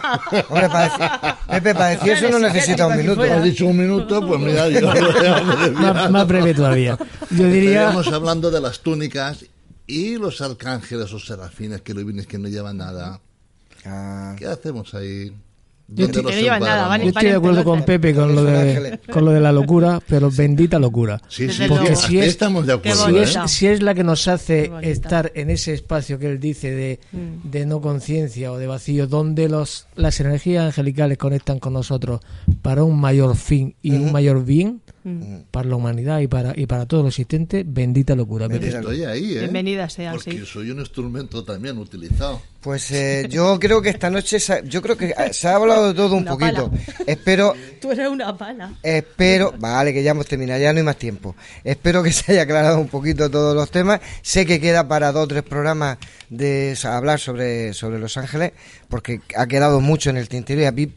Hombre, para Pepe, para decir eso no necesita un minuto. Has dicho un minuto, pues mira, yo más, más breve todavía. Yo diría. Estamos hablando de las túnicas y los arcángeles o serafines que lo vienes que no llevan nada. Ah. ¿Qué hacemos ahí? Yo estoy, de acuerdo con Pepe con lo, de, con lo de la locura, pero bendita locura. Sí, sí, porque si es, estamos de acuerdo. Si, es, ¿eh? si es la que nos hace estar en ese espacio que él dice de, mm. de no conciencia o de vacío, donde los, las energías angelicales conectan con nosotros para un mayor fin y un mayor bien, Mm. para la humanidad y para y para todo lo existente, bendita locura. Estoy ahí, ¿eh? Bienvenida sea, Porque soy un instrumento también utilizado. Pues eh, yo creo que esta noche, yo creo que se ha hablado de todo un poquito. Espero... Tú eres una pala. Espero... Vale, que ya hemos terminado, ya no hay más tiempo. Espero que se haya aclarado un poquito todos los temas. Sé que queda para dos o tres programas de hablar sobre, sobre Los Ángeles, porque ha quedado mucho en el tintero y a mí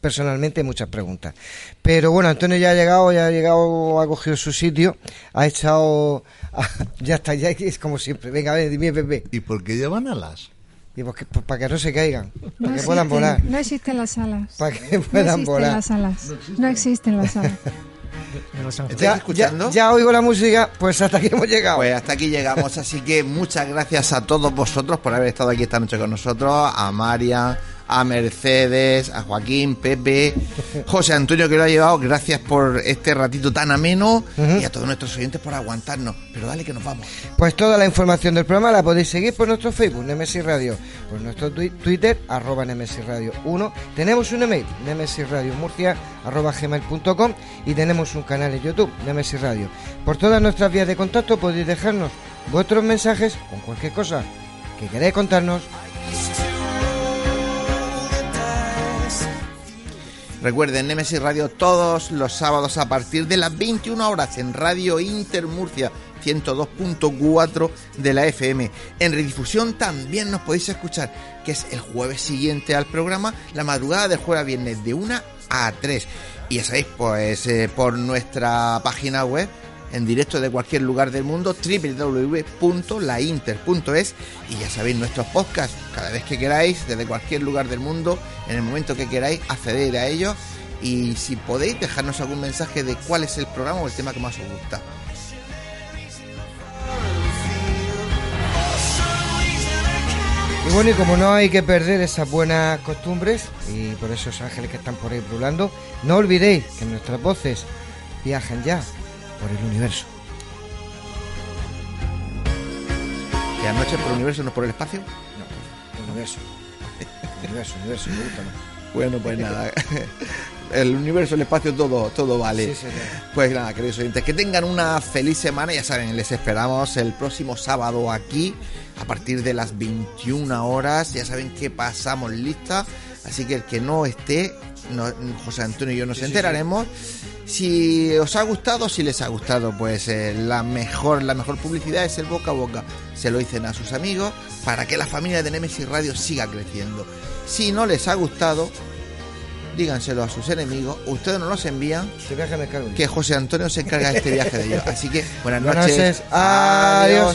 personalmente muchas preguntas. Pero bueno, Antonio ya ha llegado, ya ha llegado, ha cogido su sitio, ha echado, ya está, ya es como siempre. Venga, ven, dime, Pepe. ¿Y por qué llevan alas? Y pues, para que no se caigan, para que puedan volar. No existen las alas. Para que puedan no volar. Las alas. No existen las alas. ¿Estáis escuchando? Ya, oigo la música, pues hasta aquí hemos llegado. Pues hasta aquí llegamos, así que muchas gracias a todos vosotros por haber estado aquí esta noche con nosotros, a María, a Mercedes, a Joaquín, Pepe, José Antonio que lo ha llevado. Gracias por este ratito tan ameno y a todos nuestros oyentes por aguantarnos. Pero dale que nos vamos. Pues toda la información del programa la podéis seguir por nuestro Facebook, Nemesis Radio, por nuestro Twitter, arroba Nemesis Radio 1. Tenemos un email, Nemesis Radio Murcia, arroba gmail.com y tenemos un canal en YouTube, Nemesis Radio. Por todas nuestras vías de contacto podéis dejarnos vuestros mensajes con cualquier cosa que queráis contarnos. Recuerden, Nemesis Radio todos los sábados a partir de las 21 horas en Radio Inter Murcia 102.4 de la FM. En redifusión también nos podéis escuchar, que es el jueves siguiente al programa, la madrugada de jueves a viernes de 1 a 3. Y ya sabéis, pues eh, por nuestra página web en directo de cualquier lugar del mundo, www.lainter.es y ya sabéis nuestros podcasts, cada vez que queráis, desde cualquier lugar del mundo, en el momento que queráis, acceder a ellos y si podéis dejarnos algún mensaje de cuál es el programa o el tema que más os gusta. Y bueno, y como no hay que perder esas buenas costumbres, y por esos ángeles que están por ahí brulando, no olvidéis que nuestras voces viajan ya por el universo. ¿Y anoche por el universo, no por el espacio? No, por el universo. El universo, el universo, me gusta más. Bueno, pues nada. El universo, el espacio, todo, todo vale. Pues nada, queridos oyentes, que tengan una feliz semana. Ya saben, les esperamos el próximo sábado aquí a partir de las 21 horas. Ya saben que pasamos lista. Así que el que no esté, José Antonio y yo nos enteraremos. Si os ha gustado, si les ha gustado, pues eh, la mejor la mejor publicidad es el boca a boca. Se lo dicen a sus amigos para que la familia de Nemesis Radio siga creciendo. Si no les ha gustado, díganselo a sus enemigos, ustedes no los envían, que José Antonio se encarga de este viaje de ellos. Así que buenas noches. Adiós.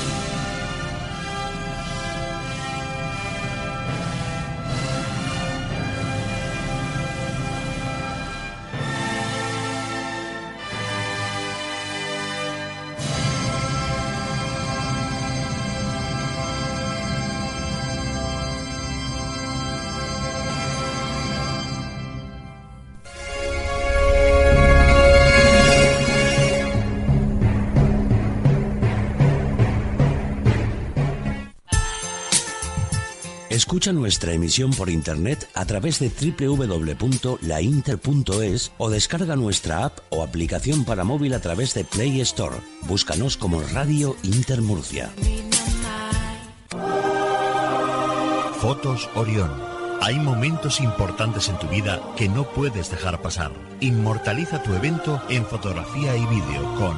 Nuestra emisión por internet a través de www.lainter.es o descarga nuestra app o aplicación para móvil a través de Play Store. Búscanos como Radio Inter Murcia. Fotos Orión. Hay momentos importantes en tu vida que no puedes dejar pasar. Inmortaliza tu evento en fotografía y vídeo con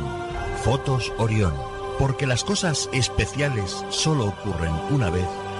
Fotos Orión. Porque las cosas especiales solo ocurren una vez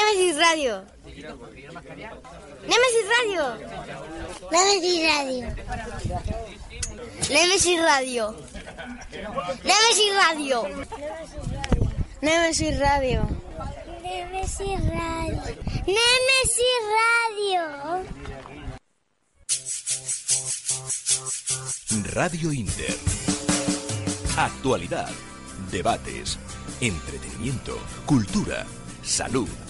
Nemesis Radio. Nemesis Radio. Nemesis Radio. Nemesis Radio. Nemesis Radio. Nemesis Radio. Nemesis Radio. Nemesis Radio. Radio Inter. Actualidad, debates, entretenimiento, cultura, salud